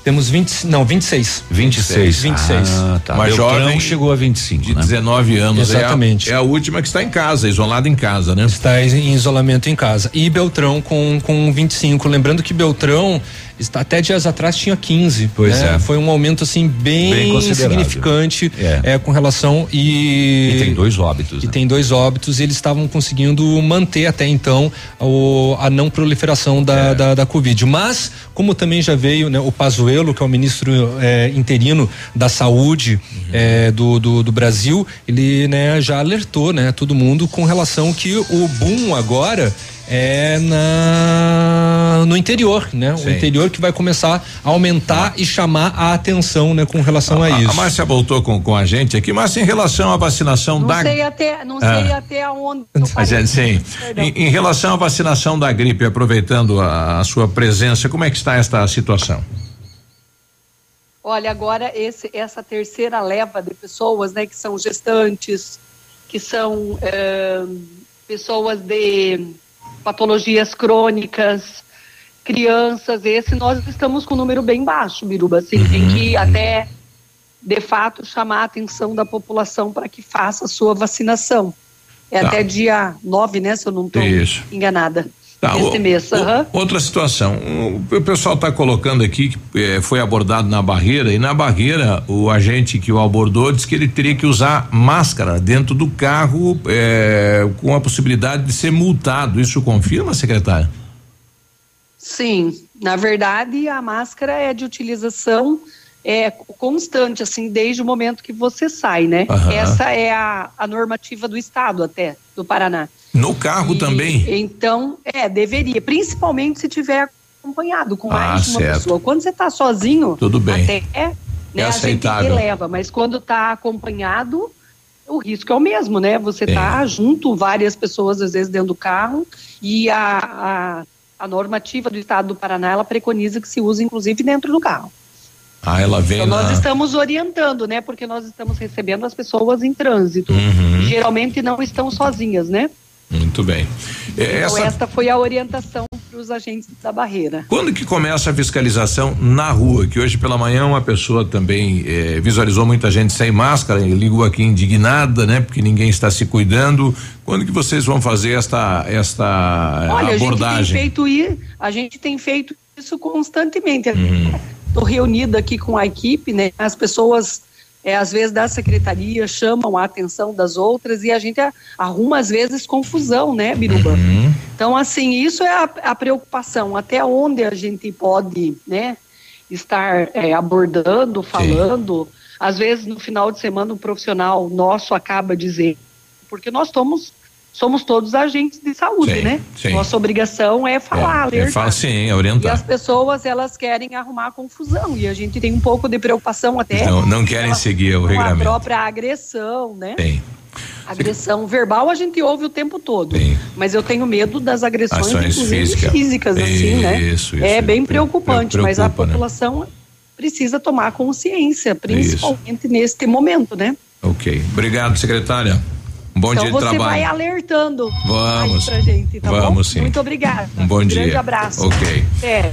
Temos 20, não, 26. 26. 26. Ah, tá. Uma Beltrão jovem chegou a 25, de né? 19 anos. Exatamente. É a, é a última que está em casa, isolada em casa, né? Está em isolamento em casa. E Beltrão com, com 25. Lembrando que Beltrão está até dias atrás tinha 15. Pois né? é. Foi um aumento assim bem, Bem significante É. é, com relação e. E tem dois óbitos. E né? tem dois óbitos e eles estavam conseguindo manter até então o- a não proliferação É. da, da, da Covid. Mas, como também já veio né, o Pazuello, que é o ministro eh, interino da saúde Uhum. eh, do, do, do Brasil, ele né, já alertou né, todo mundo com relação que o boom agora é na no interior, né? O Sim. interior que vai começar a aumentar e chamar a atenção, né, com relação a, A, isso. a Márcia voltou com, com a gente aqui, mas em relação à vacinação Não da. sei até, não Ah. sei até parei. gente, sim. Em, em relação à vacinação da gripe, aproveitando a, a sua presença, como é que está esta situação? Olha, agora esse, essa terceira leva de pessoas, né, que são gestantes, que são eh, pessoas de patologias crônicas, crianças, esse nós estamos com um número bem baixo, Biruba, assim, tem que até, de fato, chamar a atenção da população para que faça a sua vacinação. É Tá. até dia 9, né, se eu não estou enganada. Tá, Esse mês, o-. Outra situação, o, pessoal está colocando aqui que eh, foi abordado na barreira e na barreira o agente que o abordou disse que ele teria que usar máscara dentro do carro eh, com a possibilidade de ser multado. Isso confirma, secretária? Sim, na verdade a máscara é de utilização é constante, assim, desde o momento que você sai, né? Aham. Essa é a, a normativa do estado até, do Paraná. No carro E, também? Então, é, deveria, principalmente se tiver acompanhado com Ah, mais de uma certo. pessoa. Quando você está sozinho, Tudo bem. até é, né, a gente aceitável. releva, mas quando está acompanhado, o risco é o mesmo, né? Você Sim. tá junto, várias pessoas às vezes dentro do carro e a, a, a normativa do estado do Paraná, ela preconiza que se use inclusive dentro do carro. Ah, ela vem Então nós na... estamos orientando, né? Porque nós estamos recebendo as pessoas em trânsito. Uhum. Geralmente não estão sozinhas, né? Muito bem. Eh, Então essa- esta foi a orientação para os agentes da barreira. Quando que começa a fiscalização na rua? Que hoje pela manhã uma pessoa também eh, visualizou muita gente sem máscara e ligou aqui indignada, né? Porque ninguém está se cuidando. Quando que vocês vão fazer esta esta Olha, a gente tem abordagem? feito a gente tem feito isso constantemente. Uhum. Estou reunida aqui com a equipe, né? As pessoas, é, às vezes, da secretaria chamam a atenção das outras e a gente arruma, às vezes, confusão, né, Biruba? Uhum. Então, assim, isso é a, a preocupação. Até onde a gente pode, né, estar é, abordando, falando. Às vezes, no final de semana, um profissional nosso acaba dizendo, porque nós somos, somos todos agentes de saúde, Sim, né? sim. Nossa obrigação é falar, É, é alertar. falar sim, é E orientar. as pessoas, elas querem arrumar confusão. E a gente tem um pouco de preocupação até. Não, não querem a- seguir o com a regulamento. própria agressão, né? Tem. Agressão verbal a gente ouve o tempo todo. Mas eu tenho medo das agressões inclusive físicas. assim, né? Isso, isso, é bem pre- preocupante, mas a preocupa, né? população precisa tomar consciência, principalmente neste momento, né? Ok. Obrigado, secretária. Um bom então dia de você vai trabalho. alertando Vamos. gente, tá bom? Vamos, sim. Muito obrigada. Um bom dia. Grande abraço. Ok. É.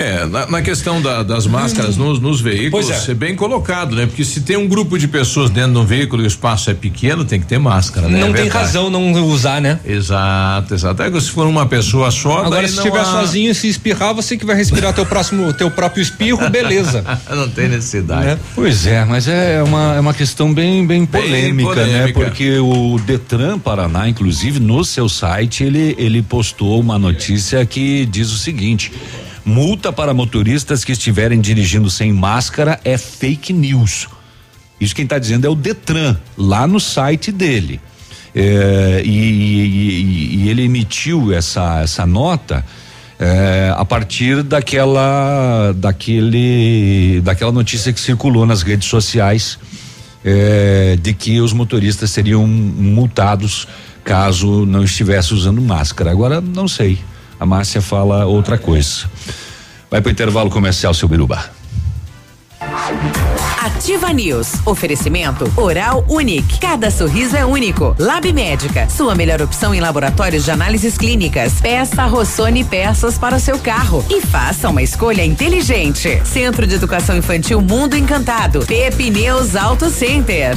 É, na, na questão da- das máscaras nos, nos veículos, Pois é. é. bem colocado, né? Porque se tem um grupo de pessoas dentro de um veículo e o espaço é pequeno, tem que ter máscara, né? Não É tem verdade. razão não usar, né? Exato, exato. Até que se for uma pessoa só, Agora, daí se estiver há- sozinho e se espirrar, você que vai respirar teu próximo, teu próprio espirro, beleza. não tem necessidade. Pois é, mas é uma, é uma questão bem, bem polêmica, né? polêmica. Porque o Detran Paraná, inclusive, no seu site, ele, ele postou uma notícia que diz o seguinte: multa para motoristas que estiverem dirigindo sem máscara é fake news. Isso quem está dizendo é o Detran, lá no site dele. É, e, e- e- ele emitiu essa, essa nota é, a partir daquela daquele daquela notícia que circulou nas redes sociais é, de que os motoristas seriam multados caso não estivesse usando máscara. Agora não sei. A Márcia fala outra coisa. Vai para o intervalo comercial, seu Biruba. Ativa News. Oferecimento Oral Unique. Cada sorriso é único. Lab Médica. Sua melhor opção em laboratórios de análises clínicas. Peça Rossoni peças para o seu carro e faça uma escolha inteligente. Centro de Educação Infantil Mundo Encantado. Pepe News Auto Center.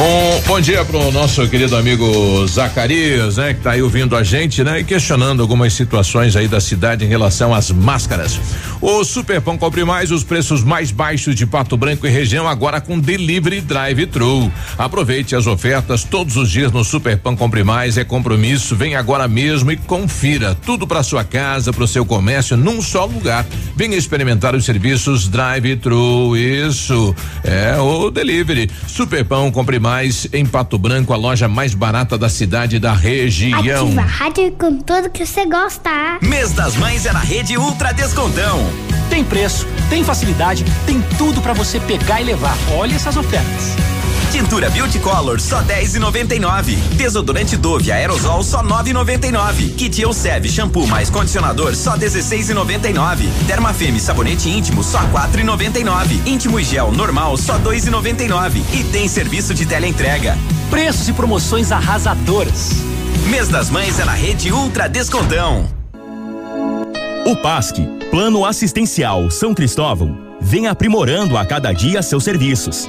Um bom dia pro nosso querido amigo Zacarias, né? Que tá aí ouvindo a gente, né? E questionando algumas situações aí da cidade em relação às máscaras. O Superpão Compre Mais, os preços mais baixos de Pato Branco e região, agora com delivery drive-thru. Aproveite as ofertas todos os dias no Superpão Compre Mais, é compromisso, vem agora mesmo e confira tudo para sua casa, para o seu comércio, num só lugar. Venha experimentar os serviços drive-thru, isso, é o delivery. Superpão Compre Mais, em Pato Branco, a loja mais barata da cidade e da região. Ativa a rádio com tudo que você gosta. Mês das Mães é na Rede Ultra Descontão. Tem preço, tem facilidade, tem tudo para você pegar e levar. Olha essas ofertas. Tintura Beauty Color só 10,99. Desodorante Dove Aerosol só 9,99. Kit Elseve shampoo mais condicionador só 16,99. Dermafeme sabonete íntimo só 4,99. Íntimo e gel normal só 2,99. E tem serviço de teleentrega. Preços e promoções arrasadoras. Mês das Mães é na Rede Ultra Descontão. O PASC, Plano Assistencial São Cristóvão, vem aprimorando a cada dia seus serviços.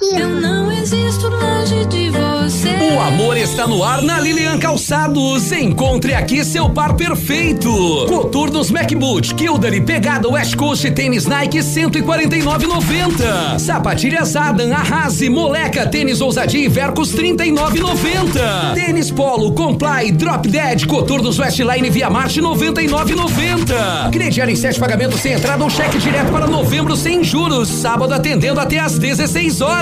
Eu não existo longe de você. O amor está no ar na Lilian Calçados. Encontre aqui seu par perfeito. Coturnos MacBoot, Kildare, Pegada West Coast Tênis Nike 149,90. Sapatilhas Adam, Arrase, Moleca, Tênis Ousadia e Vercos 39,90. Tênis Polo, Comply, Drop Dead, Coturnos Westline Via Marte 99,90. Crediário em sete pagamentos sem entrada ou cheque direto para novembro sem juros. Sábado atendendo até às 16 horas.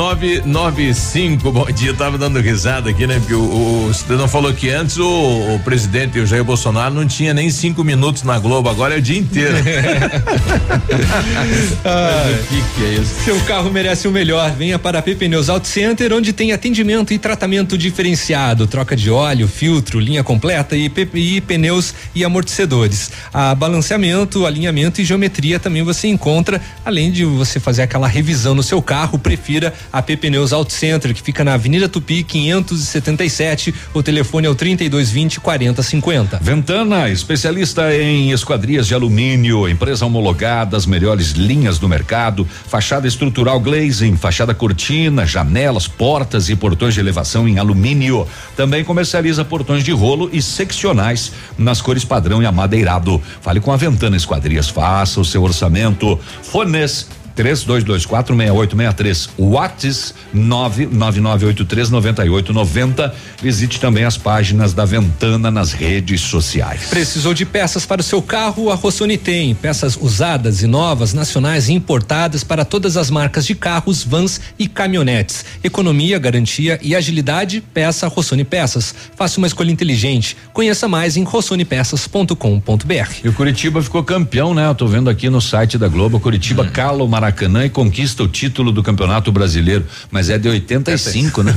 995, bom dia, tava dando risada aqui, né? Porque o, o cidadão falou que antes o, o presidente, o Jair Bolsonaro, não tinha nem cinco minutos na Globo, agora é o dia inteiro. ah, o que, que é isso? Seu carro merece o melhor. Venha para a PP Pneus Auto Center, onde tem atendimento e tratamento diferenciado, troca de óleo, filtro, linha completa e, e pneus e amortecedores. A balanceamento, alinhamento e geometria também você encontra, além de você fazer aquela revisão no seu carro, prefira a PP Pneus Auto Center, que fica na Avenida Tupi 577. O telefone é o 3220 4050. Ventana, especialista em esquadrias de alumínio, empresa homologada, as melhores linhas do mercado, fachada estrutural glazing, fachada cortina, janelas, portas e portões de elevação em alumínio. Também comercializa portões de rolo e seccionais nas cores padrão e amadeirado. Fale com a Ventana Esquadrias, faça o seu orçamento. Fones 3224 6863. Whats 999839890. Visite também as páginas da Ventana nas redes sociais. Precisou de peças para o seu carro? A Rossoni tem. Peças usadas e novas, nacionais e importadas para todas as marcas de carros, vans e caminhonetes. Economia, garantia e agilidade, peça Rossoni Peças. Faça uma escolha inteligente. Conheça mais em rossonepeças.com.br. E o Curitiba ficou campeão, né? Eu tô vendo aqui no site da Globo, Curitiba hum. cala o Maracanã e conquista o título do Campeonato Brasileiro, mas é de 85, né?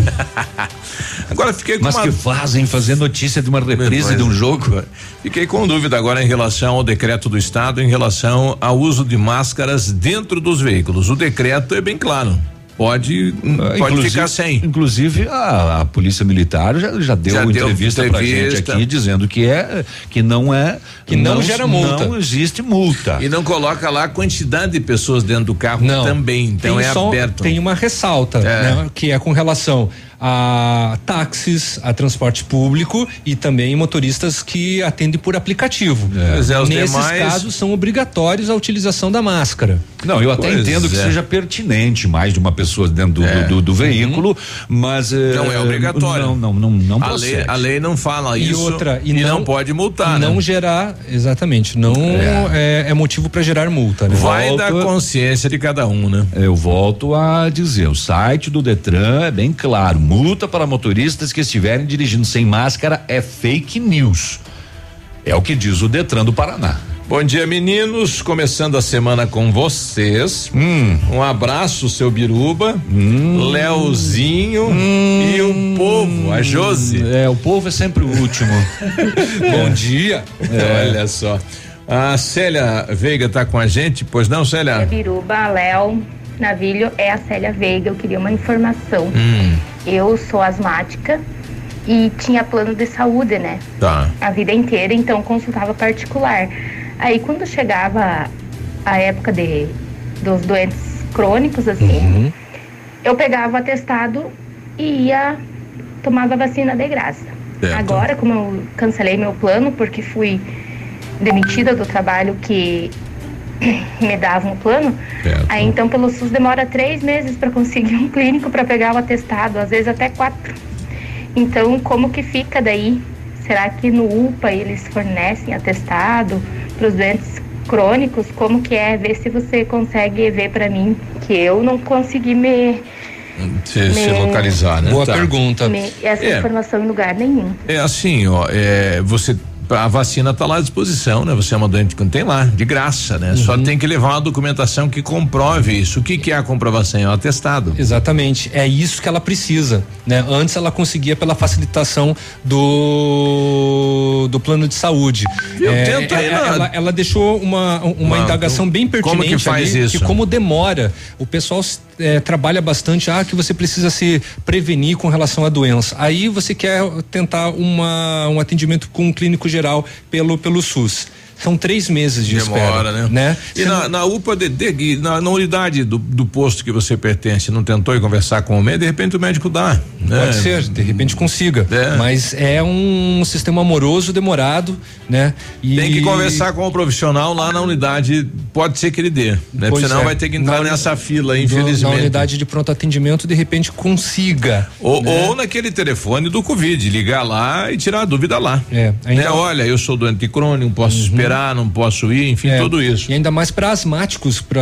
Agora fiquei com Mas uma... que fazem fazer notícia de uma reprise de um jogo. Fiquei com dúvida agora em relação ao decreto do estado em relação ao uso de máscaras dentro dos veículos. O decreto é bem claro pode, ah, pode ficar sem. Inclusive a, a polícia militar já, já deu já entrevista, deu entrevista pra gente aqui dizendo que é que não é que não, não, gera multa. Não existe multa. E não coloca lá a quantidade de pessoas dentro do carro não. também. Então tem é só, aberto. Tem uma ressalta, é. né, que é com relação a táxis, a transporte público e também motoristas que atendem por aplicativo. É. É, Nesses demais... casos são obrigatórios a utilização da máscara. Não, eu até pois entendo é. que seja pertinente mais de uma pessoa dentro do, é. do, do veículo, uhum. mas eh, não é obrigatório. Não, não, não, não a lei, a lei não fala e isso. Outra, e, e não, não, pode multar. Não né? gerar, exatamente, não é, é, é motivo para gerar multa. Né? Vai volto, da consciência de cada um, né? Eu volto a dizer, o site do Detran é bem claro multa para motoristas que estiverem dirigindo sem máscara é fake news. É o que diz o Detran do Paraná. Bom dia, meninos. Começando a semana com vocês. Hum. Um abraço, seu Biruba, hum. Leozinho hum. e o povo, a Josi. É, o povo é sempre o último. Bom dia. É. Olha só. A Célia Veiga está com a gente, pois não, Célia? É Biruba, Léo, Navilho é a Célia Veiga. Eu queria uma informação. Hum. Eu sou asmática e tinha plano de saúde, né? Tá. A vida inteira, então consultava particular. Aí quando chegava a época de dos doentes crônicos, assim, uhum. eu pegava o atestado e ia tomava vacina de graça. Certo. Agora, como eu cancelei meu plano porque fui demitida do trabalho que me davam o plano. Certo. Aí então pelo SUS demora três meses para conseguir um clínico para pegar o atestado, às vezes até quatro. Então como que fica daí? Será que no UPA eles fornecem atestado para os doentes crônicos? Como que é? Ver se você consegue ver para mim que eu não consegui me se, me, se localizar, né? Boa tá. pergunta. Me, essa é, informação em lugar nenhum. É assim, ó, é, você a vacina está lá à disposição, né? Você é uma doente que tem lá, de graça, né? Uhum. Só tem que levar uma documentação que comprove isso. O que, que é a comprovação? É o atestado. Exatamente. É isso que ela precisa, né? Antes ela conseguia pela facilitação do do plano de saúde. Eu é, tento aí, ela, ela, ela, deixou uma, uma, uma indagação bem pertinente como que faz ali, isso? que como demora. O pessoal é, trabalha bastante, ah, que você precisa se prevenir com relação à doença. Aí você quer tentar uma, um atendimento com um clínico geral pelo, pelo SUS. São três meses de Demora, espera, né? né? E na, na, UPA, de, de, na, na, unidade do, do, posto que você pertence, não tentou ir conversar com o médico, de repente o médico dá. Né? Pode ser, de repente consiga. É. Mas é um sistema amoroso, demorado, né? E Tem que conversar com o profissional lá na unidade, pode ser que ele dê, né? Pois Senão é. vai ter que entrar na, nessa fila, infelizmente. Na unidade de pronto atendimento, de repente consiga. Ou, né? ou naquele telefone do Covid, ligar lá e tirar a dúvida lá. É. Ainda... Né? Olha, eu sou doente crônico, posso uhum. esperar não posso ir, enfim, é, tudo isso. E ainda mais para asmáticos, para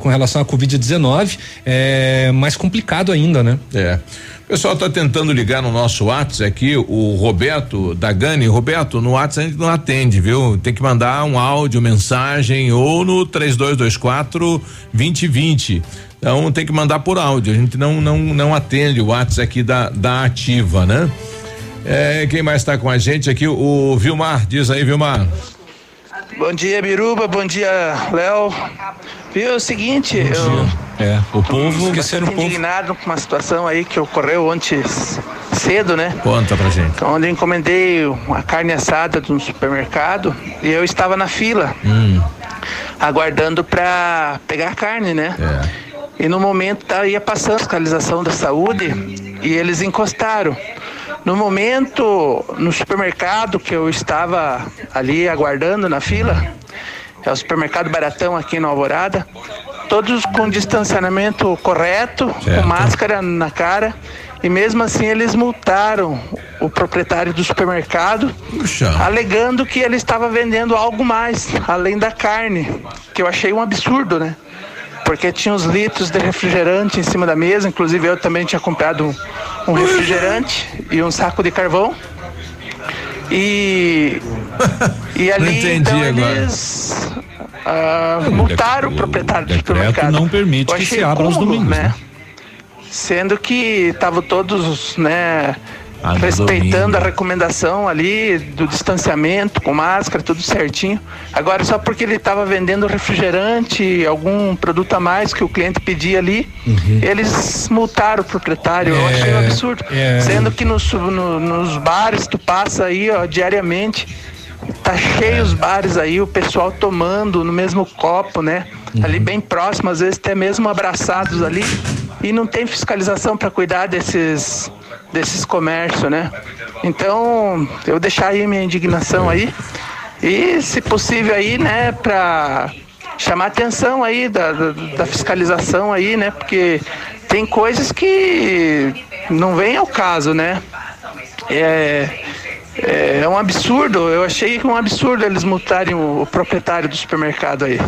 com relação à Covid-19, é mais complicado ainda, né? É. O pessoal está tentando ligar no nosso WhatsApp aqui, o Roberto Dagani. Roberto, no WhatsApp a gente não atende, viu? Tem que mandar um áudio, mensagem ou no 3224 2020. Então tem que mandar por áudio. A gente não não não atende o WhatsApp aqui da da Ativa, né? É, quem mais está com a gente aqui? O Vilmar, diz aí, Vilmar. Bom dia, Biruba. Bom dia, Léo. Viu, é o seguinte, eu. É, o povo. Esqueceram o povo. indignado com uma situação aí que ocorreu ontem cedo, né? Conta pra gente. Onde eu encomendei uma carne assada de um supermercado e eu estava na fila, hum. aguardando pra pegar a carne, né? É. E no momento tá, ia passando a fiscalização da saúde e eles encostaram. No momento, no supermercado que eu estava ali aguardando na fila, é o supermercado Baratão aqui no Alvorada, todos com distanciamento correto, Certo. com máscara na cara. E mesmo assim eles multaram o proprietário do supermercado, alegando que ele estava vendendo algo mais, além da carne, que eu achei um absurdo, né? Porque tinha uns litros de refrigerante em cima da mesa, inclusive eu também tinha comprado um, refrigerante e um saco de carvão. E, e ali então, eles ah, multaram o proprietário do supermercado. não permite que se abra aos cúmulo, domingos, né? Sendo que estavam todos, né, respeitando a recomendação ali do distanciamento, com máscara, tudo certinho. Agora, só porque ele estava vendendo refrigerante, algum produto a mais que o cliente pedia ali, eles multaram o proprietário. Eu achei um É, absurdo. é. Sendo que nos, no- nos bares, tu passa aí, ó, diariamente, tá cheio os bares aí, o pessoal tomando no mesmo copo, né? Ali bem próximo, às vezes até mesmo abraçados ali. E não tem fiscalização para cuidar desses, desses comércios, né? Então, eu deixar aí minha indignação aí. E, se possível aí, né, para chamar atenção aí da, da, da fiscalização aí, né? Porque tem coisas que não vem ao caso, né? É, é um absurdo, eu achei um absurdo eles multarem o, o proprietário do supermercado aí.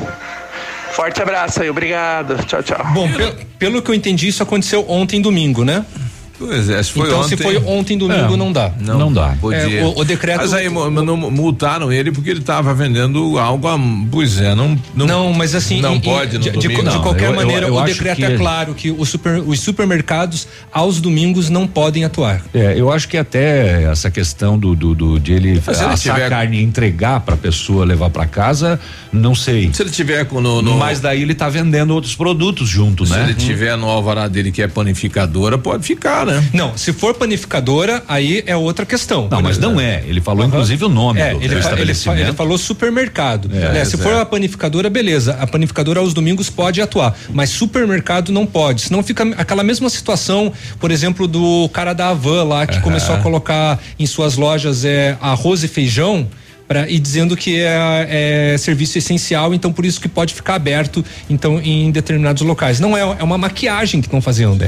Forte abraço aí, obrigado. Tchau, tchau. Bom, pe- pelo que eu entendi, isso aconteceu ontem domingo, né? Pois é, se foi então, ontem. se foi ontem domingo, É, não dá. Não, dá. É, o, o decreto. Mas aí não multaram ele porque ele estava vendendo algo, a, pois é, não. Não, Não, mas assim, Não em- pode no de, de, domingo. de Não, qualquer eu- eu- maneira, eu o acho decreto que é ele- claro que o super- os supermercados aos domingos não podem atuar. É, eu acho que até essa questão do, do, do- de ele Mas se ele tiver- a carne e entregar pra pessoa levar pra casa, não sei. Se ele tiver com no, no- Mas daí ele tá vendendo outros produtos junto, se né? ele tiver no alvará dele que é panificadora, pode ficar, Não, se for panificadora, aí é outra questão. Não, mas não é. Ele falou inclusive o nome É, do, ele, do fa- ele, fa- estabelecimento. ele falou supermercado. É, né? Se for é. a panificadora, beleza. A panificadora aos domingos pode atuar, mas supermercado não pode. Senão fica aquela mesma situação, por exemplo, do cara da Havan lá que Aham. começou a colocar em suas lojas é, arroz e feijão. Pra, e dizendo que é, é serviço essencial, então por isso que pode ficar aberto então em determinados locais. Não é, é uma maquiagem que estão fazendo.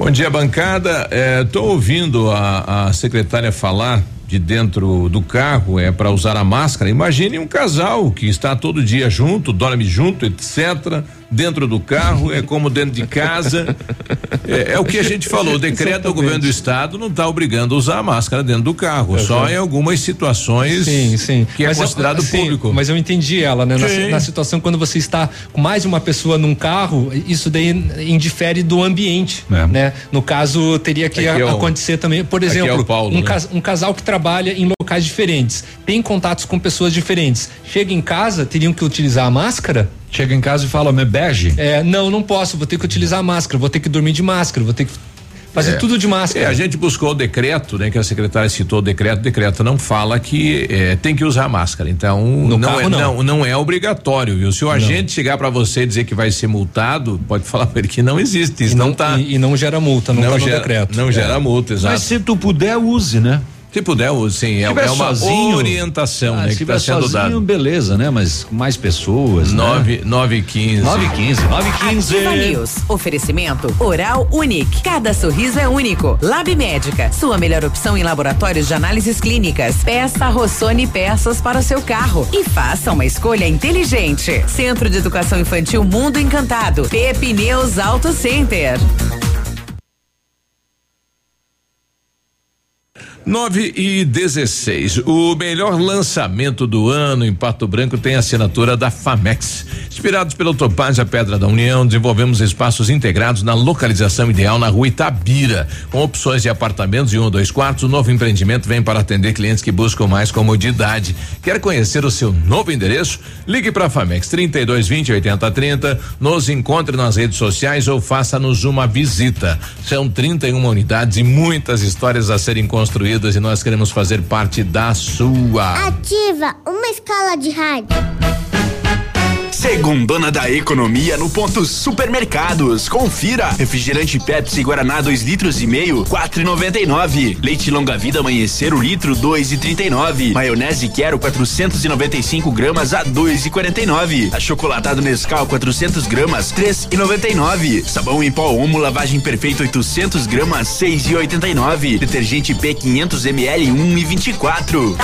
Bom dia, bancada. Estou ouvindo a, a secretária falar de dentro do carro é para usar a máscara. Imagine um casal que está todo dia junto, dorme junto, etc. Dentro do carro é como dentro de casa. É, é o que a gente falou. O decreto do governo do estado não está obrigando a usar a máscara dentro do carro, só em algumas situações Sim, sim. que é Mas eu- considerado sim, público. Mas eu entendi ela, né? Na, na situação quando você está com mais de uma pessoa num carro, isso daí indifere do ambiente, né? No caso, teria que é a- o- acontecer também, por é exemplo, Paulo, um, né? cas- um casal que trabalha em locais diferentes, tem contatos com pessoas diferentes, chega em casa, teriam que utilizar a máscara? Chega em casa e fala, me bege? É, não, não posso, vou ter que utilizar a máscara, vou ter que dormir de máscara, vou ter que fazer É. tudo de máscara. É, a gente buscou o decreto, né? Que a secretária citou o decreto, o decreto não fala que eh, tem que usar máscara. Então, No não, carro, é, não. não. não é obrigatório, viu? Se o agente chegar para você e dizer que vai ser multado, pode falar para ele que não existe, isso E não, não- tá. e- e não gera multa, não tá no gera, decreto. Não É. gera multa, exato. Mas se tu puder, use, né? Se puder, sim. É, é uma sozinho, orientação, ah, né? se Que tiver sendo sozinho, dada. beleza, né? Mas com mais pessoas, Nove, né? nove e quinze. 9 e 15, 9 e 15. Ativa News. Oferecimento Oral Unique. Cada sorriso é único. Lab Médica. Sua melhor opção em laboratórios de análises clínicas. Peça Rossoni peças para o seu carro. E faça uma escolha inteligente. Centro de Educação Infantil Mundo Encantado. Pepineus Auto Center. 9 e 16. O melhor lançamento do ano em Pato Branco tem a assinatura da Famex. Inspirados pelo Topaz a Pedra da União, desenvolvemos espaços integrados na localização ideal na rua Itabira. Com opções de apartamentos de um ou dois quartos, o novo empreendimento vem para atender clientes que buscam mais comodidade. Quer conhecer o seu novo endereço? Ligue para a Famex 3220 8030, nos encontre nas redes sociais ou faça-nos uma visita. São 31 unidades e muitas histórias a serem construídas e nós queremos fazer parte da sua. Ativa uma escala de rádio. Segundona da economia no ponto supermercados. Confira. Refrigerante Pepsi Guaraná 2 litros e meio, quatro e noventa e nove. Leite longa vida amanhecer o litro dois e trinta e nove. Maionese Quero 495 gramas a dois e quarenta e nove. Achocolatado Nescau 400 gramas três e noventa e nove. Sabão em pó Omo lavagem perfeita 800 gramas seis e oitenta e nove. Detergente P 500 ml um e vinte e quatro.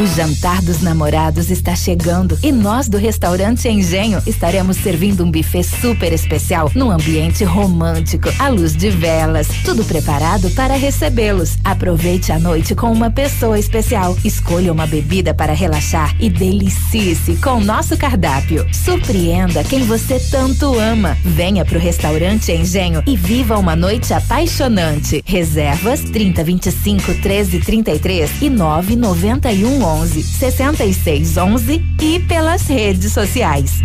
O jantar dos namorados está chegando e nós do restaurante Engenho estaremos servindo um buffet super especial num ambiente romântico, à luz de velas, tudo preparado para recebê-los. Aproveite a noite com uma pessoa especial. Escolha uma bebida para relaxar e delicie-se com o nosso cardápio. Surpreenda quem você tanto ama. Venha pro restaurante Engenho e viva uma noite apaixonante. Reservas 30 25 13 33 e 9 91 11 66 11 e pelas redes sociais.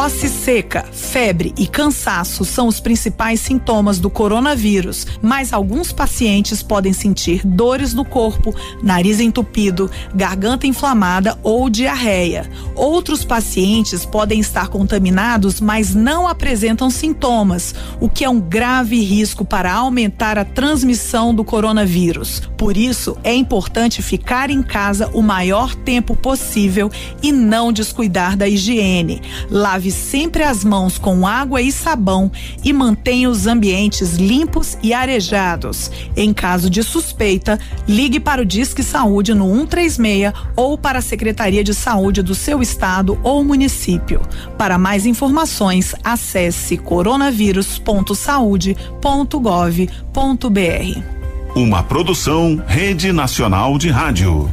Tosse seca, febre e cansaço são os principais sintomas do coronavírus, mas alguns pacientes podem sentir dores no corpo, nariz entupido, garganta inflamada ou diarreia. Outros pacientes podem estar contaminados, mas não apresentam sintomas, o que é um grave risco para aumentar a transmissão do coronavírus. Por isso, é importante ficar em casa o maior tempo possível e não descuidar da higiene. Lave sempre as mãos com água e sabão e mantenha os ambientes limpos e arejados. Em caso de suspeita, ligue para o Disque Saúde no 136 ou para a Secretaria de Saúde do seu estado ou município. Para mais informações, acesse coronavírus.saude.gov.br. Uma produção Rede Nacional de Rádio.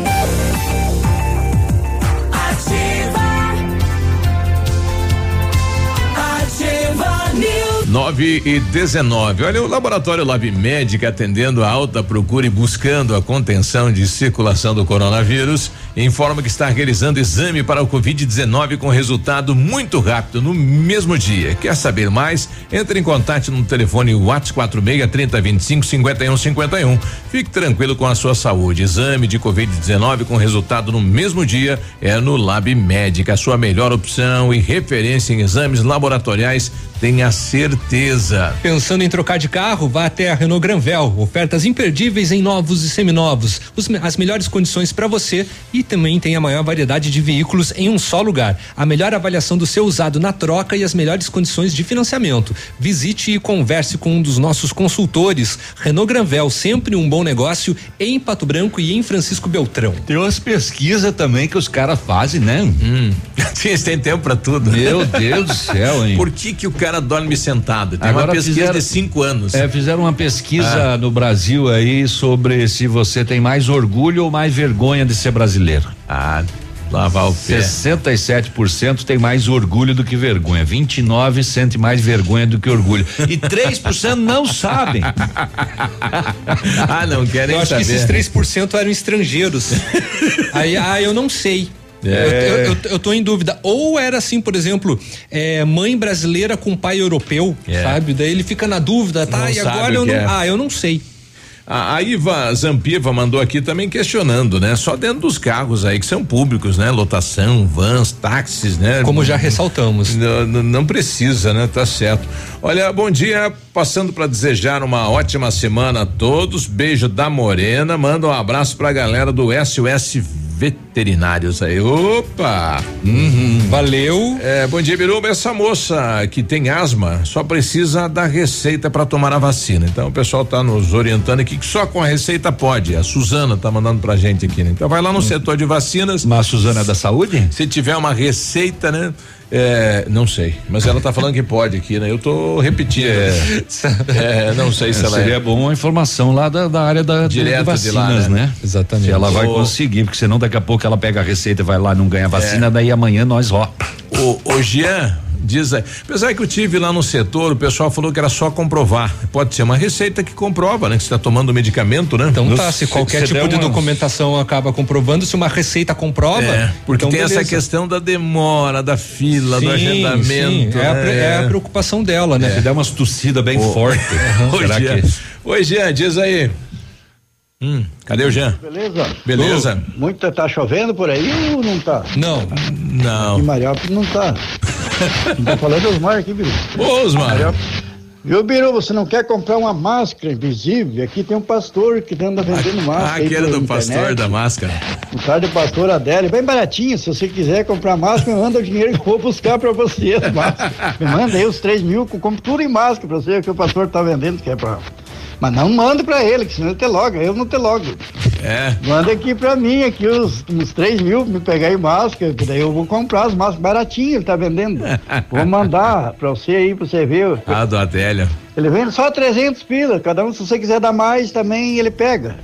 9 e 19. Olha, o Laboratório Lab Médica atendendo a alta procura e buscando a contenção de circulação do coronavírus, informa que está realizando exame para o Covid-19 com resultado muito rápido no mesmo dia. Quer saber mais? Entre em contato no telefone WhatsApp 46 3025 5151. Fique tranquilo com a sua saúde. Exame de Covid-19 com resultado no mesmo dia é no Lab Médica, a sua melhor opção e referência em exames laboratoriais. Tenha certeza. Pensando em trocar de carro, vá até a Renault Granvel. Ofertas imperdíveis em novos e seminovos. Os, as melhores condições para você e também tem a maior variedade de veículos em um só lugar. A melhor avaliação do seu usado na troca e as melhores condições de financiamento. Visite e converse com um dos nossos consultores. Renault Granvel, sempre um bom negócio em Pato Branco e em Francisco Beltrão. Tem umas pesquisas também que os caras fazem, né? Hum. Eles têm tempo para tudo. Meu Deus do céu, hein? Por que que o cara dorme sentado? Tem Agora uma pesquisa fizeram- de cinco anos. É, fizeram uma pesquisa Ah. no Brasil aí sobre se você tem mais orgulho ou mais vergonha de ser brasileiro. Ah, lavar o pé. 67% tem mais orgulho do que vergonha. 29 sente mais vergonha do que orgulho. E 3% não sabem. ah, não querem Eu acho que saber. esses 3% eram estrangeiros. Aí, ah, eu não sei. É. Eu, eu, eu- tô em dúvida. Ou era assim, por exemplo, é, mãe brasileira com pai europeu, É. sabe? Daí ele fica na dúvida, tá? Não e agora eu que não. é. Ah, eu não sei. A, a Iva Zampiva mandou aqui também questionando, né? Só dentro dos carros aí que são públicos, né? Lotação, vans, táxis, né? Como já ressaltamos. Não, não- precisa, né? Tá certo. Olha, bom dia. Passando para desejar uma ótima semana a todos. Beijo da Morena. Manda um abraço pra galera do SOS Veterinários aí. Opa! Valeu. É, bom dia, Biruba. Essa moça que tem asma só precisa da receita para tomar a vacina. Então o pessoal tá nos orientando aqui que só com a receita pode. A Suzana tá mandando pra gente aqui, né? Então vai lá no setor de vacinas. Mas a Suzana é da saúde? Se tiver uma receita, né? É, não sei, mas ela tá falando que pode aqui, né? Eu tô repetindo. É, não sei se É, ela seria é. bom a informação lá da, da área da, Direto de de vacinas, lá, né? né? Exatamente. Se ela vai Ô. conseguir, porque senão daqui a pouco ela pega a receita e vai lá e não ganha vacina, daí amanhã nós ó. O, o Jean, Diz aí. Apesar que eu tive lá no setor, o pessoal falou que era só comprovar. Pode ser uma receita que comprova, né? Que você está tomando medicamento, né? Então tá, se qualquer tipo de documentação acaba comprovando, se uma receita comprova. É, porque então tem beleza. essa questão da demora, da fila, sim, do agendamento. Sim. É, a, é, a, preocupação dela, né? Se der umas tossidas bem oh. forte. Uhum. Será Oi, que... Oi, Jean, diz aí. Hum, cadê o Jean? Beleza. Beleza. Muito tá chovendo por aí ou não tá? Não, não. Em Mariópolis não tá. tá falando Osmar aqui, Biru. Ô, Osmar. Viu, Biru, você não quer comprar uma máscara invisível? Aqui tem um pastor que anda vendendo ah, máscara. Ah, que era do internet. pastor da máscara. O cara do pastor Adélio, bem baratinho. Se você quiser comprar máscara, manda o dinheiro que eu vou buscar pra você. Me manda aí os 3 mil, compro tudo em máscara pra você, que o pastor tá vendendo, que é pra mas não manda pra ele, que senão ele te loga, eu não te logo. É. Manda aqui pra mim, aqui os, uns 3 mil, me pegar em máscara, que daí eu vou comprar as máscaras baratinhas, ele tá vendendo. vou mandar pra você aí, pra você ver. Ah, do Adélio. Ele vende só 300 pila, cada um, se você quiser dar mais também, ele pega.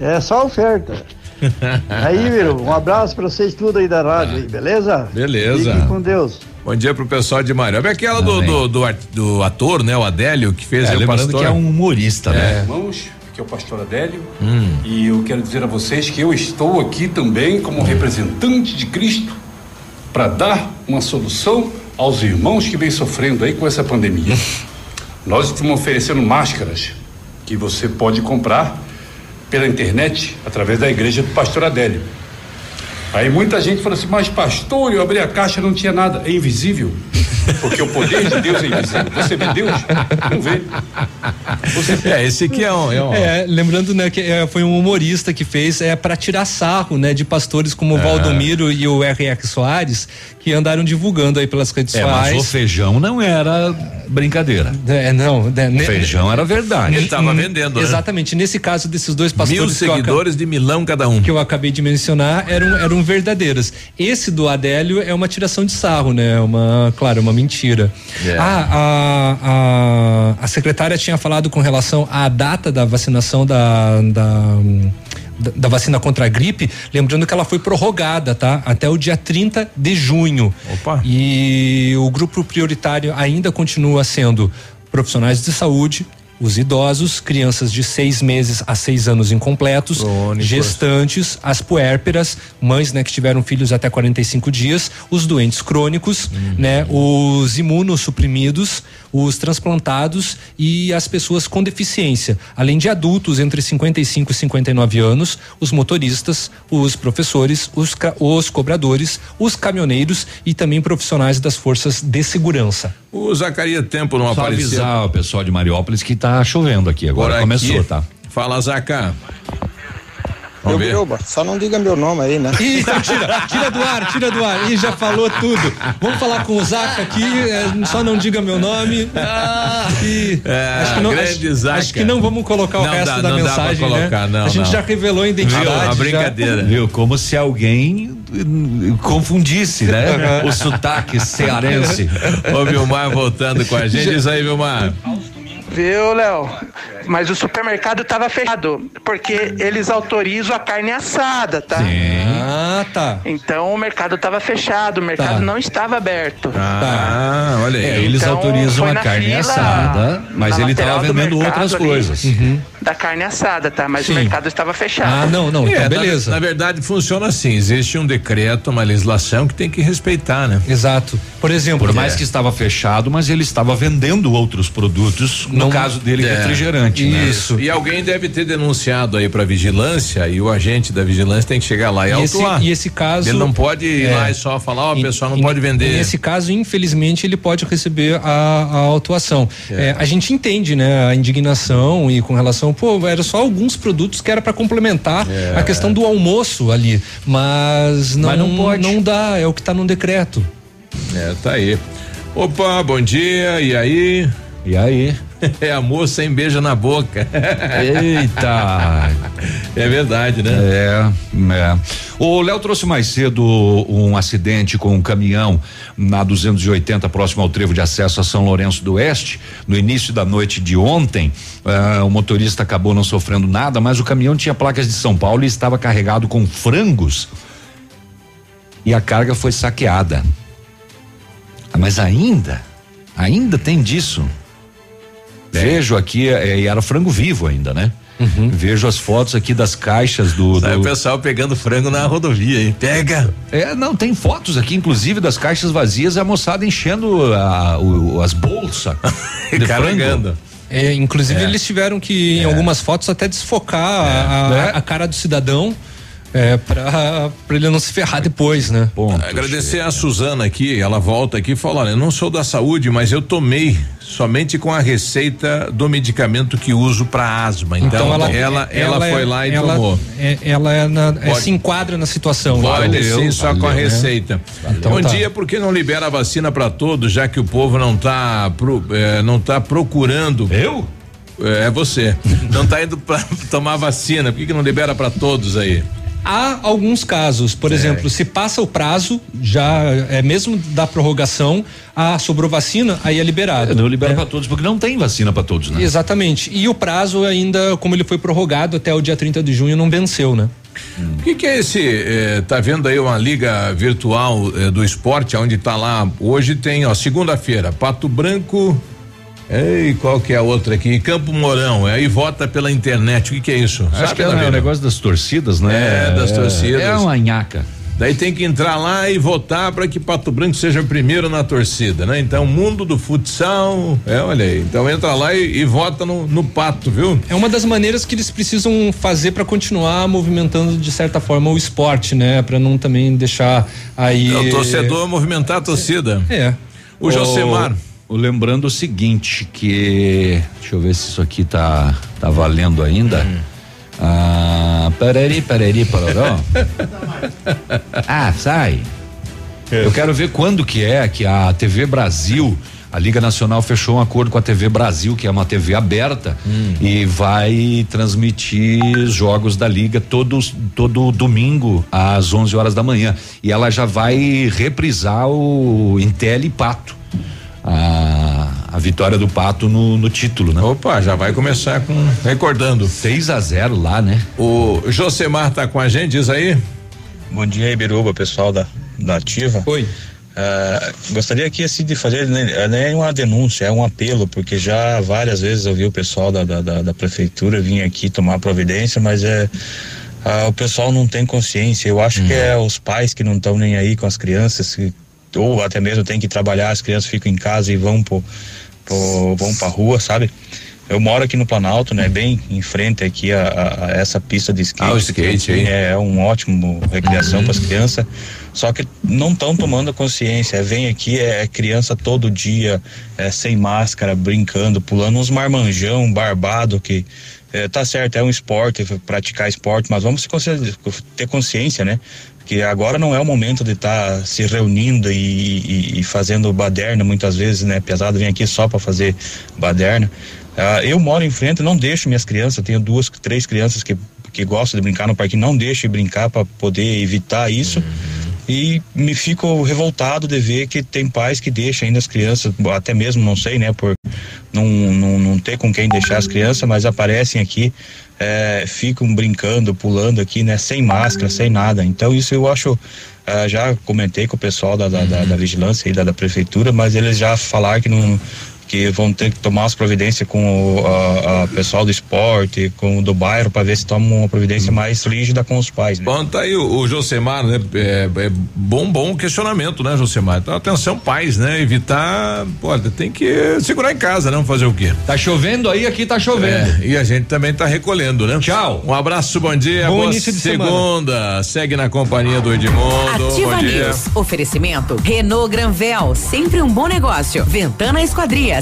É só oferta. aí, Viro, um abraço pra vocês tudo aí da rádio, aí, beleza? Beleza. Fiquem com Deus. Bom dia pro pessoal de Mariópolis. É aquela do, do, do, do, ator, né? O Adélio, que fez é, o pastor. que é um humorista, é. né? Irmãos, que é o pastor Adélio. Hum. E eu quero dizer a vocês que eu estou aqui também como representante de Cristo para dar uma solução aos irmãos que vêm sofrendo aí com essa pandemia. Nós estamos oferecendo máscaras que você pode comprar pela internet através da igreja do pastor Adélio. Aí muita gente fala assim, mas pastor, eu abri a caixa não tinha nada. É invisível. Porque o poder de Deus é invisível. Você vê Deus? Não vê. Você... É, esse aqui é um. É, um... é lembrando, né, que é, foi um humorista que fez é para tirar sarro, né, de pastores como o é. Valdomiro e o R.R. Soares, que andaram divulgando aí pelas redes é, sociais. Mas o feijão não era brincadeira. É, não. Né, o feijão era verdade. Ele estava vendendo, né? Exatamente. Nesse caso desses dois pastores. Mil seguidores de milão cada um. Que eu acabei de mencionar eram, verdadeiras. Esse do Adélio é uma tiração de sarro, né? Uma, claro, uma mentira. Yeah. Ah, a, a, a secretária tinha falado com relação à data da vacinação da, da da vacina contra a gripe, lembrando que ela foi prorrogada, tá? Até o dia 30 de junho. Opa. E o grupo prioritário ainda continua sendo profissionais de saúde, os idosos, crianças de seis meses a seis anos incompletos, Crônicos. gestantes, as puérperas, mães né, que tiveram filhos até 45 dias, os doentes crônicos, uhum. né, os imunossuprimidos, os transplantados e as pessoas com deficiência, além de adultos entre 55 e 59 anos, os motoristas, os professores, os, os cobradores, os caminhoneiros e também profissionais das forças de segurança. O Zacarias Tempo não Só apareceu. avisar o pessoal de Mariópolis que tá chovendo aqui agora, Por começou, aqui. tá? Fala, Zaca. Vamos ver. Biruba, só não diga meu nome aí, né? Ih, então tira, tira do ar, tira do ar. Ih, já falou tudo. Vamos falar com o Zaca aqui, é, só não diga meu nome. Ah, e é, acho, que não, acho, acho, que não vamos colocar o não resto dá, da mensagem, né? colocar, né? Não, a gente já revelou a identidade. Viu, a brincadeira. Já. Viu, como se alguém confundisse, né? o sotaque cearense. Ô, Vilmar voltando com a gente. Diz aí, Vilmar. Viu, Léo? Mas o supermercado estava fechado, porque eles autorizam a carne assada, tá? Sim. Ah, tá. Então o mercado estava fechado, o mercado tá. não estava aberto. Ah, olha aí. É, eles então, autorizam a carne fila, assada, mas ele estava vendendo outras coisas. Uhum. Da carne assada, tá? Mas Sim. o mercado estava fechado. Ah, não, não, então é, beleza. Na, na, verdade funciona assim, existe um decreto, uma legislação que tem que respeitar, né? Exato. Por exemplo, por mais é. que estava fechado, mas ele estava vendendo outros produtos no caso dele, é, refrigerante. Né? Isso. E alguém deve ter denunciado aí para vigilância e o agente da vigilância tem que chegar lá e, e autuar. Esse, e esse caso. Ele não pode ir é, lá e só falar, ó, oh, o pessoal não pode vender. Nesse caso, infelizmente, ele pode receber a, a autuação. É. é. a gente entende, né, a indignação e com relação, pô, era só alguns produtos que era para complementar é. a questão do almoço ali, mas não, mas não pode. Não dá, é o que está no decreto. É, tá aí. Opa, bom dia, e aí? E aí? É amor sem beijo na boca. Eita! É verdade, né? É, é. O Léo trouxe mais cedo um acidente com um caminhão na 280, próximo ao trevo de acesso a São Lourenço do Oeste, no início da noite de ontem. Uh, o motorista acabou não sofrendo nada, mas o caminhão tinha placas de São Paulo e estava carregado com frangos. E a carga foi saqueada. Mas ainda, ainda tem disso. Vejo aqui, é, e era frango vivo ainda, né? Uhum. Vejo as fotos aqui das caixas do, do. o pessoal pegando frango na rodovia, hein? Pega! É, não, tem fotos aqui, inclusive, das caixas vazias, a moçada enchendo a, o, as bolsas. Carregando. É, inclusive, é. eles tiveram que, em é. algumas fotos, até desfocar a, a, é. a cara do cidadão é, pra, pra ele não se ferrar depois, né? Ponto, Agradecer chega. a Suzana aqui, ela volta aqui e fala: olha, eu não sou da saúde, mas eu tomei somente com a receita do medicamento que uso para asma. Então, então ela, ela, ela, ela, foi é, lá e ela, tomou. É, ela é na, é, se enquadra na situação. Né? Pode né? sim, só valeu, com a receita. Né? Então, Bom tá. dia, por que não libera a vacina para todos, já que o povo não tá, pro, é, não tá procurando? Eu? É você. não tá indo para tomar vacina, por que, que não libera para todos aí? Há alguns casos, por é. exemplo, se passa o prazo, já é mesmo da prorrogação, a sobrou vacina, aí é liberado. É, não libera é. para todos, porque não tem vacina para todos, né? Exatamente. E o prazo ainda, como ele foi prorrogado até o dia 30 de junho, não venceu, né? Hum. O que, que, é esse? Eh, tá vendo aí uma liga virtual eh, do esporte, onde tá lá? Hoje tem, ó, segunda-feira, Pato Branco, Ei, qual que é a outra aqui? Campo Mourão, aí vota pela internet. O que, que é isso? Acho Sabe que é o negócio das torcidas, né? É, das é, torcidas. É uma nhaca. Daí tem que entrar lá e votar para que Pato Branco seja o primeiro na torcida, né? Então, mundo do futsal, é, olha aí. Então entra lá e, e vota no, no, Pato, viu? É uma das maneiras que eles precisam fazer para continuar movimentando de certa forma o esporte, né? Para não também deixar aí. É o torcedor movimentar a torcida. É. O, o Josemar lembrando o seguinte, que deixa eu ver se isso aqui tá tá valendo ainda. Hum. Ah, parari, parari, pararó. ah, sai. É. Eu quero ver quando que é que a TV Brasil, a Liga Nacional fechou um acordo com a TV Brasil, que é uma TV aberta, hum. e vai transmitir jogos da Liga todos todo domingo às 11 horas da manhã. E ela já vai reprisar o Intel e Pato a, a vitória do Pato no, no título, né? Opa, já vai começar com recordando. 6 a 0 lá, né? O Josemar tá com a gente, diz aí. Bom dia, Ibiruba, pessoal da, da Ativa. Oi. Uh, gostaria aqui assim de fazer né, nem é uma denúncia, é um apelo, porque já várias vezes eu vi o pessoal da, da, da prefeitura vir aqui tomar providência, mas é uh, o pessoal não tem consciência. Eu acho hum. que é os pais que não estão nem aí com as crianças, que ou até mesmo tem que trabalhar, as crianças ficam em casa e vão pro, pro vão pra rua, sabe? Eu moro aqui no Planalto, né? Bem em frente aqui a, a, a essa pista de skate. Ah, o skate, hein? É, é um ótimo recreação uhum. para as crianças. Só que não estão tomando consciência. Vem aqui, é, é, criança todo dia, é, sem máscara, brincando, pulando uns marmanjão, barbado, que é, tá certo, é um esporte, praticar esporte, mas vamos ter consciência, né? Que agora não é o momento de estar tá se reunindo e, e, e, fazendo baderna muitas vezes, né? Pesado vem aqui só para fazer baderna. Uh, eu moro em frente, não deixo minhas crianças, tenho duas, três crianças que, que gostam de brincar no parque, não deixo de brincar para poder evitar isso. Uhum. E me fico revoltado de ver que tem pais que deixam ainda as crianças, até mesmo não sei, né, por não, não, não ter com quem deixar as crianças, mas aparecem aqui é, ficam brincando, pulando aqui, né? Sem máscara, sem nada. Então isso eu acho, uh, já comentei com o pessoal da, da, da, da vigilância e da, da, prefeitura, mas eles já falaram que não, que vão ter que tomar as providências com o pessoal do esporte, com o do bairro, para ver se tomam uma providência hum. mais rígida com os pais. Né? Bom, tá aí o, o Josemar, né? É, é, bom, bom questionamento, né, Josemar? Então, atenção, pais, né? Evitar, olha, tem que segurar em casa, não fazer o quê? Tá chovendo aí, aqui tá chovendo. É, e a gente também tá recolhendo, né? Tchau. Um abraço, bom dia, bom boa início de segunda. Semana. Segue na companhia do Edmundo. Ativa bom dia. News. Oferecimento Renault Granvel, sempre um bom negócio. Ventana Esquadrias